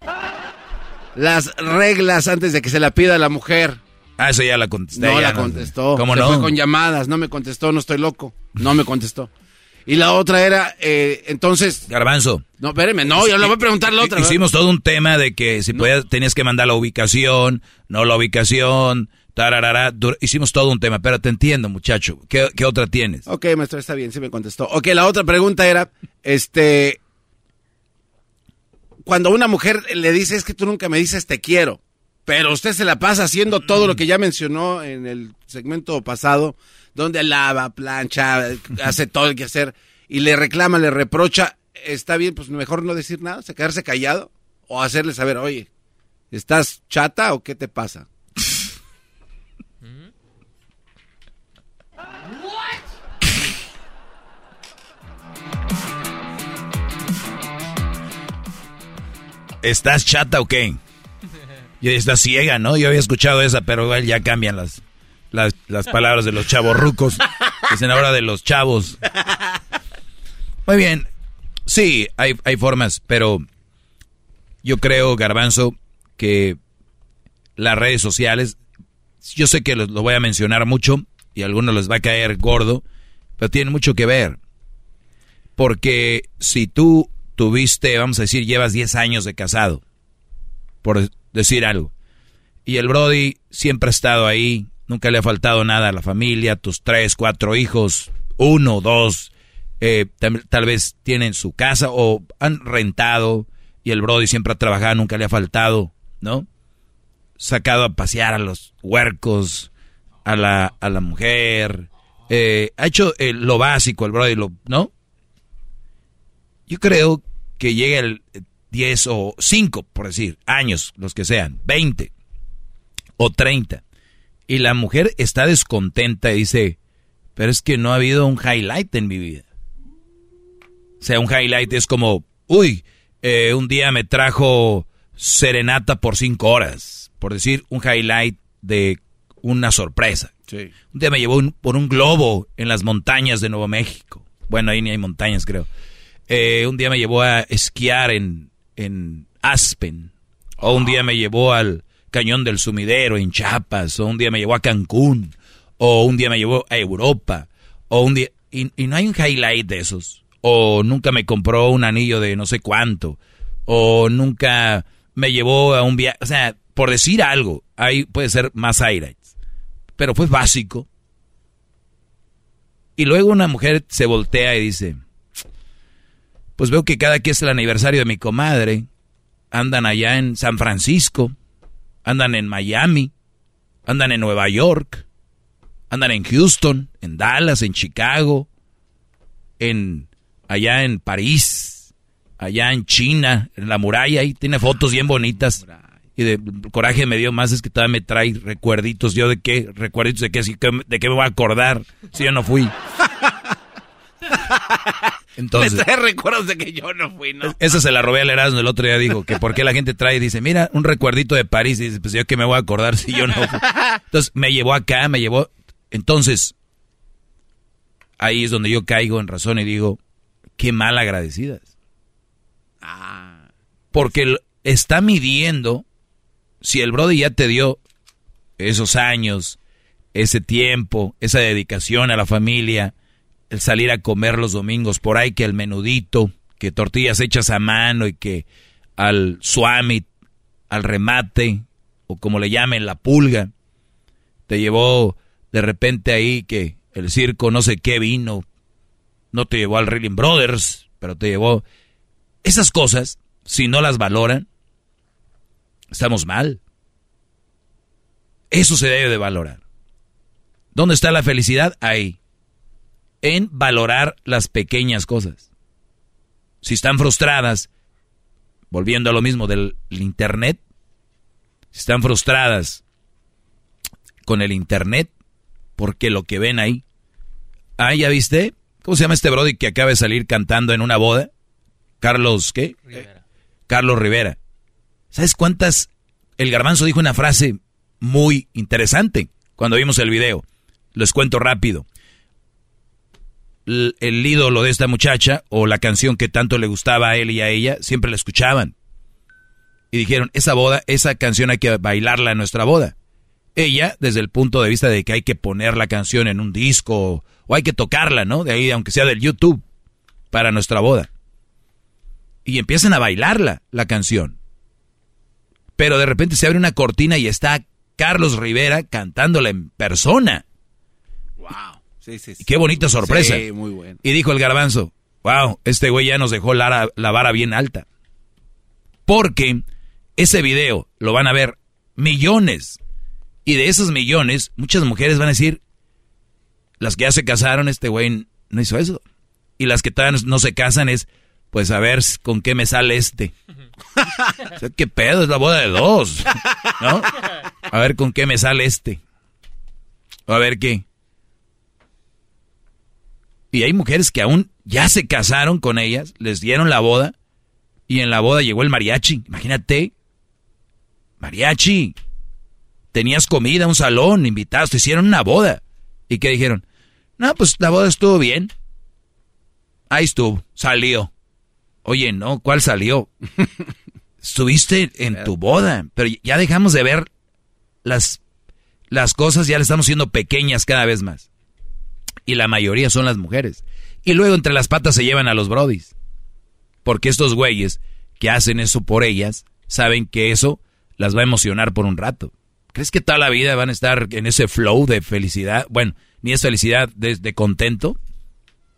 las reglas antes de que se la pida a la mujer? Ah, eso ya la contesté. No ya la contestó. ¿Cómo Se no? fue con llamadas, no me contestó, no estoy loco. No me contestó. Y la otra era, eh, entonces... Garbanzo. No, espéreme, no, yo le voy a preguntar la otra. ¿verdad? Hicimos todo un tema de que si podías, tenías que mandar la ubicación, no la ubicación, tararara. Hicimos todo un tema, pero te entiendo, muchacho. ¿Qué, qué otra tienes? Ok, maestro, está bien, sí me contestó. Ok, la otra pregunta era, este, cuando una mujer le dice, es que tú nunca me dices te quiero, pero usted se la pasa haciendo todo lo que ya mencionó en el segmento pasado, donde lava, plancha, hace todo el que hacer, y le reclama, le reprocha, está bien, pues mejor no decir nada, o sea, quedarse callado o hacerle saber, oye, ¿estás chata o qué te pasa? ¿Estás chata o qué? Y ciega, ¿no? Yo había escuchado esa, pero ya cambian las, las, las palabras de los chavos rucos. Dicen ahora de los chavos. Muy bien. Sí, hay, hay formas, pero yo creo, Garbanzo, que las redes sociales, yo sé que lo, lo voy a mencionar mucho y a algunos les va a caer gordo, pero tiene mucho que ver. Porque si tú tuviste, vamos a decir, llevas 10 años de casado, por decir algo, y el Brody siempre ha estado ahí, nunca le ha faltado nada a la familia, tus tres, cuatro hijos, uno, dos, eh, tal vez tienen su casa o han rentado y el Brody siempre ha trabajado, nunca le ha faltado, ¿no? Sacado a pasear a los huercos, a la, a la mujer, eh, ha hecho eh, lo básico el Brody, lo, ¿no? Yo creo que llega el 10 o 5, por decir, años, los que sean, 20 o 30. Y la mujer está descontenta y dice, pero es que no ha habido un highlight en mi vida. O sea, un highlight es como, uy, eh, un día me trajo serenata por 5 horas, por decir un highlight de una sorpresa. Sí. Un día me llevó un- por un globo en las montañas de Nuevo México. Bueno, ahí ni hay montañas, creo. Eh, un día me llevó a esquiar en, en Aspen. O un día me llevó al Cañón del Sumidero en Chiapas. O un día me llevó a Cancún. O un día me llevó a Europa. O un día... Y, y no hay un highlight de esos. O nunca me compró un anillo de no sé cuánto. O nunca me llevó a un viaje. O sea, por decir algo, ahí puede ser más highlights. Pero fue básico. Y luego una mujer se voltea y dice, pues veo que cada que es el aniversario de mi comadre, andan allá en San Francisco, andan en Miami, andan en Nueva York, andan en Houston, en Dallas, en Chicago, en allá en París, allá en China, en la muralla, y tiene fotos bien bonitas. Y de coraje me dio más es que todavía me trae recuerditos. ¿Yo de qué? ¿Recuerditos de qué? ¿De qué me voy a acordar si yo no fui? Entonces, Me trae recuerdos de que yo no fui, ¿no? esa se la robé al Erasmo el otro día, dijo que por qué la gente trae, dice, mira, un recuerdito de París, y dice, pues yo que me voy a acordar si yo no fui. Entonces me llevó acá, me llevó, entonces, ahí es donde yo caigo en razón y digo, qué mal agradecidas. Porque l- está midiendo si el Brody ya te dio esos años, ese tiempo, esa dedicación a la familia, el salir a comer los domingos por ahí, que el menudito, que tortillas hechas a mano y que al suami, al remate, o como le llamen, la pulga, te llevó de repente ahí que el circo no sé qué vino, no te llevó al Reeling Brothers, pero te llevó... Esas cosas, si no las valoran, estamos mal. Eso se debe de valorar. ¿Dónde está la felicidad? Ahí. En valorar las pequeñas cosas. Si están frustradas, volviendo a lo mismo del Internet, si están frustradas con el Internet, porque lo que ven ahí. Ah, ¿ya viste? ¿Cómo se llama este Brody que acaba de salir cantando en una boda? Carlos, ¿qué? Carlos Rivera. ¿Sabes cuántas? El garbanzo dijo una frase muy interesante cuando vimos el video. Les cuento rápido. El ídolo de esta muchacha o la canción que tanto le gustaba a él y a ella, siempre la escuchaban. Y dijeron, esa boda, esa canción hay que bailarla en nuestra boda. Ella, desde el punto de vista de que hay que poner la canción en un disco o, hay que tocarla, ¿no? De ahí, aunque sea del YouTube, para nuestra boda. Y empiezan a bailarla, la canción. Pero de repente se abre una cortina y está Carlos Rivera cantándola en persona. Sí, sí, sí. Y qué bonita sorpresa. Sí, muy bueno. Y dijo el garbanzo, wow, este güey ya nos dejó la, la vara bien alta. Porque ese video lo van a ver millones. Y de esos millones, muchas mujeres van a decir, las que ya se casaron, este güey no hizo eso. Y las que todavía no se casan es, Pues a ver con qué me sale este. O sea, ¿Qué pedo? Es la boda de dos. ¿No? A ver con qué me sale este. A ver qué. Y hay mujeres que aún ya se casaron con ellas, les dieron la boda y en la boda llegó el mariachi. Imagínate. Mariachi. Tenías comida, un salón, invitados, te hicieron una boda. ¿Y qué dijeron? No, pues la boda estuvo bien. Ahí estuvo, salió. Oye, no, ¿cuál salió? Estuviste en tu boda, pero ya dejamos de ver las, las cosas, ya le estamos siendo pequeñas cada vez más. Y la mayoría son las mujeres. Y luego entre las patas se llevan a los brodis. Porque estos güeyes que hacen eso por ellas saben que eso las va a emocionar por un rato. ¿Crees que toda la vida van a estar en ese flow de felicidad? Bueno, ni es felicidad, de, contento.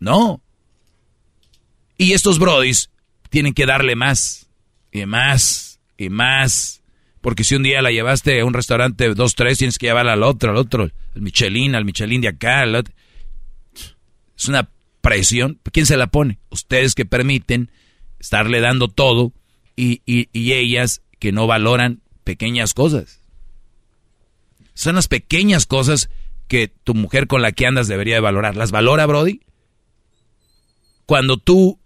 No. Y estos brodis tienen que darle más, y más, y más. Porque si un día la llevaste a un restaurante dos, tres, tienes que llevarla al otro, al otro, al Michelin, al Michelin de acá. Al otro. Es una presión. ¿Quién se la pone? Ustedes que permiten estarle dando todo y, y, ellas que no valoran pequeñas cosas. Son las pequeñas cosas que tu mujer con la que andas debería de valorar. ¿Las valora, Brody? Cuando tú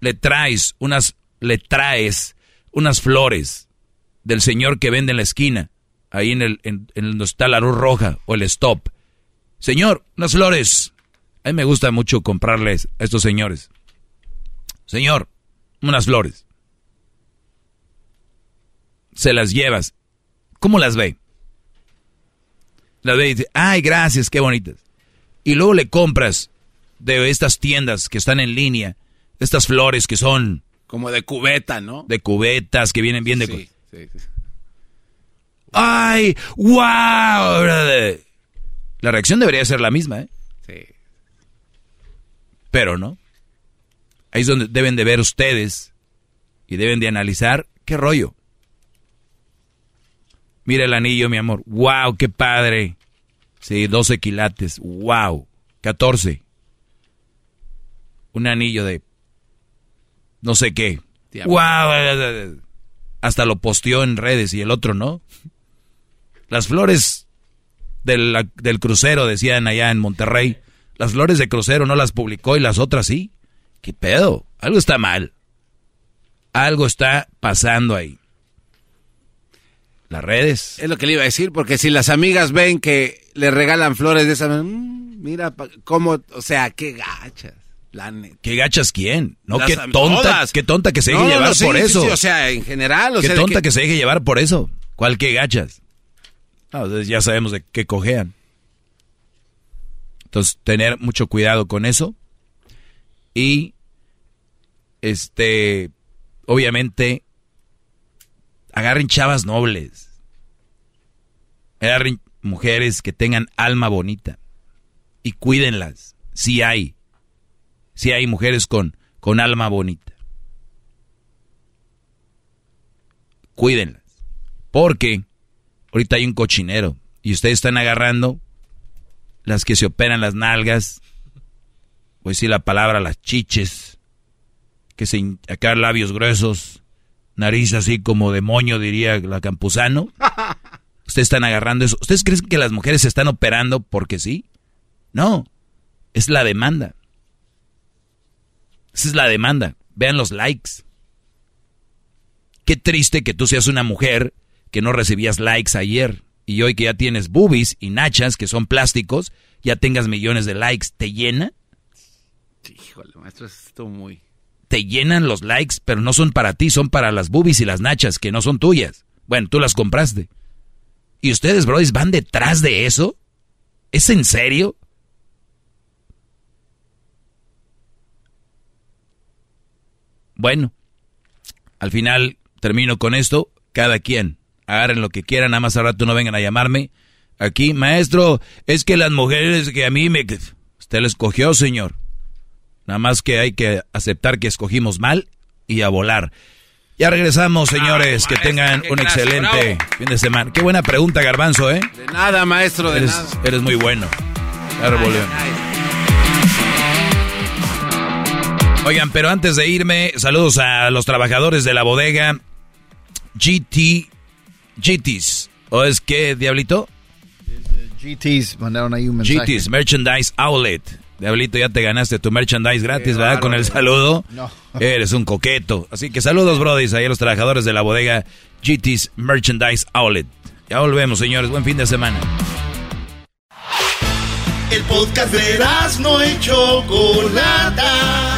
le traes unas, le traes unas flores del señor que vende en la esquina, ahí en el, en, en donde está la luz roja o el stop. Señor, unas flores. A mí me gusta mucho comprarles a estos señores. Señor, unas flores. Se las llevas. ¿Cómo las ve? Las ve y dice, ay, gracias, qué bonitas. Y luego le compras de estas tiendas que están en línea, estas flores que son... Como de cubeta, ¿no? De cubetas que vienen bien de... Sí, sí, sí. ¡Ay! ¡Wow! La reacción debería ser la misma, ¿eh? Sí. Pero no. Ahí es donde deben de ver ustedes y deben de analizar qué rollo. Mira el anillo, mi amor. ¡Wow! ¡Qué padre! Sí, 12 quilates. ¡Wow! 14. Un anillo de no sé qué. ¡Wow! Hasta lo posteó en redes y el otro no. Las flores del, del crucero, decían allá en Monterrey. Las flores de crucero no las publicó y las otras sí. ¿Qué pedo? Algo está mal. Algo está pasando ahí. Las redes. Es lo que le iba a decir, porque si las amigas ven que le regalan flores de esa mmm, mira cómo, o sea, qué gachas. La. ¿Qué gachas quién? No, qué tonta, todas. qué tonta que se deje No, llevar no, sí, por sí, eso. sí, o sea, en general, o qué sea, tonta que- que... se deje llevar por eso. ¿Cuál qué gachas? No, entonces ya sabemos de qué cojean. Entonces, tener mucho cuidado con eso. Y, este, obviamente, agarren chavas nobles. Agarren mujeres que tengan alma bonita. Y cuídenlas. Si hay. Si hay mujeres con, con alma bonita. Cuídenlas. Porque ahorita hay un cochinero. Y ustedes están agarrando las que se operan las nalgas. Voy a decir la palabra, las chiches. Que se acá labios gruesos. Nariz así como de moño, diría la campuzano. Ustedes están agarrando eso. ¿Ustedes creen que las mujeres se están operando porque sí? No. Es la demanda. Esa es la demanda. Vean los likes. Qué triste que tú seas una mujer que no recibías likes ayer y hoy que ya tienes boobies y nachas que son plásticos, ya tengas millones de likes. ¿Te llena? Híjole, maestro, esto muy... Te llenan los likes, pero no son para ti, son para las boobies y las nachas que no son tuyas. Bueno, tú las compraste. ¿Y ustedes, brothers, van detrás de eso? ¿Es en serio? Bueno, al final termino con esto. Cada quien, agarren lo que quieran, nada más al rato no vengan a llamarme. Aquí, maestro, es que las mujeres que a mí me... Usted lo escogió, señor. Nada más que hay que aceptar que escogimos mal y a volar. Ya regresamos, señores. que tengan un clase, excelente bravo. fin de semana. Qué buena pregunta, Garbanzo, ¿eh? De nada, maestro, de Eres, nada. eres muy bueno. Oigan, pero antes de irme, saludos a los trabajadores de la bodega GT, GTs. ¿O es que, Diablito? GTs mandaron ahí un mensaje. GTs, Merchandise Outlet. Diablito, ya te ganaste tu merchandise gratis, Qué ¿verdad? Con el saludo. No. Eres un coqueto. Así que saludos, brodis, ahí a los trabajadores de la bodega GT's Merchandise Outlet. Ya volvemos, señores. Buen fin de semana. El podcast de no y Chocolata.